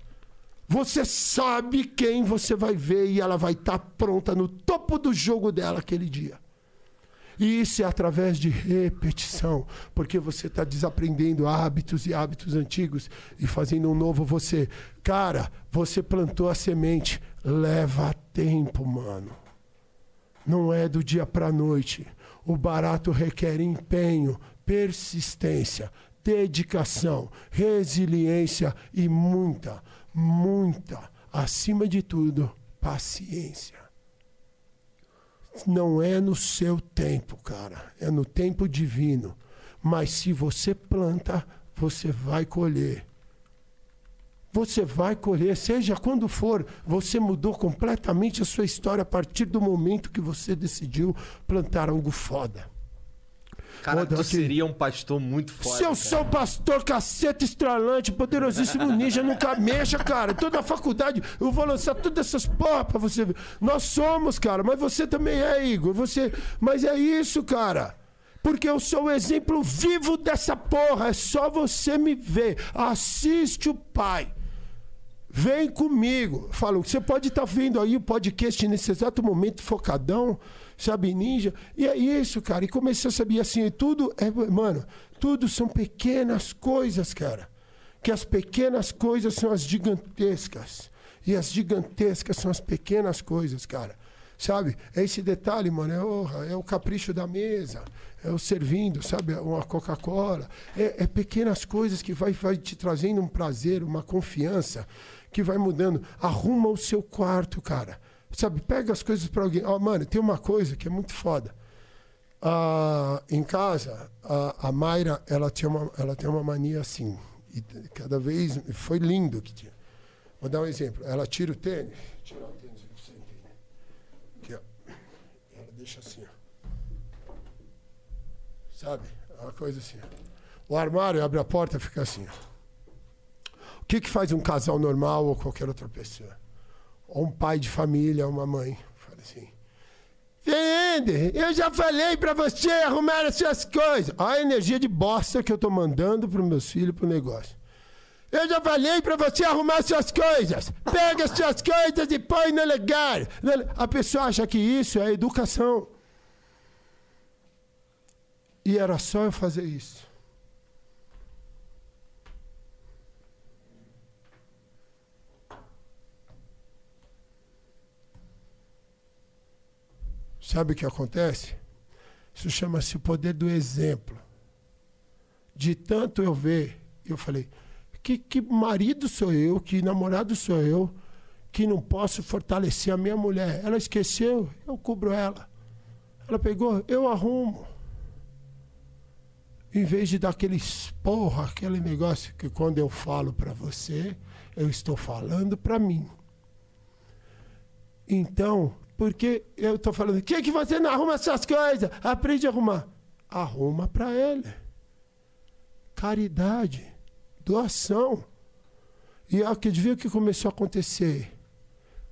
C: você sabe quem você vai ver e ela vai estar pronta no topo do jogo dela aquele dia. E isso é através de repetição, porque você está desaprendendo hábitos e hábitos antigos e fazendo um novo você. Cara, você plantou a semente, leva tempo, mano. Não é do dia para noite. O barato requer empenho, persistência, dedicação, resiliência e muita, muita, acima de tudo, paciência. Não é no seu tempo, cara. É no tempo divino. Mas se você planta, você vai colher. Você vai colher, seja quando for, você mudou completamente a sua história a partir do momento que você decidiu plantar algo foda.
A: Cara,
C: Foda
A: tu seria um pastor muito foda.
C: Se eu
A: cara.
C: sou pastor caceta estralante, poderosíssimo ninja, nunca mexa, cara. Toda a faculdade, eu vou lançar todas essas porra pra você ver. Nós somos, cara, mas você também é, Igor. Você... Mas é isso, cara. Porque eu sou o exemplo vivo dessa porra. É só você me ver. Assiste o pai. Vem comigo. Falo, você pode estar vendo aí o podcast nesse exato momento, focadão, sabe, ninja. E é isso, cara. E comecei a saber assim, tudo é, mano, tudo são pequenas coisas, cara. Que as pequenas coisas são as gigantescas. E as gigantescas são as pequenas coisas, cara. Sabe? É esse detalhe, mano. É o, é o capricho da mesa. É o servindo, sabe? Uma Coca-Cola. É, é pequenas coisas que vai, vai te trazendo um prazer, uma confiança, que vai mudando. Arruma o seu quarto, cara. Sabe? Pega as coisas para alguém. Ó, mano, tem uma coisa que é muito foda. Ah, em casa, a, a Mayra, ela, tinha uma, ela tem uma mania assim. E cada vez foi lindo que tinha. Vou dar um exemplo. Ela tira o tênis. Tira o tênis aqui você. Aqui, ó. Ela deixa assim, ó. Sabe? É Uma coisa assim. ó. O armário abre a porta fica assim, ó. O que, que faz um casal normal ou qualquer outra pessoa? Ou um pai de família, uma mãe. Fala assim. Vende, eu já falei pra você arrumar as suas coisas. Olha a energia de bosta que eu tô mandando pros meus filhos pro negócio. Eu já falei pra você arrumar suas coisas. Pega as suas coisas e põe no lugar. A pessoa acha que isso é educação. E era só eu fazer isso. Sabe o que acontece? Isso chama-se poder do exemplo. De tanto eu ver, eu falei: que, que marido sou eu, que namorado sou eu, que não posso fortalecer a minha mulher? Ela esqueceu, eu cubro ela. Ela pegou, eu arrumo. Em vez de dar aquele aquele negócio que quando eu falo para você, eu estou falando para mim. Então, porque eu estou falando, que que você não arruma essas coisas? Aprende a arrumar. Arruma para ele. Caridade, doação. E adivinha o que começou a acontecer,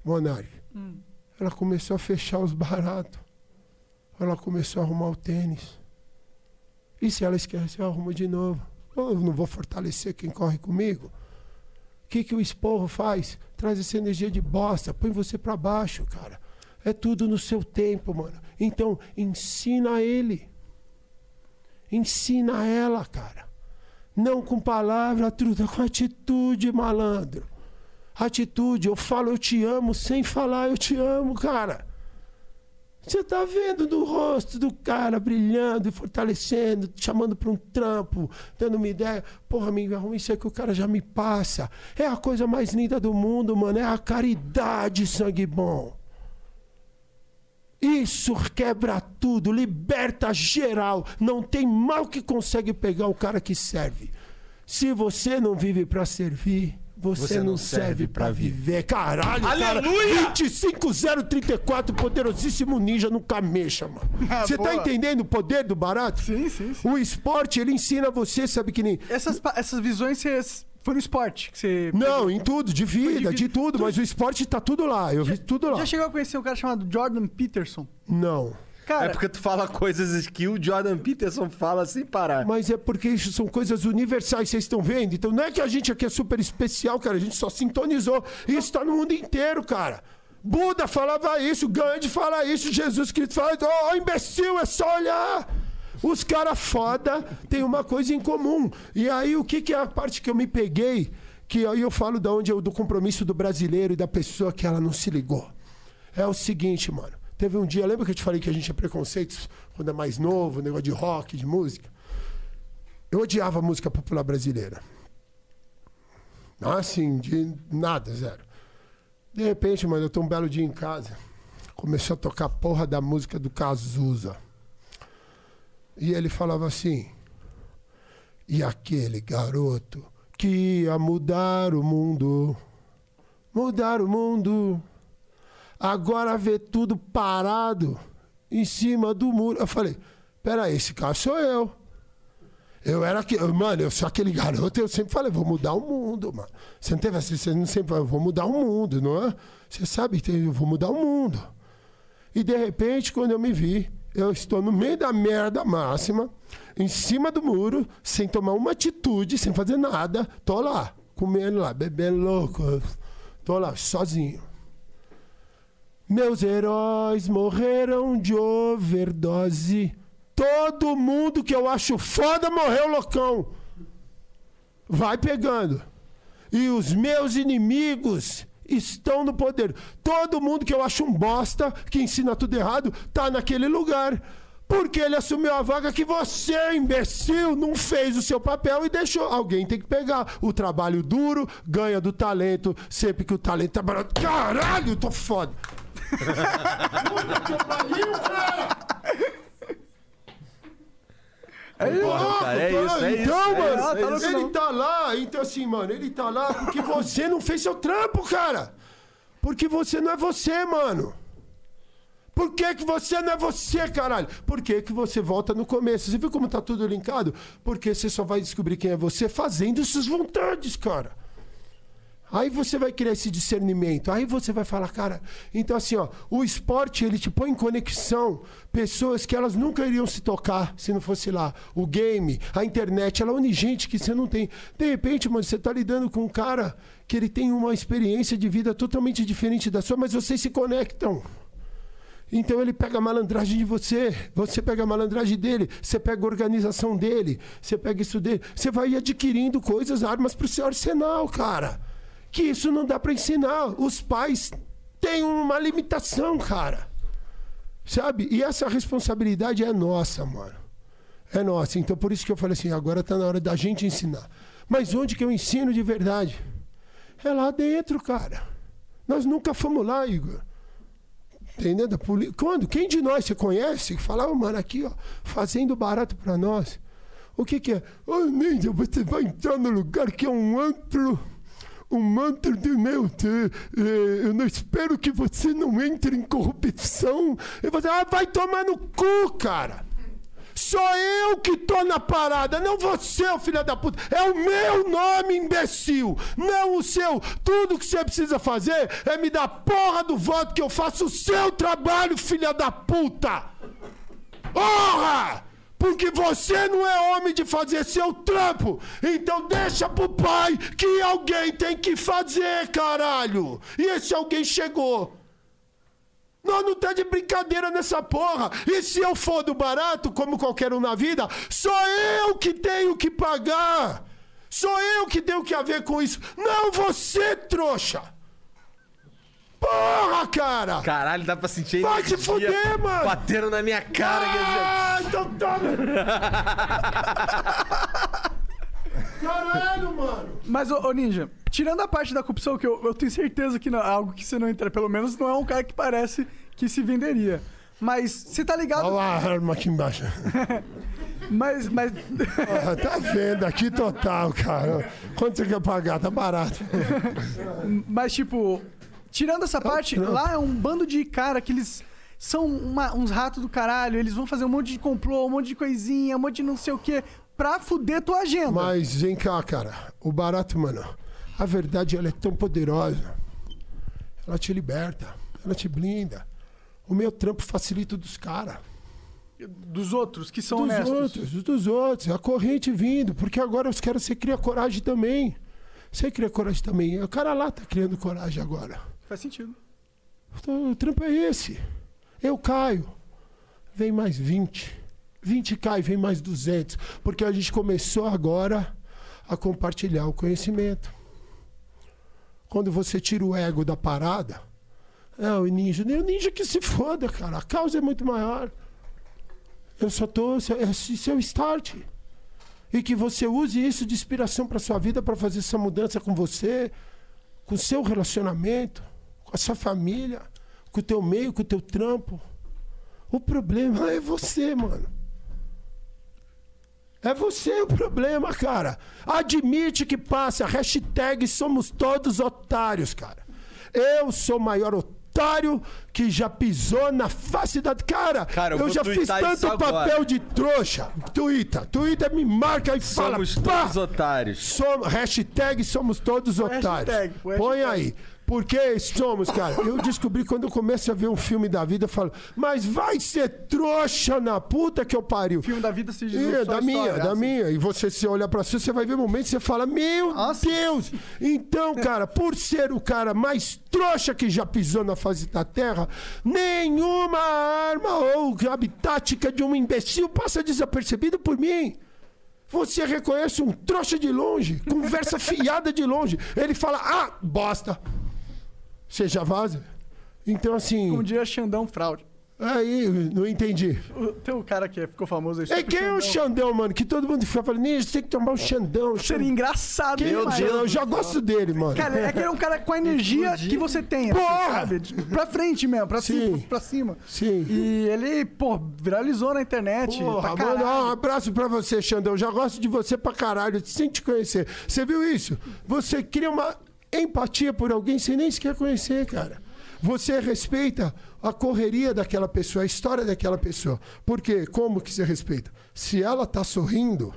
C: Monark? Ela começou a fechar os baratos. Ela começou a arrumar o tênis. E se ela esquece, eu arrumo de novo. Eu não vou fortalecer quem corre comigo. O que, que o esporro faz? Traz essa energia de bosta, põe você para baixo, cara. É tudo no seu tempo, mano. Então, ensina ele. Ensina ela, cara. Não com palavra, truta, com atitude, malandro. Atitude, eu falo eu te amo sem falar eu te amo, cara. Você tá vendo no rosto do cara brilhando e fortalecendo, chamando para um trampo, dando uma ideia. Porra, amigo, arruma isso aí que o cara já me passa. É a coisa mais linda do mundo, mano. É a caridade, sangue bom. Isso quebra tudo, liberta geral. Não tem mal que consegue pegar o cara que serve. Se você não vive para servir, Você, não, serve pra viver. Caralho,
A: Aleluia!
C: cara. 25034, poderosíssimo ninja no camecha, mano.
B: Ah,
C: Você tá entendendo o poder do barato?
B: Sim, sim, sim.
C: O esporte, ele ensina você, sabe que nem.
B: Essas, essas visões cês- foi no esporte que você.
C: Não, em tudo, de vida,
B: vida.
C: de tudo, mas o esporte tá tudo lá. Eu vi tudo lá.
B: Já chegou a conhecer um cara chamado Jordan Peterson?
C: Não.
B: Cara,
A: É porque tu fala coisas que o Jordan Peterson fala sem parar.
C: Mas é porque isso são coisas universais, vocês estão vendo? Então não é que a gente aqui é super especial, cara. A gente só sintonizou. Isso tá no mundo inteiro, cara. Buda falava isso, Gandhi fala isso, Jesus Cristo fala isso. Ô, imbecil, é só olhar. Os caras foda têm uma coisa em comum. E aí, o que, que é a parte que eu me peguei? Que aí eu falo da onde eu, do compromisso do brasileiro e da pessoa que ela não se ligou. É o seguinte, mano. Teve um dia, lembra que eu te falei que a gente é preconceito quando é mais novo, negócio de rock, de música? Eu odiava a música popular brasileira. Assim, de nada, zero. De repente, mano, eu tô um belo dia em casa. Começou a tocar a porra da música do Cazuza. E ele falava assim. E aquele garoto que ia mudar o mundo. Mudar o mundo. Agora vê tudo parado em cima do muro. Eu falei, peraí, esse cara sou eu. Eu era que, mano, eu sou aquele garoto, eu sempre falei, vou mudar o mundo, mano. Você não teve assim, você não sempre falou, vou mudar o mundo, não é? Você sabe que eu vou mudar o mundo. E de repente, quando eu me vi, eu estou no meio da merda máxima, em cima do muro, sem tomar uma atitude, sem fazer nada. Tô lá, comendo lá, bebendo louco. Tô lá, sozinho. Meus heróis morreram de overdose. Todo mundo que eu acho foda morreu loucão. Vai pegando. E os meus inimigos estão no poder. Todo mundo que eu acho um bosta, que ensina tudo errado, tá naquele lugar. Porque ele assumiu a vaga que você, imbecil, não fez o seu papel e deixou. Alguém tem que pegar o trabalho duro, ganha do talento, sempre que o talento tá barato. Caralho, tô foda. Puta que pariu, cara!
A: Concordo, cara, é isso, é isso,
C: então, mano,
A: isso, é
B: tá
A: isso.
C: ele tá lá, então assim, mano, ele tá lá porque você não fez seu trampo, cara. Porque você não é você, mano. Por que, que você não é você, caralho? Por que, que você volta no começo? Você viu como tá tudo linkado? Porque você só vai descobrir quem é você fazendo suas vontades, cara. Aí você vai criar esse discernimento. Aí você vai falar, cara. Então, assim, ó, o esporte ele te põe em conexão pessoas que elas nunca iriam se tocar se não fosse lá. O game, a internet, ela une gente que você não tem. De repente, mano, você tá lidando com um cara que ele tem uma experiência de vida totalmente diferente da sua, mas vocês se conectam. Então ele pega a malandragem de você, você pega a malandragem dele, você pega a organização dele, você pega isso dele. Você vai adquirindo coisas, armas pro seu arsenal, cara. Que isso não dá pra ensinar. Os pais têm uma limitação, cara. Sabe? E essa responsabilidade é nossa, mano. É nossa. Então por isso que eu falei assim, agora tá na hora da gente ensinar. Mas onde que eu ensino de verdade? É lá dentro, cara. Nós nunca fomos lá, Igor. Entendeu? Quando? Quem de nós você conhece que fala, "Ô, mano, aqui, ó, fazendo barato pra nós? O que que é? Ô, Ninja, você vai entrar no lugar que é um antro. Um antro de meu eh, Eu não espero que você não entre em corrupção. E você, ah, vai tomar no cu, cara. Sou eu que tô na parada, não você, filho da puta. É o meu nome, imbecil, não o seu. Tudo que você precisa fazer é me dar porra do voto que eu faço o seu trabalho, filha da puta. Porra! Porque você não é homem de fazer seu trampo. Então deixa pro pai que alguém tem que fazer, caralho. E esse alguém chegou. Nós não tá de brincadeira nessa porra. E se eu for do barato, como qualquer um na vida, sou eu que tenho que pagar. Sou eu que tenho que haver com isso. Não você, trouxa. Porra, cara.
A: Caralho, dá pra sentir
C: Vai se fuder, mano.
A: Batendo na minha cara. quer dizer,
C: Ah, então toma. Caralho, mano.
B: Mas, ô, ô, Ninja, tirando a parte da corrupção, que eu, eu tenho certeza que não, é algo que você não entra, pelo menos não é um cara que parece que se venderia. Mas você tá ligado.
C: Olha lá a arma aqui embaixo.
B: Mas, mas
C: Porra, tá vendo aqui total, cara. Quanto você quer pagar? Tá barato.
B: Mas, tipo, tirando essa parte,
C: trampo.
B: lá é um bando de cara que eles são uma- uns ratos do caralho. Eles vão fazer um monte de complô, um monte de coisinha, um monte de não sei o quê, pra fuder tua agenda.
C: Mas vem cá, cara. O barato, mano, a verdade ela é tão poderosa. Ela te liberta, ela te blinda. O meu trampo facilita o dos caras.
B: Dos outros, que são
C: Dos
B: honestos.
C: outros, dos outros. A corrente vindo, porque agora os caras você cria coragem também. Você cria coragem também. O cara lá tá criando coragem agora.
B: Faz sentido.
C: Então, o trampo é esse. Eu caio. Vem mais 20. 20 cai, vem mais 200. Porque a gente começou agora a compartilhar o conhecimento. Quando você tira o ego da parada, é o ninja. O ninja que se foda, cara. A causa é muito maior. Eu só tô. Esse seu start. E que você use isso de inspiração para sua vida, para fazer essa mudança com você, com o seu relacionamento, com a sua família, com o teu meio, com o teu trampo. O problema é você, mano. É você o problema, cara. Admite que passa. Hashtag somos todos otários, cara. Eu sou o maior otário que já pisou na face da. Cara,
A: Cara, eu
C: eu já fiz tanto
A: isso agora.
C: papel de trouxa. Twitter. Twitter me marca e fala.
A: Somos
C: pá!
A: todos otários.
C: Som- hashtag somos todos otários.
B: hashtag,
C: Põe
B: hashtag.
C: aí. Porque somos, cara. Eu descobri quando eu começo a ver um filme da vida, eu falo, mas vai ser trouxa na puta que eu pariu.
B: Filme da vida se diz
C: É, da
B: história,
C: minha, da
B: assim.
C: minha. E você se olhar pra si, você vai ver momentos que você fala, meu
B: Nossa.
C: Deus! Então, cara, por ser o cara mais trouxa que já pisou na face da terra, nenhuma arma ou tática de um imbecil passa desapercebido por mim. Você reconhece um trouxa de longe, conversa fiada de longe. Ele fala, ah, bosta. Você já vaza? Então, assim.
B: Como diria Xandão Fraude.
C: Aí, não entendi.
B: O- Tem um cara que ficou famoso aí.
C: É
B: Stupid
C: quem é o Xandão, mano? Que todo mundo fica falando, Ninja, você tem que tomar um Xandão.
B: Seria engraçado,
C: Quem é o
B: demais.
C: Xandão? Eu já gosto dele, mano.
B: Cara, é que ele é um cara com a energia que você tem, assim,
C: Porra!
B: sabe? De- Pra frente mesmo, pra,
C: Sim.
B: cima, pra cima.
C: Sim.
B: E ele, pô, viralizou na internet.
C: Porra,
B: pra
C: mano, um abraço pra você, Xandão. Já gosto de você pra caralho, sem te conhecer. Você viu isso? Você cria uma empatia por alguém sem nem sequer conhecer, cara. Você respeita a correria daquela pessoa, a história daquela pessoa. Por quê? Como que você respeita? Se ela tá sorrindo,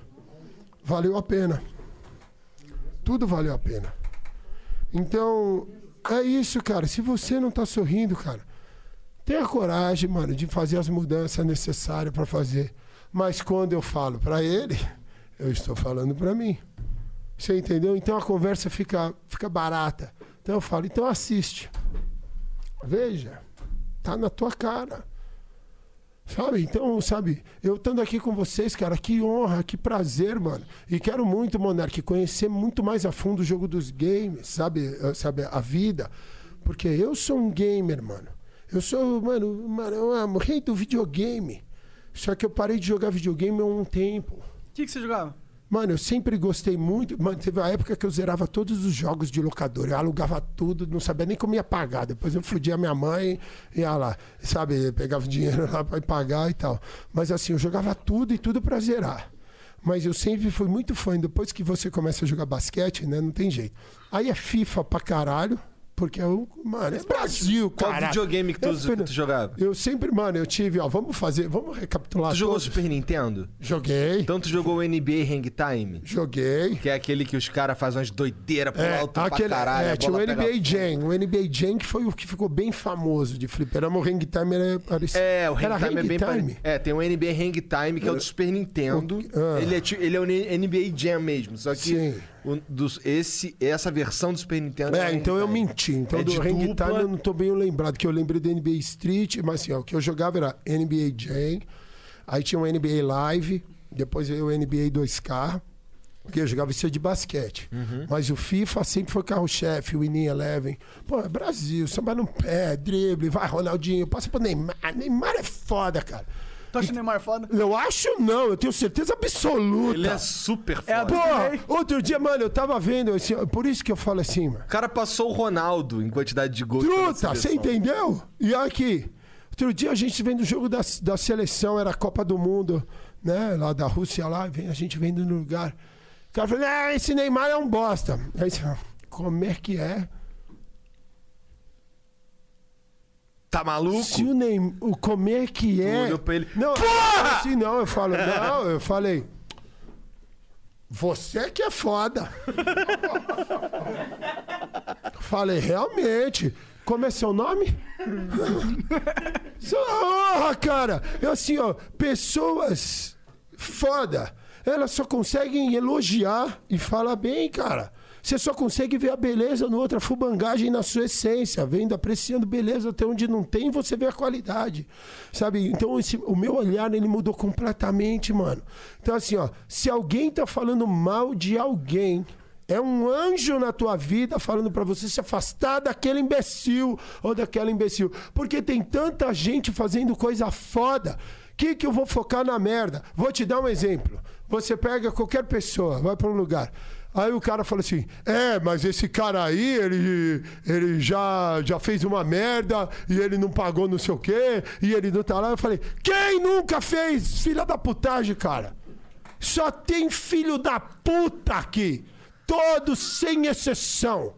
C: valeu a pena. Tudo valeu a pena. Então, é isso, cara. Se você não tá sorrindo, cara, tenha coragem, mano, de fazer as mudanças necessárias pra fazer. Mas quando eu falo pra ele, eu estou falando pra mim. Você entendeu? Então a conversa fica, fica barata. Então eu falo, então assiste. Veja, tá na tua cara. Sabe? Então, sabe, eu estando aqui com vocês, cara, que honra, que prazer, mano. E quero muito, Monark, conhecer muito mais a fundo o jogo dos games, sabe? Eh, Sabe, a vida. Porque eu sou um gamer, mano. Eu sou, mano, mano, rei do videogame. Só que eu parei de jogar videogame há um tempo.
B: O que, que você jogava?
C: Mano, eu sempre gostei muito. Mano, teve uma época que eu zerava todos os jogos de locadora. Eu alugava tudo, não sabia nem como ia pagar. Depois eu fudia a minha mãe e ia lá, sabe? Pegava dinheiro lá pra pagar e tal. Mas assim, eu jogava tudo e tudo pra zerar. Mas eu sempre fui muito fã. Depois que você começa a jogar basquete, né? Não tem jeito. Aí é FIFA pra caralho. Porque eu, mano, é Brasil,
A: Qual
C: cara.
A: videogame que tu, que tu jogava?
C: Eu sempre, mano, eu tive, ó, vamos fazer, vamos recapitular.
A: Tu jogou
C: todos.
A: Super Nintendo?
C: Joguei,
A: Então tu jogou o NBA Hang Time?
C: joguei.
A: Que é aquele que os caras fazem umas doideiras pro
C: É,
A: alto
C: aquele,
A: pra caralho.
C: é, tinha o NBA
A: pega-
C: Jam. O NBA Jam que foi o que ficou bem famoso de fliperama. O Hang Time era parecido.
A: É, o Hang
C: era
A: Time é
C: Hang
A: bem
C: Time?
A: parecido. É, tem o NBA Hang Time, que é o do Super Nintendo.
C: ah.
A: Ele, é, ele é o NBA Jam mesmo, só que
C: Sim.
A: O- dos, esse, essa versão do Super Nintendo...
C: É,
A: o
C: então eu menti. Então
A: É
C: do Hang
A: dupla.
C: Time eu não tô bem lembrado, que eu lembrei do NBA Street, mas assim, ó, o que eu jogava era NBA Jam, aí tinha o NBA Live, depois veio o NBA 2K, porque eu jogava isso de basquete.
A: Uhum.
C: Mas o FIFA sempre foi carro-chefe, o Winning Eleven. Pô, é Brasil, samba no pé, drible, vai Ronaldinho, passa pro Neymar. Neymar é foda, cara.
B: Tu acha o Neymar foda?
C: Eu acho não, eu tenho certeza absoluta.
A: Ele é super
B: É
A: foda.
B: do-
C: Porra,
B: NBA.
C: outro dia, mano, eu tava vendo, assim, por isso que eu falo assim, mano.
A: O cara passou o Ronaldo em quantidade de gols.
C: Truta, você entendeu? E aqui, outro dia a gente vendo o jogo da, da seleção, era a Copa do Mundo né? Lá da Rússia, lá, vem, a gente vendo no lugar. O cara falou, ah, esse Neymar é um bosta. Aí você fala, como é que é?
A: Tá maluco?
C: Se o Neymar. O, como é que é?
A: olhou pra ele,
C: Não,
A: Porra!
C: assim não, eu falo, não, eu falei. Você que é foda. Falei, realmente. Como é seu nome? Porra, cara! Eu assim, ó, pessoas foda, elas só conseguem elogiar e falar bem, cara. Você só consegue ver a beleza no outro, a fubangagem na sua essência, vendo, apreciando beleza até onde não tem, você vê a qualidade, sabe? Então esse- o meu olhar, ele mudou completamente, mano. Então assim, ó, se alguém tá falando mal de alguém, é um anjo na tua vida falando pra você se afastar daquele imbecil ou daquela imbecil. Porque tem tanta gente fazendo coisa foda. Que que eu vou focar na merda? Vou te dar um exemplo. Você pega qualquer pessoa, vai pra um lugar. Aí o cara fala assim: É, mas esse cara aí, ele, ele já, já fez uma merda e ele não pagou não sei o quê e ele não tá lá. Eu falei: Quem nunca fez? Filha da putagem, cara. Só tem filho da puta aqui. Todos sem exceção.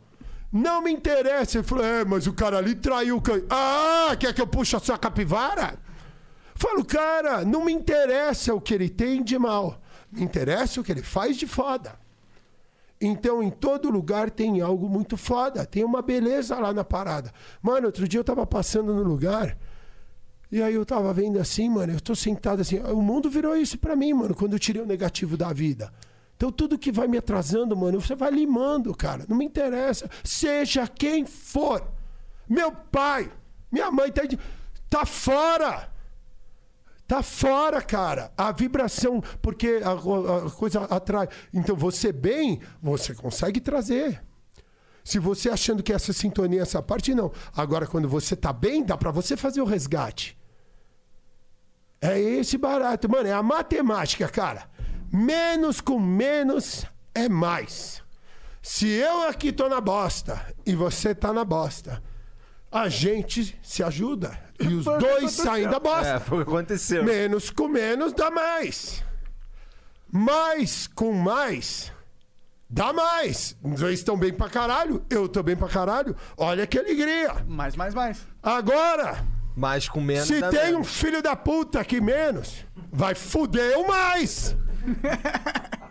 C: Não me interessa. Ele falou: É, mas o cara ali traiu o can... Ah, quer que eu puxe a sua capivara? Falo, cara, não me interessa o que ele tem de mal. Me interessa o que ele faz de foda. Então, em todo lugar tem algo muito foda. Tem uma beleza lá na parada. Mano, outro dia eu tava passando no lugar. E aí eu tava vendo assim, mano, eu tô sentado assim. O mundo virou isso pra mim, mano, quando eu tirei o negativo da vida. Então tudo que vai me atrasando, mano, você vai limando, cara. Não me interessa. Seja quem for. Meu pai, minha mãe tá, tá fora. Tá fora, cara. A vibração, porque a, a coisa atrai. Então, você bem, você consegue trazer. Se você achando que essa sintonia, essa parte, não. Agora, quando você tá bem, dá pra você fazer o resgate. É esse barato. Mano, é a matemática, cara. Menos com menos é mais. Se eu aqui tô na bosta e você tá na bosta, a gente se ajuda. E os dois saem da bosta.
A: É, foi o que aconteceu.
C: Menos com menos dá mais. Mais com mais dá mais. Os dois estão bem pra caralho. Eu tô bem pra caralho. Olha que alegria.
B: Mais, mais, mais.
C: Agora,
A: Mas com menos.
C: se
A: dá
C: tem um
A: menos.
C: filho da puta que menos, vai fuder o mais.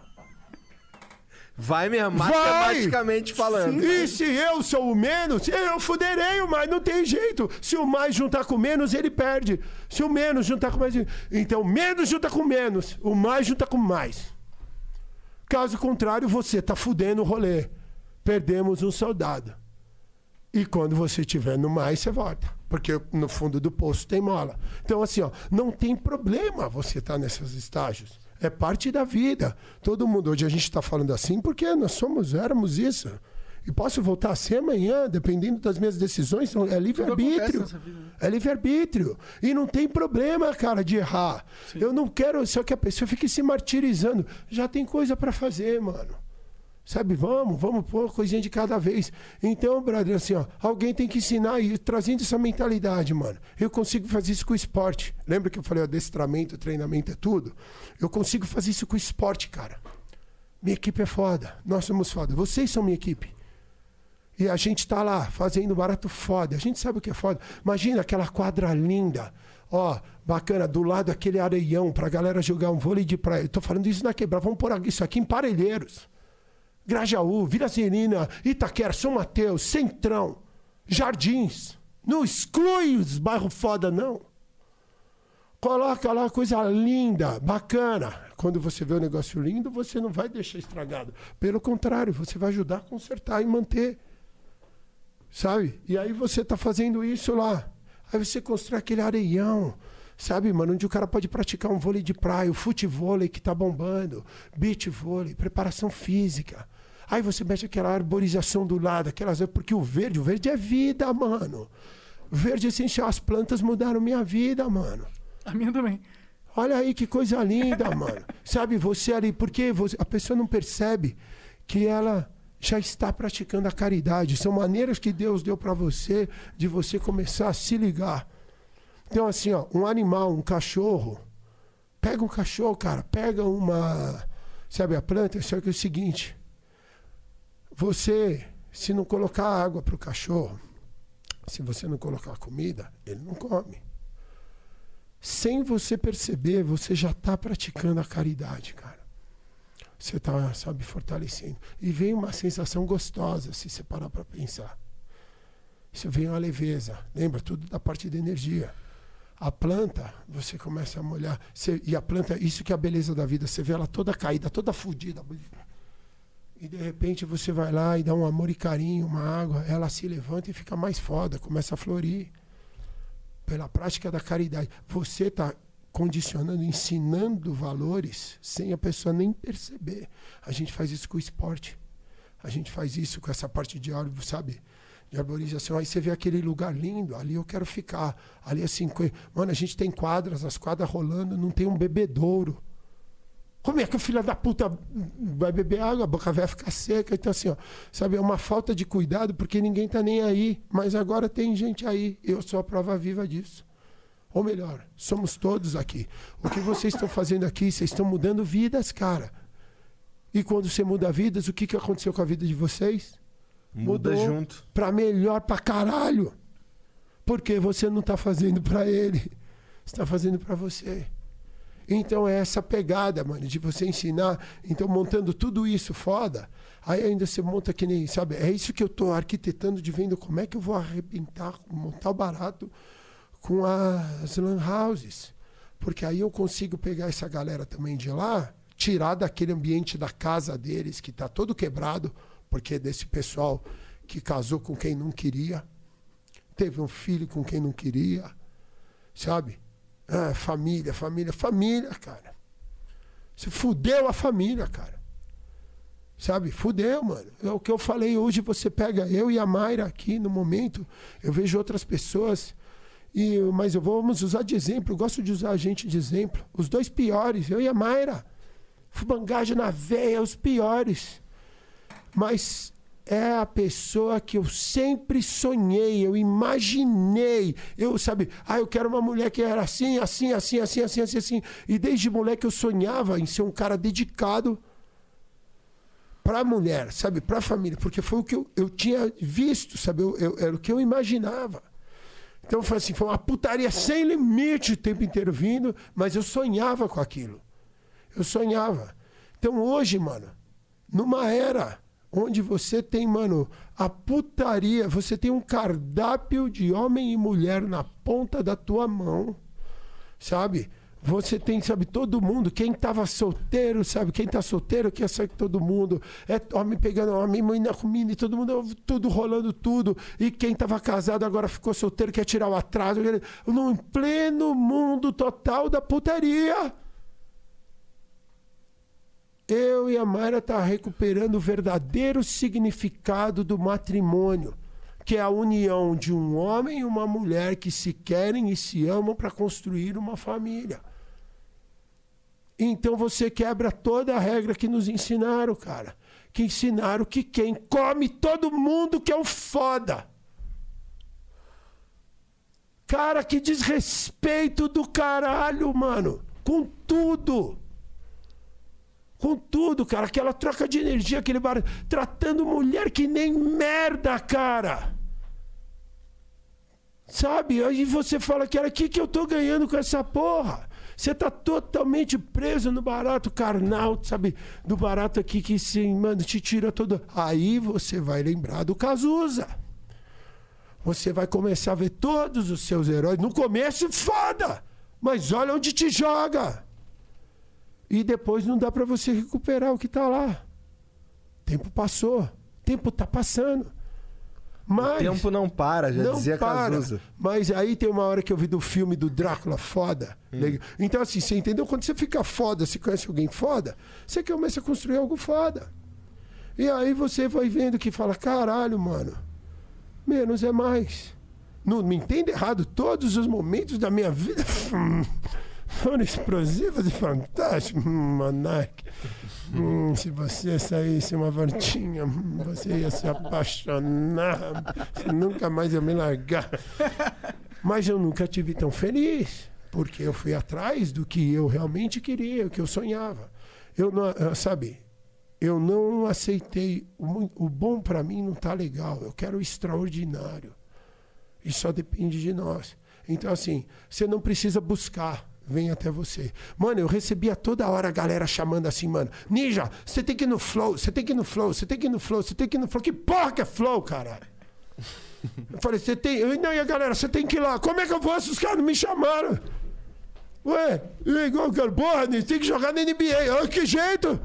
A: Vai mesmo,
C: Vai!
A: matematicamente falando.
C: E se eu sou o menos, eu fuderei o mais. Não tem jeito. Se o mais juntar com o menos, ele perde. Se o menos juntar com o mais. Então, menos junta com menos. O mais junta com mais. Caso contrário, você tá fudendo o rolê. Perdemos um soldado. E quando você estiver no mais, você volta. Porque no fundo do poço tem mola. Então, assim, ó, não tem problema você estar nesses estágios. É parte da vida. Todo mundo, hoje a gente está falando assim porque nós somos, éramos isso. E posso voltar a ser amanhã, dependendo das minhas decisões. É livre-arbítrio.
B: né?
C: É livre-arbítrio. E não tem problema, cara, de errar. Eu não quero só que a pessoa fique se martirizando. Já tem coisa para fazer, mano. Sabe, vamos, vamos pôr coisinha de cada vez. Então, brother, assim, ó, alguém tem que ensinar e trazendo essa mentalidade, mano. Eu consigo fazer isso com o esporte. Lembra que eu falei, adestramento, treinamento é tudo? Eu consigo fazer isso com o esporte, cara. Minha equipe é foda. Nós somos foda. Vocês são minha equipe. E a gente tá lá fazendo barato foda. A gente sabe o que é foda. Imagina aquela quadra linda. Ó, bacana, do lado aquele areião pra galera jogar um vôlei de praia. Eu tô falando isso na quebrada. Vamos pôr isso aqui em Parelheiros. Grajaú, Vila Serena, Itaquera, São Mateus, Centrão, Jardins. Não exclui os bairros foda, não. Coloca lá coisa linda, bacana. Quando você vê o negócio lindo, você não vai deixar estragado. Pelo contrário, você vai ajudar a consertar e manter. Sabe? E aí você tá fazendo isso lá. Aí você constrói aquele areião. Sabe, mano, onde o cara pode praticar um vôlei de praia, o futevôlei que tá bombando, beach vôlei, preparação física. Aí você mexe aquela arborização do lado, aquelas. Porque o verde, o verde é vida, mano. Verde essencial, as plantas mudaram minha vida, mano.
B: A minha também.
C: Olha aí que coisa linda, mano. Sabe, você ali, porque você- a pessoa não percebe que ela já está praticando a caridade. São maneiras que Deus deu para você de você começar a se ligar. Então, assim, ó, um animal, um cachorro, Pega um cachorro, cara, pega uma. Sabe a planta? Só que é o seguinte: você, se não colocar água pro cachorro, se você não colocar comida, ele não come. Sem você perceber, você já está praticando a caridade, cara. Você está, sabe, fortalecendo. E vem uma sensação gostosa, se você parar para pensar. Isso vem uma leveza. Lembra tudo da parte da energia. A planta, você começa a molhar. Você- e a planta, isso que é a beleza da vida. Você vê ela toda caída, toda fodida. E de repente você vai lá e dá um amor e carinho, uma água. Ela se levanta e fica mais foda, começa a florir. Pela prática da caridade. Você está condicionando, ensinando valores sem a pessoa nem perceber. A gente faz isso com o esporte. A gente faz isso com essa parte de árvore, sabe? De arborização. Aí você vê aquele lugar lindo, ali eu quero ficar. Ali assim, mano, a gente tem quadras, as quadras rolando, não tem um bebedouro. Como é que o filho da puta vai beber água, a boca vai ficar seca? Então, assim, ó, sabe, é uma falta de cuidado porque ninguém tá nem aí. Mas agora tem gente aí. Eu sou a prova viva disso. Ou melhor, somos todos aqui. O que vocês estão fazendo aqui, vocês estão mudando vidas, cara. E quando você muda vidas, o que, que aconteceu com a vida de vocês?
A: Muda
C: Mudou.
A: junto.
C: Pra melhor pra caralho. Porque você não tá fazendo pra ele. Você tá fazendo pra você. Então é essa pegada, mano, de você ensinar. Então, montando tudo isso foda, aí ainda você monta que nem, sabe? É isso que eu tô arquitetando de vendo como é que eu vou arrebentar, montar o barato com as lan houses. Porque aí eu consigo pegar essa galera também de lá, tirar daquele ambiente da casa deles, que tá todo quebrado, porque é desse pessoal que casou com quem não queria, teve um filho com quem não queria, sabe? Ah, família, família, família, cara. Você fudeu a família, cara. Sabe? Fudeu, mano. É o que eu falei hoje, você pega eu e a Mayra aqui no momento, eu vejo outras pessoas, e, mas eu vou, vamos usar de exemplo, eu gosto de usar a gente de exemplo. Os dois piores, eu e a Mayra. Fubangagem na veia, os piores. Mas é a pessoa que eu sempre sonhei, eu imaginei. Eu, sabe, ah, eu quero uma mulher que era assim, assim, assim, assim, assim, assim, assim. E desde moleque eu sonhava em ser um cara dedicado para a mulher, sabe, para a família, porque foi o que eu, eu tinha visto, sabe, eu, eu- era o que eu imaginava. Então foi assim, foi uma putaria sem limite o tempo inteiro vindo, mas eu sonhava com aquilo. Eu sonhava. Então hoje, mano, numa era onde você tem, mano, a putaria, você tem um cardápio de homem e mulher na ponta da tua mão, sabe? Você tem, sabe, todo mundo, quem tava solteiro, sabe, quem tá solteiro quer sair com todo mundo, é homem pegando homem, mãe na comida, e todo mundo, tudo rolando tudo, e quem tava casado agora ficou solteiro, quer tirar o atraso, no pleno mundo total da putaria. Eu e a Mayra tá recuperando o verdadeiro significado do matrimônio, que é a união de um homem e uma mulher que se querem e se amam para construir uma família. Então você quebra toda a regra que nos ensinaram, cara. Que ensinaram que quem come todo mundo que é o foda. Cara, que desrespeito do caralho, mano. Com tudo. Com tudo, cara. Aquela troca de energia, aquele bar... Tratando mulher que nem merda, cara. Sabe? Aí você fala, cara, o que, que eu tô ganhando com essa porra? Você tá totalmente preso no barato carnal, sabe? Do barato aqui que, sim, mano, te tira todo. Aí você vai lembrar do Cazuza. Você vai começar a ver todos os seus heróis. No começo, foda! Mas olha onde te joga. E depois não dá pra você recuperar o que tá lá. Tempo passou. Tempo tá passando. Mas.
A: O tempo não para, já
C: não
A: dizia
C: para.
A: Cazuza.
C: Mas aí tem uma hora que eu vi do filme do Drácula foda.
A: Hum.
C: Então, assim, você entendeu? Quando você fica foda, você conhece alguém foda, você começa a construir algo foda. E aí você vai vendo que fala, caralho, mano, menos é mais. Não me entenda errado, todos os momentos da minha vida foram explosivos e fantásticos. Hum, Monark. Hum, se você saísse uma voltinha, hum, você ia se apaixonar. Nunca mais ia me largar. Mas eu nunca tive tão feliz. Porque eu fui atrás do que eu realmente queria, o que eu sonhava. Eu não, ah, sabe, eu não aceitei. O, o bom para mim não tá legal. Eu quero o extraordinário. E só depende de nós. Então, assim, você não precisa buscar. Vem até você. Mano, eu recebia toda hora a galera chamando assim, mano. Ninja, você tem que ir no flow, você tem que ir no flow, você tem que ir no flow, você tem que ir no flow. Que porra que é flow, caralho? Eu falei, você tem. Eu, não, e a galera, você tem que ir lá. Como é que eu vou se os caras não me chamaram? Ué, igual, cara, porra, Ninja, tem que jogar na NBA. Ah, que jeito?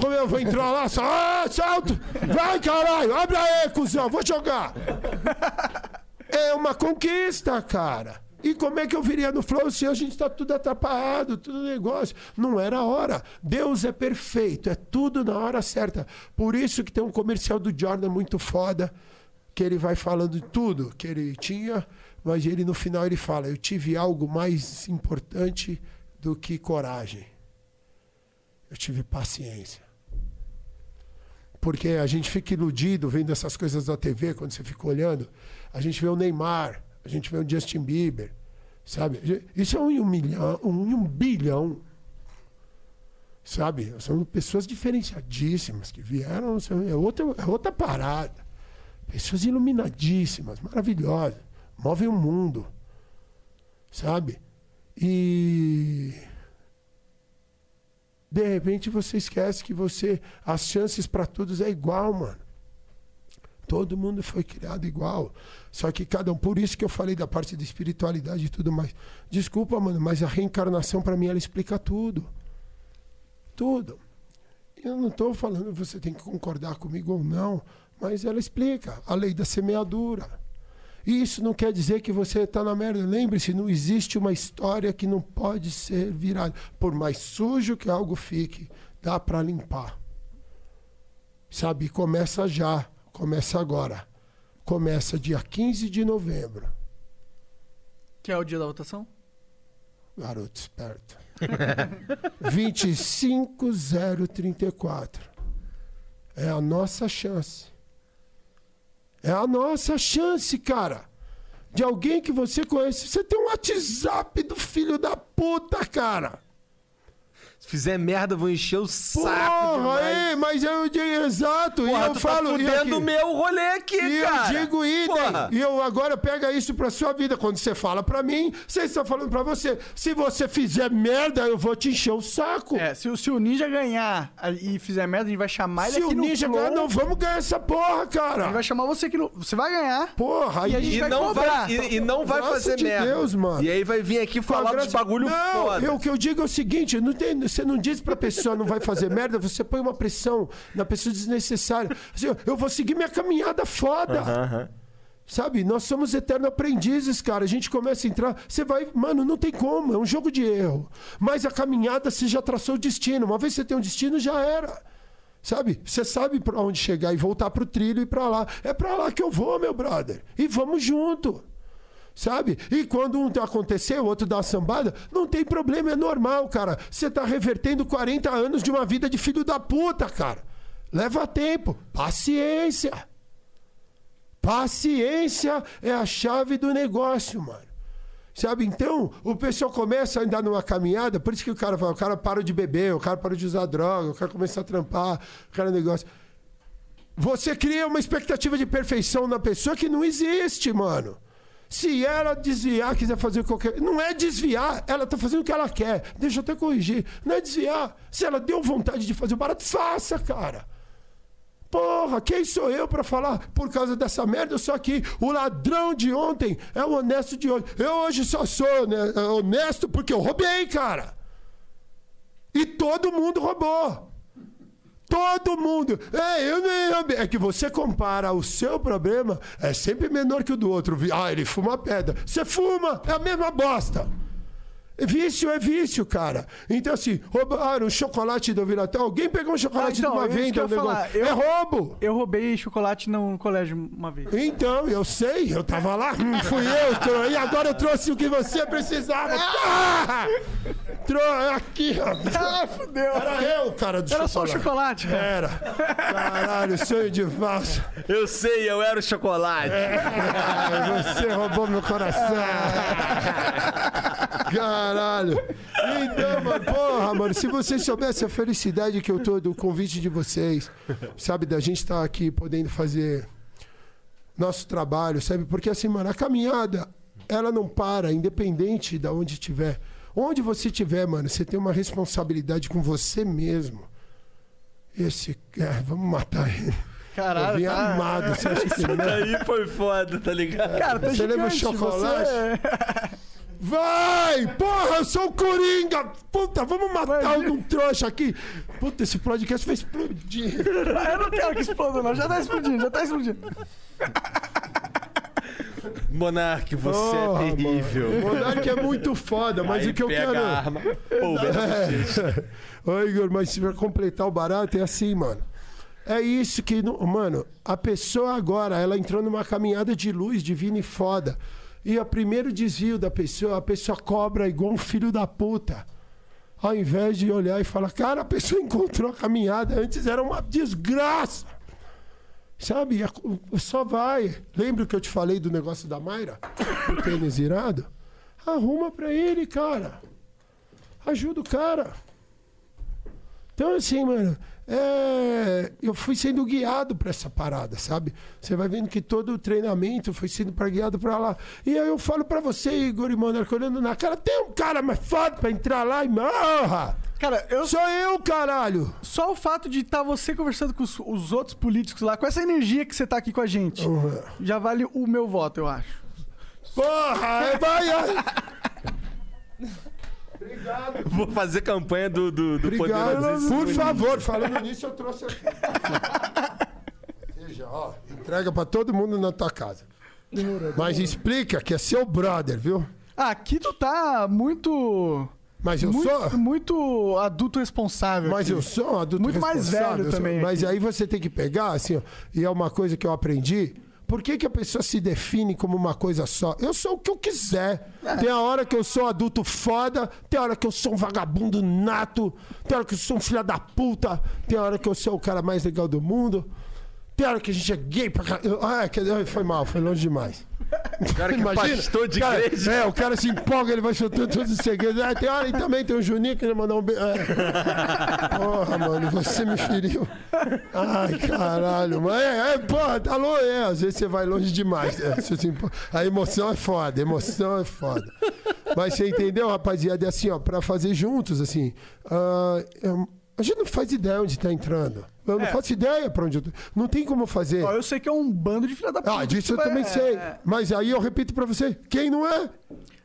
C: Como eu vou entrar lá? Só, ah, salto! Vai, caralho! Abre aí, cuzão, vou jogar! É uma conquista, cara. E como é que eu viria no flow se a gente tá tudo atrapalhado, tudo negócio? Não era a hora. Deus é perfeito, é tudo na hora certa. Por isso que tem um comercial do Jordan muito foda, que ele vai falando de tudo que ele tinha, mas ele no final ele fala: "Eu tive algo mais importante do que coragem. Eu tive paciência." Porque a gente fica iludido vendo essas coisas da TV, quando você fica olhando. A gente vê o Neymar, a gente vê o Justin Bieber, sabe? Isso é um em um milhão, um em um bilhão. Sabe? São pessoas diferenciadíssimas que vieram, é outra, é outra parada. Pessoas iluminadíssimas, maravilhosas, movem o mundo. Sabe? E de repente você esquece que você as chances para todos é igual, mano. Todo mundo foi criado igual. Só que cada um, por isso que eu falei da parte da espiritualidade e tudo mais. Desculpa, mano, mas a reencarnação para mim ela explica tudo. Tudo. Eu não estou falando você tem que concordar comigo ou não, mas ela explica a lei da semeadura. E isso não quer dizer que você está na merda. Lembre-se, não existe uma história que não pode ser virada. Por mais sujo que algo fique, dá para limpar. Sabe? Começa já. Começa agora. Começa dia 15 de novembro.
B: Que é o dia da votação?
C: Garoto esperto. 25034. É a nossa chance. É a nossa chance, cara. De alguém que você conhece. Você tem um WhatsApp do filho da puta, cara.
A: Se fizer merda, vou encher o saco
C: Porra,
A: demais.
C: aí, mas eu digo exato.
A: Porra,
C: e eu
A: tu
C: falo.
A: tá fudendo o
C: aqui-
A: meu rolê aqui,
C: E
A: cara.
C: eu digo idem.
A: Porra.
C: E eu agora pega isso pra sua vida. Quando você fala pra mim, você está falando pra você. Se você fizer merda, eu vou te encher o saco.
B: É, se, o- se o Ninja ganhar e fizer merda, a gente vai chamar ele
C: Se
B: aqui
C: o
B: no
C: ninja
B: Flow.
C: ganhar, não vamos ganhar essa porra,
B: A gente
C: cara.
B: vai chamar você aqui no... Você vai ganhar.
C: Porra,
B: E a gente
A: E
B: vai
A: não
B: cobrar.
A: vai, e, e não vai
C: Graça
A: fazer
C: de
A: merda.
C: Deus, mano.
A: E aí vai vir aqui falar dos bagulho
C: não,
A: foda.
C: eu- o que eu digo é o seguinte: não tem, você não diz pra pessoa não vai fazer merda, você põe uma pressão na pessoa desnecessária. Assim, eu- vou seguir minha caminhada foda. Sabe, nós somos eternos aprendizes, cara. A gente começa a entrar, você vai, mano, não tem como, é um jogo de erro. Mas a caminhada você já traçou o destino. Uma vez você tem um destino, já era. Sabe? Você sabe pra onde chegar e voltar pro trilho e pra lá. É pra lá que eu vou, meu brother. E vamos junto. Sabe? E quando um acontecer, o outro dá uma sambada, não tem problema, é normal, cara. Você tá revertendo 40 anos de uma vida de filho da puta, cara. Leva tempo. Paciência. Paciência é a chave do negócio, mano. Sabe? Então, o pessoal começa a andar numa caminhada, por isso que o cara fala, o cara parou de beber, o cara parou de usar droga, o cara começa a trampar, o cara negócio. Você cria uma expectativa de perfeição na pessoa que não existe, mano. Se ela desviar, quiser fazer qualquer. Não é desviar, ela tá fazendo o que ela quer. Deixa eu até corrigir. Não é desviar. Se ela deu vontade de fazer o barato, faça, cara. Porra, quem sou eu pra falar por causa dessa merda? Sou aqui. O ladrão de ontem é o honesto de hoje. Eu hoje só sou honesto porque eu roubei, cara. E todo mundo roubou. Todo mundo. É, eu nem. É que você compara o seu problema, é sempre menor que o do outro. Ah, ele fuma pedra. Você fuma, é a mesma bosta. Vício é vício, cara. Então, assim, roubaram um chocolate do Viratel. Alguém pegou um chocolate
B: Ah, então,
C: de uma
B: é
C: venda, um negócio.
B: Eu-
C: É roubo.
B: Eu roubei chocolate no colégio uma vez.
C: Então, eu sei, eu tava lá, hum, fui eu, e agora eu trouxe o que você precisava. Ah! Tro aqui, ó.
B: Ah, fudeu.
C: Era eu, cara, do
B: Era só o
C: chocolate.
B: chocolate, cara.
C: Era. Caralho, sonho de valsa.
A: Eu sei, eu era o chocolate.
C: Ai, você roubou meu coração. Caralho. Então, mano, porra, mano, se vocês soubessem a felicidade que eu tô do convite de vocês, sabe, da gente estar aqui podendo fazer nosso trabalho, sabe? Porque assim, mano, a caminhada, ela não para, independente de onde estiver. Onde você estiver, mano, você tem uma responsabilidade com você mesmo. Esse. É, vamos matar ele. eu
B: Caralho,
C: vim
B: tá-
C: armado, você acha que não?
A: Aí foi foda, tá ligado?
B: Cara, tá
C: Você lembra o
B: gigante,
C: chocolate?
B: você-
C: Vai! Porra, eu sou o Coringa! Puta, vamos matar um trouxa aqui! Puta, esse podcast vai explodir.
B: Eu não quero que exploda, não. Já tá explodindo, já tá explodindo.
A: Monark, você
C: Porra,
A: é terrível.
C: mano. O Monark é muito foda, mas
A: Aí
C: o que eu
A: pega
C: quero.
A: a arma. Pô,
C: É. Ô, Igor, mas pra completar o barato é assim, mano. É isso que. não- Mano, a pessoa agora, ela entrou numa caminhada de luz divina e foda. E o primeiro desvio da pessoa, a pessoa cobra igual um filho da puta. Ao invés de olhar e falar, cara, a pessoa encontrou a caminhada, antes era uma desgraça. Sabe? Co- Só vai. Lembra que eu te falei do negócio da Mayra? Do tênis irado? Arruma pra ele, cara. Ajuda o cara. Então, assim, mano, é, eu fui sendo guiado pra essa parada, sabe? Você vai vendo que todo o treinamento foi sendo pra, guiado pra lá. E aí eu falo pra você, Igor e Monarca, olhando na cara, tem um cara mais foda pra entrar lá e morra!
B: Cara, eu
C: Sou eu, caralho!
B: Só o fato de estar você conversando com os, os outros políticos lá, com essa energia que você tá aqui com a gente,
C: Uhum.
B: já vale o meu voto, eu acho.
C: Porra, é, vai! Vai.
A: Vou fazer campanha do, do, do
C: Obrigado. Por favor, falando nisso, eu trouxe aqui. Veja, ó, entrega pra todo mundo na tua casa. Mas explica que é seu brother, viu?
B: Ah, aqui tu tá muito.
C: Mas eu
B: muito,
C: sou.
B: muito adulto responsável.
C: Mas
B: aqui.
C: eu sou um adulto
B: Muito mais
C: responsável,
B: velho
C: eu sou-
B: também
C: Mas aí você tem que pegar, assim, ó, e é uma coisa que eu aprendi. Por que, que a pessoa se define como uma coisa só? Eu sou o que eu quiser. Tem a hora que eu sou adulto foda, tem a hora que eu sou um vagabundo nato, tem a hora que eu sou um filho da puta, tem a hora que eu sou o cara mais legal do mundo, tem a hora que a gente é gay pra caralho. Ah, foi mal, foi longe demais.
A: O cara que é pastor de
C: cara,
A: igreja.
C: É, o cara se empolga, ele vai soltando todos os segredos. Ah, tem hora e também tem o Juninho que ele mandar um beijo. É. Porra, mano, você me feriu. Ai, caralho. Mas é, é porra, tá louco. É, às vezes você vai longe demais. É, a emoção é foda, a emoção é foda. Mas você entendeu, rapaziada? É assim, ó, pra fazer juntos, assim. eu- a gente não faz ideia onde tá entrando. Eu não
B: É.
C: faço ideia pra onde eu tô. Não tem como fazer.
B: Ó, eu sei que é um bando de filha da puta.
C: Ah, disso eu
B: vai-
C: também sei.
B: é-
C: Mas aí eu repito pra você: quem não é?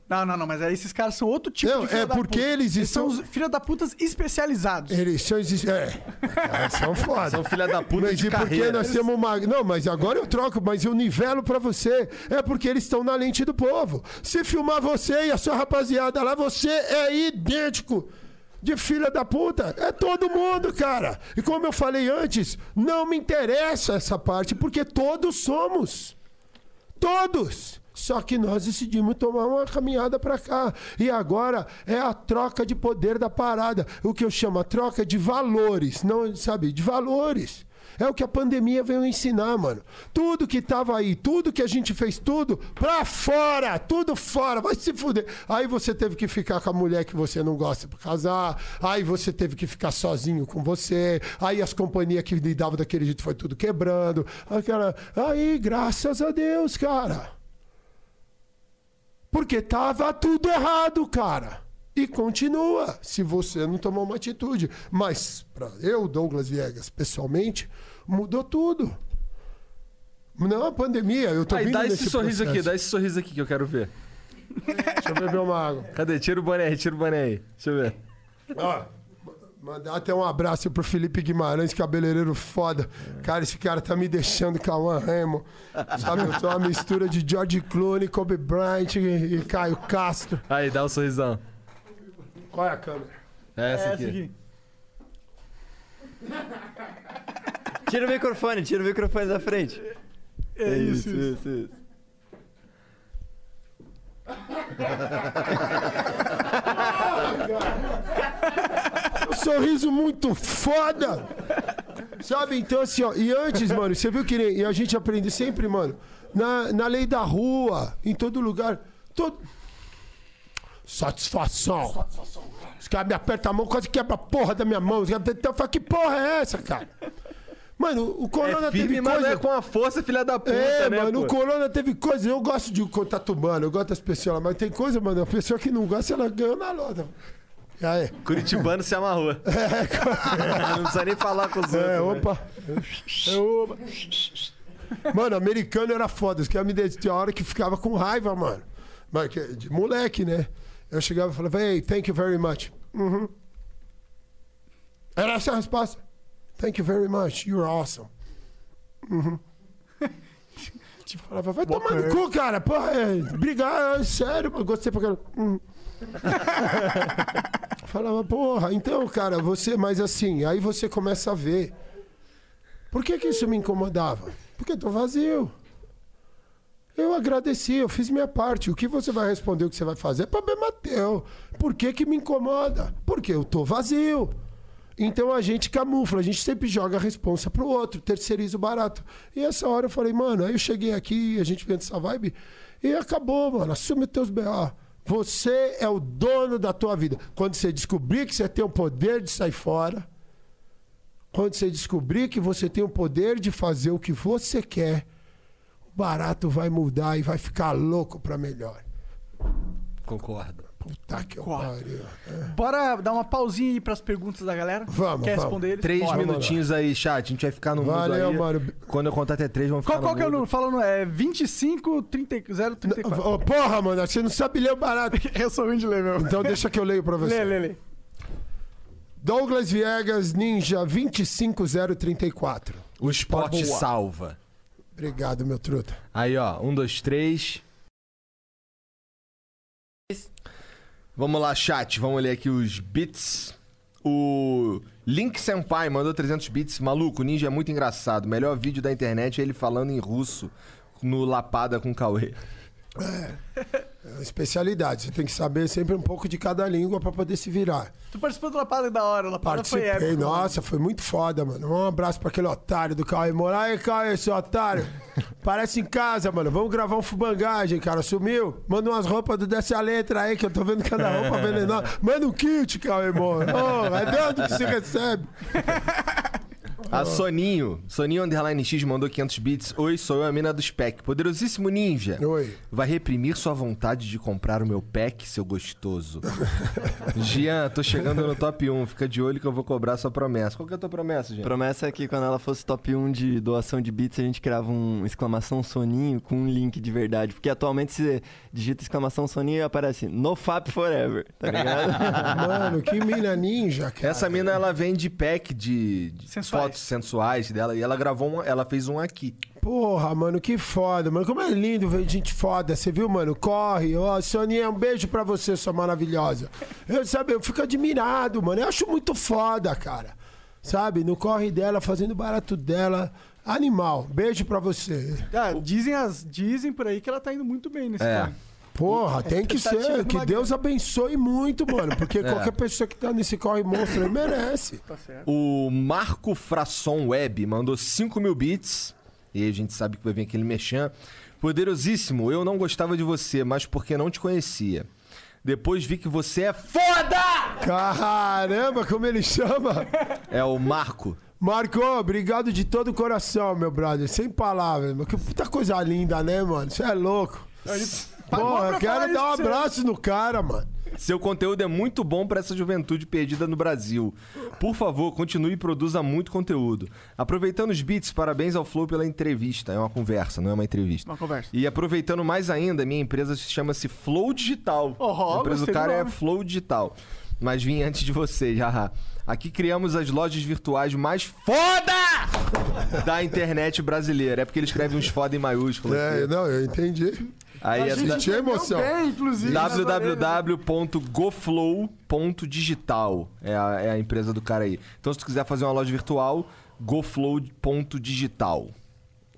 B: Não, não, não, mas aí esses caras são outro tipo
C: Não,
B: de filha
C: é
B: da
C: porque
B: puta.
C: eles
B: são
C: estão-
B: filha da putas especializados.
C: Eles são. É. Eles são foda.
A: São filha da puta
C: Mas
A: de
C: e porque nós temos uma. Não, mas agora eu troco, mas eu nivelo pra você. É porque eles estão na lente do povo. Se filmar você e a sua rapaziada lá, você é idêntico. De filha da puta. É todo mundo, cara. E como eu falei antes, não me interessa essa parte, porque todos somos. Todos. Só que nós decidimos tomar uma caminhada pra cá. E agora é a troca de poder da parada. O que eu chamo a troca de valores. Não, sabe, de valores. É o que a pandemia veio ensinar, mano. Tudo que tava aí, tudo que a gente fez, tudo pra fora, tudo fora, vai se fuder. Aí você teve que ficar com a mulher que você não gosta pra casar, aí você teve que ficar sozinho com você, aí as companhias que lidavam daquele jeito foi tudo quebrando. Aquela... Aí, graças a Deus, cara. Porque tava tudo errado, cara. E continua, se você não tomar uma atitude. Mas, para eu, Douglas Viegas, pessoalmente, mudou tudo. Não a pandemia, eu tô
A: Aí,
C: vindo
A: dá esse sorriso aqui,
C: processo.
A: dá esse sorriso aqui que eu quero ver.
C: Deixa eu beber uma água.
A: Cadê? Tira o boné aí, tira o boné aí. Deixa eu ver.
C: Ó, mandar até um abraço pro Felipe Guimarães, cabeleireiro foda. Cara, esse cara tá me deixando Cauã Remo. Sabe, eu sou uma mistura de George Clooney, Kobe Bryant e, Caio Castro.
A: Aí, dá o sorrisão.
C: Qual é a câmera?
A: É essa
B: É
A: aqui.
B: essa aqui.
D: Tira o microfone, tira o microfone da frente.
B: É isso, isso.
A: isso, isso.
C: Um sorriso muito foda. Sabe, então assim, ó. E antes, mano, você viu que nem- e a gente aprende sempre, mano, na, na lei da rua, em todo lugar. Todo... Satisfação. Os caras me apertam a mão, quase quebra a porra da minha mão. Os caras tentam falar, que porra é essa, cara? Mano, o Corona
A: É firme,
C: teve
A: mas
C: coisa...
A: é com a força, filha da puta,
C: É,
A: né,
C: mano,
A: pô?
C: o Corona teve coisa. Eu gosto de contato humano, eu gosto das pessoas, mas tem coisa, mano, a pessoa que não gosta, ela ganhou na lota. E aí?
A: Curitibano se amarrou. não precisa nem falar com os
C: É,
A: outros. né?
C: opa. É, opa. Mano, americano era foda. Os caras me desistiam. Tinha hora que ficava com raiva, mano. Mas de moleque, né? Eu chegava e falava, hey, thank you very much. Uhum. Era essa a resposta. Thank you very much. You're awesome. Uhum. Tipo, falava, vai tomar no cu, cara. Porra, é, obrigado, é sério, mano. Gostei pra caramba. Uhum. Falava, porra, então, cara, você, mas assim, aí você começa a ver. Por que que isso me incomodava? Porque eu tô vazio. Eu agradeci, eu fiz minha parte. O que você vai responder, o que você vai fazer é problema teu. Por que que me incomoda? Porque eu tô vazio. Então a gente camufla, a gente sempre joga a responsa pro outro, terceiriza o barato. E essa hora eu falei, mano, aí eu cheguei aqui, a gente vem dessa vibe, e acabou, mano. Assume teus BO. Você é o dono da tua vida. Quando você descobrir que você tem o poder de sair fora, quando você descobrir que você tem o poder de fazer o que você quer, barato vai mudar e vai ficar louco pra melhor.
A: Concordo.
C: Puta que pariu.
B: Bora dar uma pausinha aí pras perguntas da galera.
C: Vamos,
B: Quer
C: vamos.
B: responder eles?
A: Três
B: Bora.
A: minutinhos aí, chat. A gente vai ficar no mudo
C: Valeu,
A: aí.
C: mano.
A: Quando eu contar até três, vamos ficar
B: Qual, qual
A: no
B: que é o
A: mudo.
B: número? Fala no. É 25 30, 034.
C: Ô, porra, mano, você não sabe ler o barato.
B: Eu sou ruim de ler, meu.
C: Então deixa que eu leio pra você.
B: Lê, lê, lê.
C: Douglas Viegas Ninja 25034.
A: O esporte
C: Boa.
A: salva.
C: Obrigado, meu truta.
A: Aí, ó. Um, dois, três. Vamos lá, chat. Vamos ler aqui os bits. O Link Senpai mandou 300 bits. Maluco, o Ninja é muito engraçado. Melhor vídeo da internet é ele falando em russo no Lapada com Cauê.
C: É uma especialidade. Você tem que saber sempre um pouco de cada língua pra poder se virar.
B: Tu participou do Lapada da hora. O Lapada foi
C: Participei,
B: épico. mano.
C: nossa, foi muito foda, mano. Um abraço pra aquele otário do Cauê Moura. Aí, Cauê, seu otário. Parece em casa, mano. Vamos gravar um fubangagem, cara. Sumiu? Manda umas roupas do Desce a Letra aí, que eu tô vendo cada roupa venenosa. Manda um kit, Cauê Moura. Ô, é de onde que se recebe?
A: A Soninho, Soninho Underline X mandou 500 bits. Oi, sou eu, a mina do spec. Poderosíssimo Ninja.
C: Oi.
A: Vai reprimir sua vontade de comprar o meu pack, seu gostoso? Jean, tô chegando no top 1. Fica de olho que eu vou cobrar sua promessa. Qual que é a tua promessa, Jean?
D: Promessa é que quando ela fosse top 1 de doação de bits, a gente criava um exclamação soninho com um link de verdade. Porque atualmente você digita exclamação soninho e aparece no FAP Forever, tá ligado?
C: Mano, que mina ninja, cara.
A: Essa mina, ela vende pack de, de. Fotos sensuais dela. E ela gravou um, ela fez um aqui.
C: Porra, mano, que foda, mano. Como é lindo ver gente foda. Você viu, mano? Corre. Ó, Soninha, um beijo pra você, sua maravilhosa. Eu, sabe, eu fico admirado, mano. Eu acho muito foda, cara. Sabe? No corre dela, fazendo barato dela. Animal. Beijo pra você.
B: Ah, dizem, as, dizem por aí que ela tá indo muito bem nesse
A: É.
C: Porra, tem que
B: Tá
C: ser. Que Deus abençoe muito, mano. Porque qualquer pessoa que tá nesse corre monstro aí merece.
B: Tá certo.
A: O Marco Frasson Web mandou 5 mil bits. E aí a gente sabe que vai vir aquele mechan. Poderosíssimo, eu não gostava de você, mas porque não te conhecia. Depois vi que você é foda!
C: Caramba, como ele chama?
A: É o Marco.
C: Marco, obrigado de todo o coração, meu brother. Sem palavras, mano. Que puta coisa linda, né, mano? Você é louco. Porra,
B: pra
C: eu quero dar um
B: você.
C: abraço no cara, mano.
A: Seu conteúdo é muito bom para essa juventude perdida no Brasil. Por favor, continue e produza muito conteúdo. Aproveitando os beats, parabéns ao Flow pela entrevista. É uma conversa, não é uma entrevista.
B: Uma conversa.
A: E aproveitando mais ainda, minha empresa chama-se Flow Digital.
B: Oh,
A: a empresa do cara é. Flow Digital. Mas vim antes de vocês, haha. Aqui criamos as lojas virtuais mais foda da internet brasileira. É porque ele escreve uns foda em maiúsculo.
C: É,
A: aqui.
C: não, eu entendi.
A: Aí é da-
C: Senti emoção.
B: Bem, inclusive.
A: www.goflow.digital é a, é a empresa do cara aí. Então, se tu quiser fazer uma loja virtual, goflow.digital.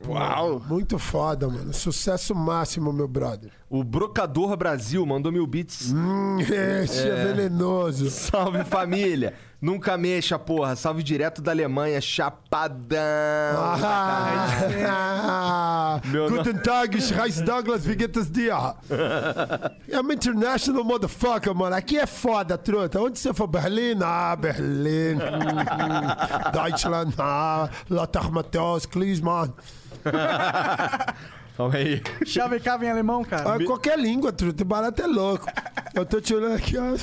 C: Uau! Muito foda, mano. Sucesso máximo, meu brother.
A: O Brocador Brasil mandou mil bits.
C: Hum, esse é, venenoso.
A: Salve família! Nunca mexa, porra. Salve direto da Alemanha, chapadão.
C: Ah,
A: Meu
C: Guten Tag, ich heiße Douglas, wie geht es dir? I'm international motherfucker, mano. Aqui é foda, truta. Onde você for? Berlim? Ah, Berlim. Deutschland? Ah, Lothar Matheus, Klinsmann.
A: Calma aí.
B: Chavecava em alemão, cara.
C: Ah, qualquer língua, truta. O barato é louco. Eu tô te olhando aqui, ó.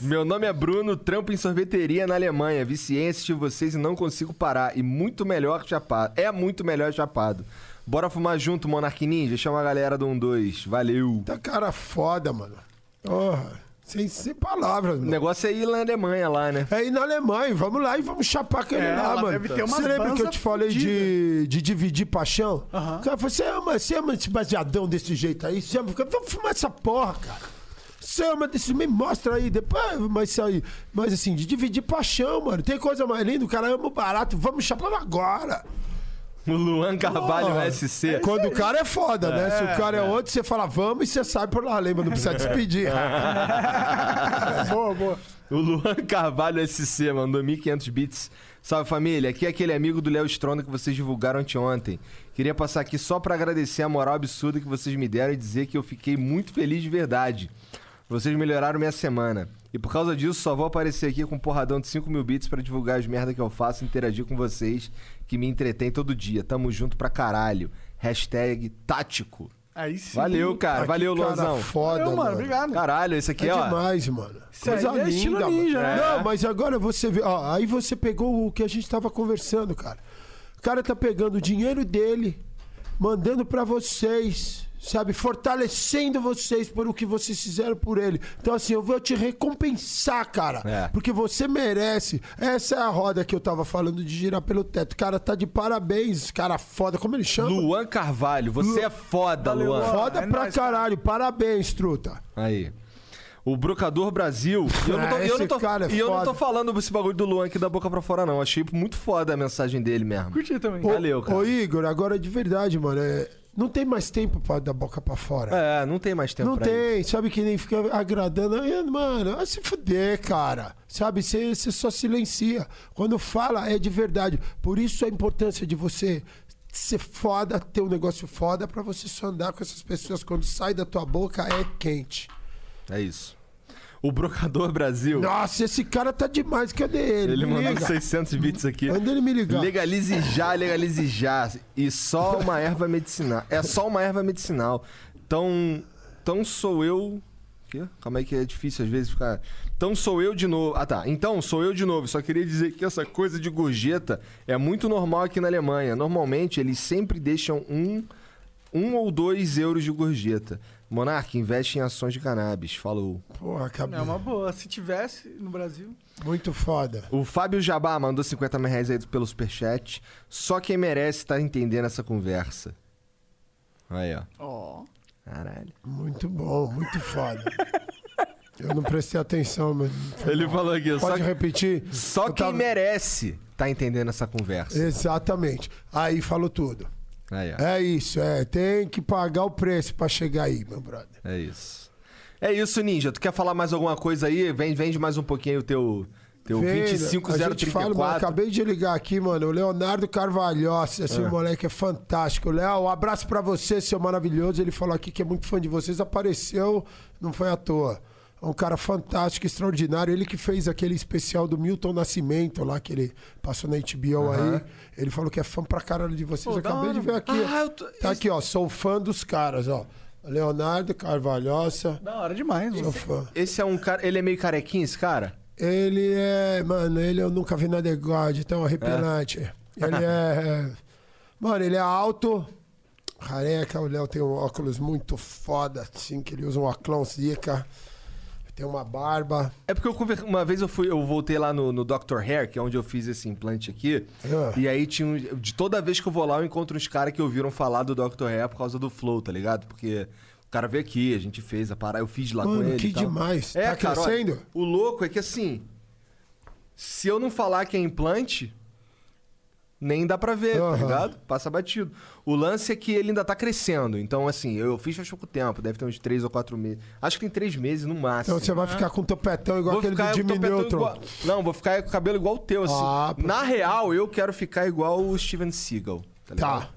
A: Meu nome é Bruno, trampo em sorveteria na Alemanha. Viciei em assistir vocês e não consigo parar. E muito melhor chapado. É muito melhor chapado. Bora fumar junto, Monark Ninja. Chama a galera do 1-2. Valeu.
C: Tá cara foda, mano. Porra. Sem, sem palavras,
A: O
C: mano.
A: negócio é ir na Alemanha lá, né?
C: É ir na Alemanha, vamos lá e vamos chapar aquele
B: É,
C: lá, mano.
B: deve ter umas
C: Você lembra que eu te falei de, de dividir paixão?
B: Aham.
C: O cara falou, você ama, você ama esse baseadão desse jeito aí? Você ama? Vamos fumar essa porra, cara. Você ama desse... Me mostra aí, depois vai sair. Mas assim, de dividir paixão, mano. Tem coisa mais linda, o cara ama o barato. Vamos chapar agora.
A: O Luan Carvalho
C: Porra.
A: SC.
C: Quando o cara é foda, né? Se o cara é, outro, você fala, vamos e você sai por lá, lembra? Não precisa despedir.
B: boa, boa.
A: O Luan Carvalho SC mandou 1.500 bits. Salve família, aqui é aquele amigo do Léo Stronda que vocês divulgaram anteontem. Queria passar aqui só pra agradecer a moral absurda que vocês me deram e dizer que eu fiquei muito feliz de verdade. Vocês melhoraram minha semana. E por causa disso, só vou aparecer aqui com um porradão de 5 mil bits pra divulgar as merda que eu faço e interagir com vocês, que me entretém todo dia. Tamo junto pra caralho. Hashtag tático.
B: Aí sim.
A: Valeu, cara.
C: Ah,
A: Valeu,
C: cara
A: Luanzão.
C: foda,
B: Valeu, mano. Obrigado.
A: Caralho, esse aqui
C: É
A: é, ó.
C: demais, mano.
B: Aí é estilo ninja,
C: mano.
B: né?
C: Não, mas agora você vê. Ó, aí você pegou o que a gente tava conversando, cara. O cara tá pegando o dinheiro dele, mandando pra vocês, sabe? Fortalecendo vocês por o que vocês fizeram por ele. Então, assim, eu vou te recompensar, cara.
A: É.
C: Porque você merece. Essa é a roda que eu tava falando de girar pelo teto. Cara, tá de parabéns, cara foda. Como ele chama?
A: Luan Carvalho, você é foda,
B: Valeu,
A: Luan.
C: Foda
B: É
C: pra
B: nóis, cara.
C: caralho. Parabéns, truta.
A: Aí. O Brocador Brasil. E eu não tô,
C: Ah,
A: e eu não
C: esse
A: tô-
C: cara é
A: e eu não tô falando esse bagulho do Luan aqui da boca pra fora, não. Achei muito foda a mensagem dele mesmo.
B: Curti também.
C: Ô,
A: Valeu, cara.
C: Ô, Igor, agora de verdade, mano. é- Não tem mais tempo pra dar boca pra fora.
A: É, não tem mais tempo
C: Não tem, sabe que nem fica agradando. Mano, vai se fuder, cara. Sabe, você só silencia. Quando fala, é de verdade. Por isso a importância de você ser foda, ter um negócio foda, pra você só andar com essas pessoas. Quando sai da tua boca, é quente.
A: isso. É isso. O Brocador Brasil.
C: Nossa, esse cara tá demais. Cadê ele?
A: Ele
C: Me
A: mandou
C: liga.
A: 600 bits aqui.
C: Manda ele me ligar.
A: Legalize já, legalize já. E só uma erva medicinal. É só uma erva medicinal. Então, então sou eu. Quê? Calma aí que é difícil às vezes ficar. Então sou eu de novo. Ah tá. Então sou eu de novo. Só queria dizer que essa coisa de gorjeta é muito normal aqui na Alemanha. Normalmente eles sempre deixam um, um ou dois euros de gorjeta. Monark, investe em ações de cannabis. Falou.
C: Porra, acabou.
B: É uma boa. Se tivesse no Brasil.
C: Muito foda.
A: O Fábio Jabá mandou 50 mil reais aí pelo superchat. Só quem merece tá entendendo essa conversa. Aí, ó.
B: Ó.
A: Caralho.
C: Muito bom, muito foda. Eu não prestei atenção, mas.
A: Ele falou aqui, só,
C: Pode repetir?
A: só
C: Eu
A: quem
C: tava-
A: merece tá entendendo essa conversa.
C: Exatamente. Aí falou tudo.
A: Aí.
C: É isso, é. Tem que pagar o preço pra chegar aí, meu brother.
A: É isso. É isso, Ninja. Tu quer falar mais alguma coisa aí? Vem, vende mais um pouquinho o teu, teu
C: a gente fala, mano,
A: 25034.
C: acabei de ligar aqui, mano. O Leonardo Carvalhossi, esse moleque é fantástico. Léo, um abraço pra você, seu maravilhoso. Ele falou aqui que é muito fã de vocês. Apareceu, não foi à toa. É um cara fantástico, extraordinário. Ele que fez aquele especial do Milton Nascimento lá, que ele passou na HBO aí. Ele falou que é fã pra caralho de vocês.
B: Pô,
C: acabei de ver aqui.
A: Ah, eu tô-
C: Tá aqui, ó. Sou fã dos caras, ó. Leonardo Carvalhosa.
B: Da hora demais.
C: Sou
B: mano.
C: fã.
A: Esse é um cara. Ele é meio carequinho, esse cara?
C: Ele é. Mano, ele eu nunca vi nada igual, de tão arrepiante. Ele é, é. Mano, ele é alto, careca. O Léo tem um óculos muito foda, assim, que ele usa um óculos zica. Tem uma barba.
A: É porque eu conver... uma vez eu fui, eu voltei lá no, no Dr. Hair, que é onde eu fiz esse implante aqui.
C: Ah.
A: E aí tinha. um- De toda vez que eu vou lá, eu encontro uns caras que ouviram falar do Dr. Hair por causa do Flow, tá ligado? Porque o cara veio aqui, a gente fez a parada, eu fiz lá com
C: Mano,
A: ele.
C: que demais.
A: É,
C: tá
A: cara,
C: crescendo?
A: o louco é que assim. Se eu não falar que é implante. Nem dá pra ver,
C: Aham.
A: tá ligado? Passa batido. O lance é que ele ainda tá crescendo. Então, assim, eu fiz faz pouco tempo, deve ter uns três ou quatro meses. Acho que tem três meses no máximo.
C: Então você vai ficar com o topetão igual
A: Vou
C: aquele do Jimmy Neutron.
A: igual- Não, vou ficar com o cabelo igual o teu, assim.
C: Ah.
A: Na real, eu quero ficar igual o Steven Seagal. Tá. ligado?
C: Tá.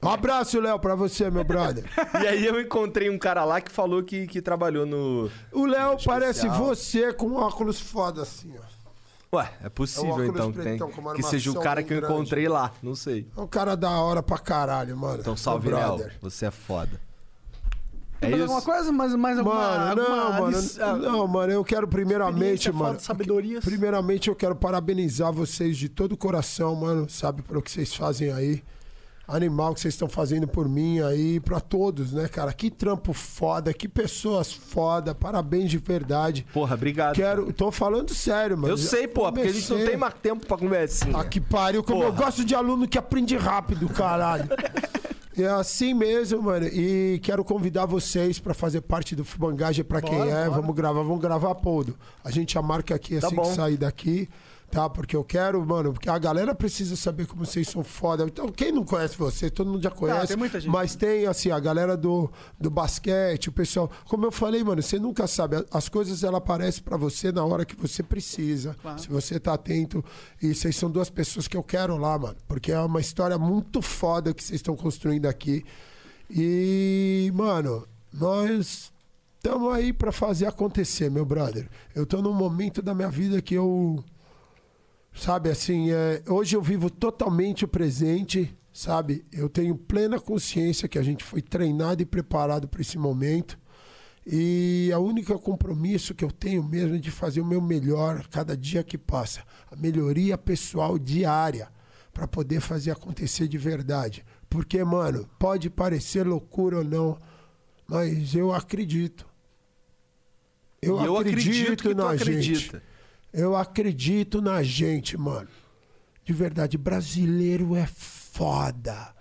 C: Um abraço, Léo, pra você, meu brother.
A: E aí eu encontrei um cara lá que falou que, que trabalhou no.
C: O Léo parece você com um óculos foda assim, ó.
A: Ué, é
C: É
A: possível
C: óculos
A: então que, tem,
C: uma
A: que seja o cara que eu
C: grande.
A: encontrei lá. Não sei.
C: É um cara da hora pra caralho, mano.
A: Então salve,
C: Meu
A: Léo. Você é foda. É
B: mais
A: isso?
B: alguma coisa? Mais, mais alguma,
C: Mano,
B: alguma
C: não, mano.
B: ah,
C: Não, mano, eu quero primeiramente, mano.
B: sabedorias?
C: Primeiramente, eu quero parabenizar vocês de todo o coração, mano. Sabe, pelo que vocês fazem aí. Animal que vocês estão fazendo por mim aí, pra todos, né, cara? Que trampo foda, que pessoas foda. Parabéns de verdade.
A: Porra, obrigado.
C: Quero. Tô falando sério, mano.
A: Eu sei, pô, porque a gente não tem mais tempo pra conversinha.
C: Ah, que pariu, como eu
A: Porra.
C: gosto de aluno que aprende rápido, caralho. É assim mesmo, mano. E quero convidar vocês pra fazer parte do Fubangagem pra quem
B: Bora,
C: é.
B: bora.
C: Vamos gravar, vamos gravar podre. A gente já marca aqui
A: Tá
C: assim
A: bom.
C: que sair daqui, tá? Porque eu quero, mano, porque a galera precisa saber como vocês são foda. Então, quem não conhece vocês, todo mundo já conhece.
B: tem muita gente.
C: Mas tem, assim, a galera do, do basquete, o pessoal. Como eu falei, mano, você nunca sabe. As coisas, ela aparecem pra você na hora que você precisa.
B: Claro.
C: Se você tá atento. E vocês são duas pessoas que eu quero lá, mano. Porque é uma história muito foda que vocês estão construindo aqui. E, mano, nós estamos aí pra fazer acontecer, meu brother. Eu tô num momento da minha vida que eu. Sabe, assim, é, hoje eu vivo totalmente o presente, sabe? Eu tenho plena consciência que a gente foi treinado e preparado para esse momento. E a única compromisso que eu tenho mesmo é de fazer o meu melhor cada dia que passa. A melhoria pessoal diária para poder fazer acontecer de verdade. Porque, mano, pode parecer loucura ou não, mas eu acredito. Eu,
A: eu
C: acredito,
A: acredito que tu
C: na gente. Eu acredito na gente, mano. De verdade, brasileiro é foda.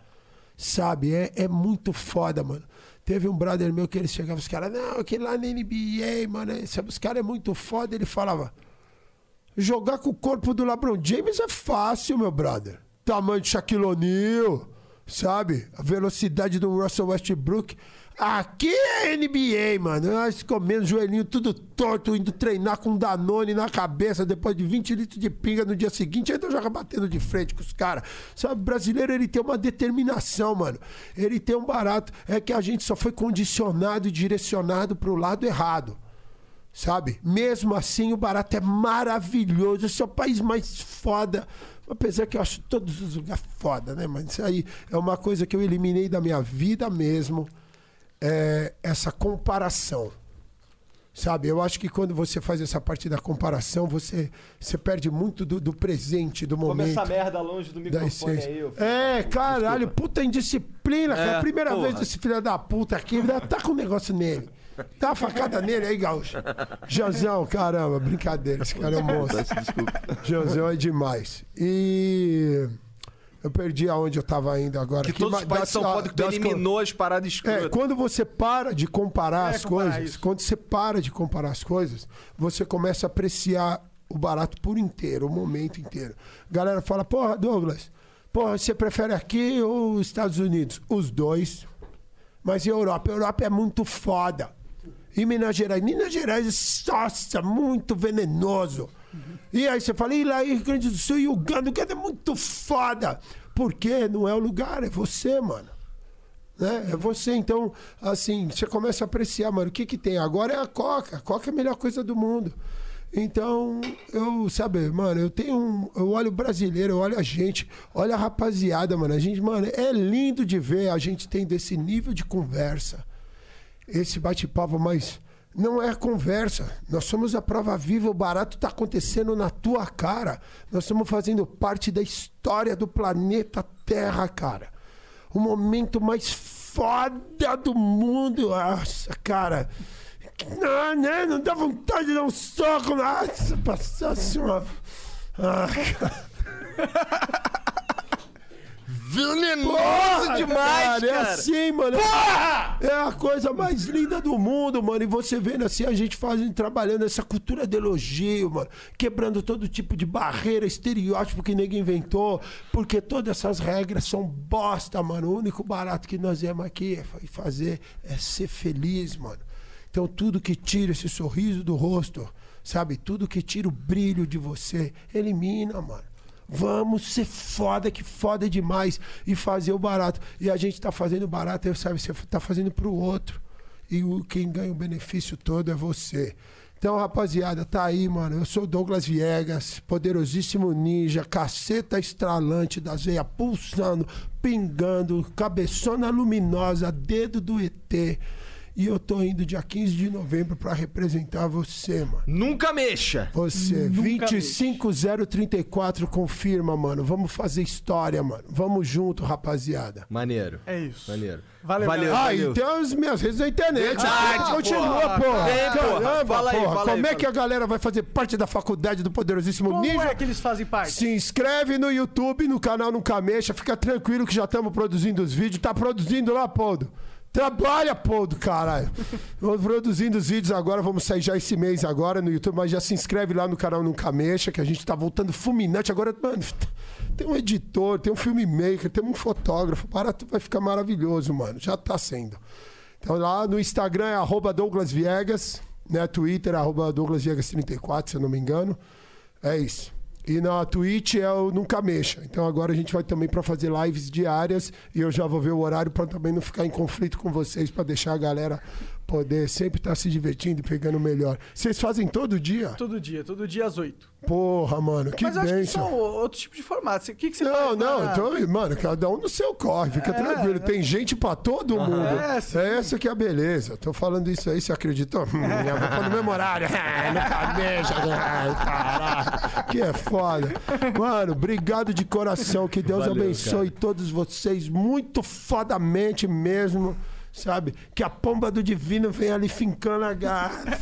C: Sabe? É, é muito foda, mano. Teve um brother meu que ele chegava, os caras, não, aquele lá na NBA, mano, esse, os caras é muito foda. Ele falava, jogar com o corpo do LeBron James é fácil, meu brother. Tamanho de Shaquille O'Neal, sabe? A velocidade do Russell Westbrook. Aqui é NBA, mano. Nós comendo joelhinho tudo torto, indo treinar com Danone na cabeça depois de 20 litros de pinga no dia seguinte, ainda joga batendo de frente com os caras. Sabe, o brasileiro ele tem uma determinação, mano. Ele tem um barato. É que a gente só foi condicionado e direcionado pro lado errado. Sabe? Mesmo assim, o barato é maravilhoso. Esse é o país mais foda. Apesar que eu acho todos os lugares foda, né? Mas isso aí é uma coisa que eu eliminei da minha vida mesmo. É essa comparação. Sabe? Eu acho que quando você faz essa parte da comparação, você, você perde muito do, do presente, do momento.
A: merda longe do
C: Da essência. É, caralho, puta indisciplina, cara.
A: É,
C: Primeira
A: porra.
C: vez desse filho da puta aqui, tá com um negócio nele. Dá uma facada nele aí, gaúcho. Janzão, caramba, brincadeira, esse cara é um monstro. Janzão é demais. E eu perdi aonde eu tava indo agora.
A: Que
C: Aqui,
A: todos os
C: das-
A: são foda que tu eliminou as paradas escrotas.
C: é, quando você para de comparar
B: É,
C: as
B: comparar
C: coisas,
B: isso.
C: quando você para de comparar as coisas, você começa a apreciar o barato por inteiro, o momento inteiro. Galera fala, porra, Douglas, porra, você prefere aqui ou os Estados Unidos? Os dois. Mas e a Europa? A Europa é muito foda. E Minas Gerais? Minas Gerais, nossa, muito venenoso. E aí você fala, e lá Rio Grande do Sul e Uganda, Uganda é muito foda. Por quê? Não é o lugar, é você, mano né? É você, então, assim, você começa a apreciar, mano, o que que tem? Agora é a Coca. A Coca é a melhor coisa do mundo. Então, eu, sabe, mano, eu tenho um. Eu olho brasileiro, eu olho a gente, olha a rapaziada, mano. A gente, mano, é lindo de ver a gente tendo esse nível de conversa. Esse bate-papo, mas não é conversa. Nós somos a prova viva, o barato tá acontecendo na tua cara. Nós estamos fazendo parte da história do planeta Terra, cara o momento mais foda do mundo. Nossa, cara. Não, né? Não dá vontade de dar um soco. Nossa, passasse uma. Ah, cara.
A: Venenoso
C: Porra,
A: demais,
C: cara,
A: cara.
C: É assim, mano. É a coisa mais linda do mundo, mano. E você vendo assim, a gente fazendo, trabalhando essa cultura de elogio, mano. Quebrando todo tipo de barreira, estereótipo que ninguém inventou. Porque todas essas regras são bosta, mano. O único barato que nós viemos aqui é fa- fazer é ser feliz, mano. Então tudo que tira esse sorriso do rosto, sabe? Tudo que tira o brilho de você, elimina, mano. Vamos ser foda, que foda demais. E fazer o barato. E a gente tá fazendo barato, sabe? Você tá fazendo pro outro. E o, quem ganha o benefício todo é você. Então, rapaziada, tá aí, mano. Eu sou Douglas Viegas, poderosíssimo ninja, caceta estralante das veias pulsando, pingando, cabeçona luminosa, dedo do ET. E eu tô indo dia 15 de novembro pra representar você, mano.
A: Nunca mexa.
C: Você,
B: Nunca
C: 25034, confirma, mano. Vamos fazer história, mano. Vamos junto, rapaziada.
A: Maneiro.
B: É isso.
A: Maneiro.
B: Valeu,
A: Valeu.
C: Ah, e tem as minhas redes na internet.
A: Verdade,
C: Ah, Continua,
B: porra.
C: porra.
A: Vem, porra.
C: Caramba,
A: Fala aí,
C: porra.
A: fala aí,
C: Como é
A: fala
C: que a galera vai fazer parte da faculdade do Poderosíssimo
B: Como
C: Ninja?
B: é que eles fazem parte?
C: Se inscreve no YouTube, no canal Nunca Mexa. Fica tranquilo que já estamos produzindo os vídeos. Tá produzindo lá, Poldo? Trabalha, Poldo, caralho. Vamos produzindo os vídeos agora. Vamos sair já esse mês agora no YouTube. Mas já se inscreve lá no canal Nunca Mexa, que a gente tá voltando fulminante. Agora, mano, tem um editor, tem um filmmaker, tem um fotógrafo. Barato vai ficar maravilhoso, mano. Já tá sendo. Então lá no Instagram é arroba Douglas Viegas, né? Twitter é arroba Douglas Viegas 34, se eu não me engano. É isso. E na Twitch é o Nunca Mexa. Então agora a gente vai também para fazer lives diárias e eu já vou ver o horário para também não ficar em conflito com vocês, para deixar a galera poder sempre estar se divertindo e pegando o melhor. Vocês fazem todo dia?
B: Todo dia, todo dia às 8.
C: Porra, mano, que
B: Mas eu acho que
C: bênção.
B: são outro tipo de formato. O que, que você
C: Não,
B: faz?
C: não,
B: na-
C: então, mano, cada um no seu corre, fica tranquilo. Tem gente pra todo mundo.
B: É, sim.
C: É essa que é a beleza. Tô falando isso aí, você acreditou? Hum, eu vou pôr no mesmo horário. Nunca beija. Ai, caralho. Que é foda. Mano, obrigado de coração. Que Deus
A: Valeu,
C: abençoe todos vocês muito fodamente mesmo. Sabe? Que a pomba do divino vem ali fincando a garça.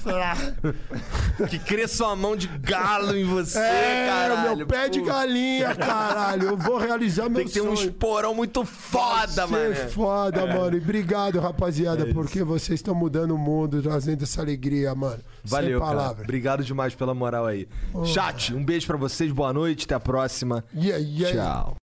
A: Que cresça uma mão de galo em você,
C: É,
A: caralho.
C: meu pé de
A: Pô,
C: galinha, caralho. Eu vou realizar meu
A: Tem que ter um
C: sonho.
A: esporão muito foda, mano.
C: foda, mano. E obrigado, rapaziada, porque vocês estão mudando o mundo, trazendo essa alegria, mano.
A: Valeu,
C: Sem
A: cara.
C: palavras.
A: Obrigado demais pela moral aí. Chat, um beijo pra vocês, boa noite, até a próxima.
C: Yeah, yeah.
A: Tchau.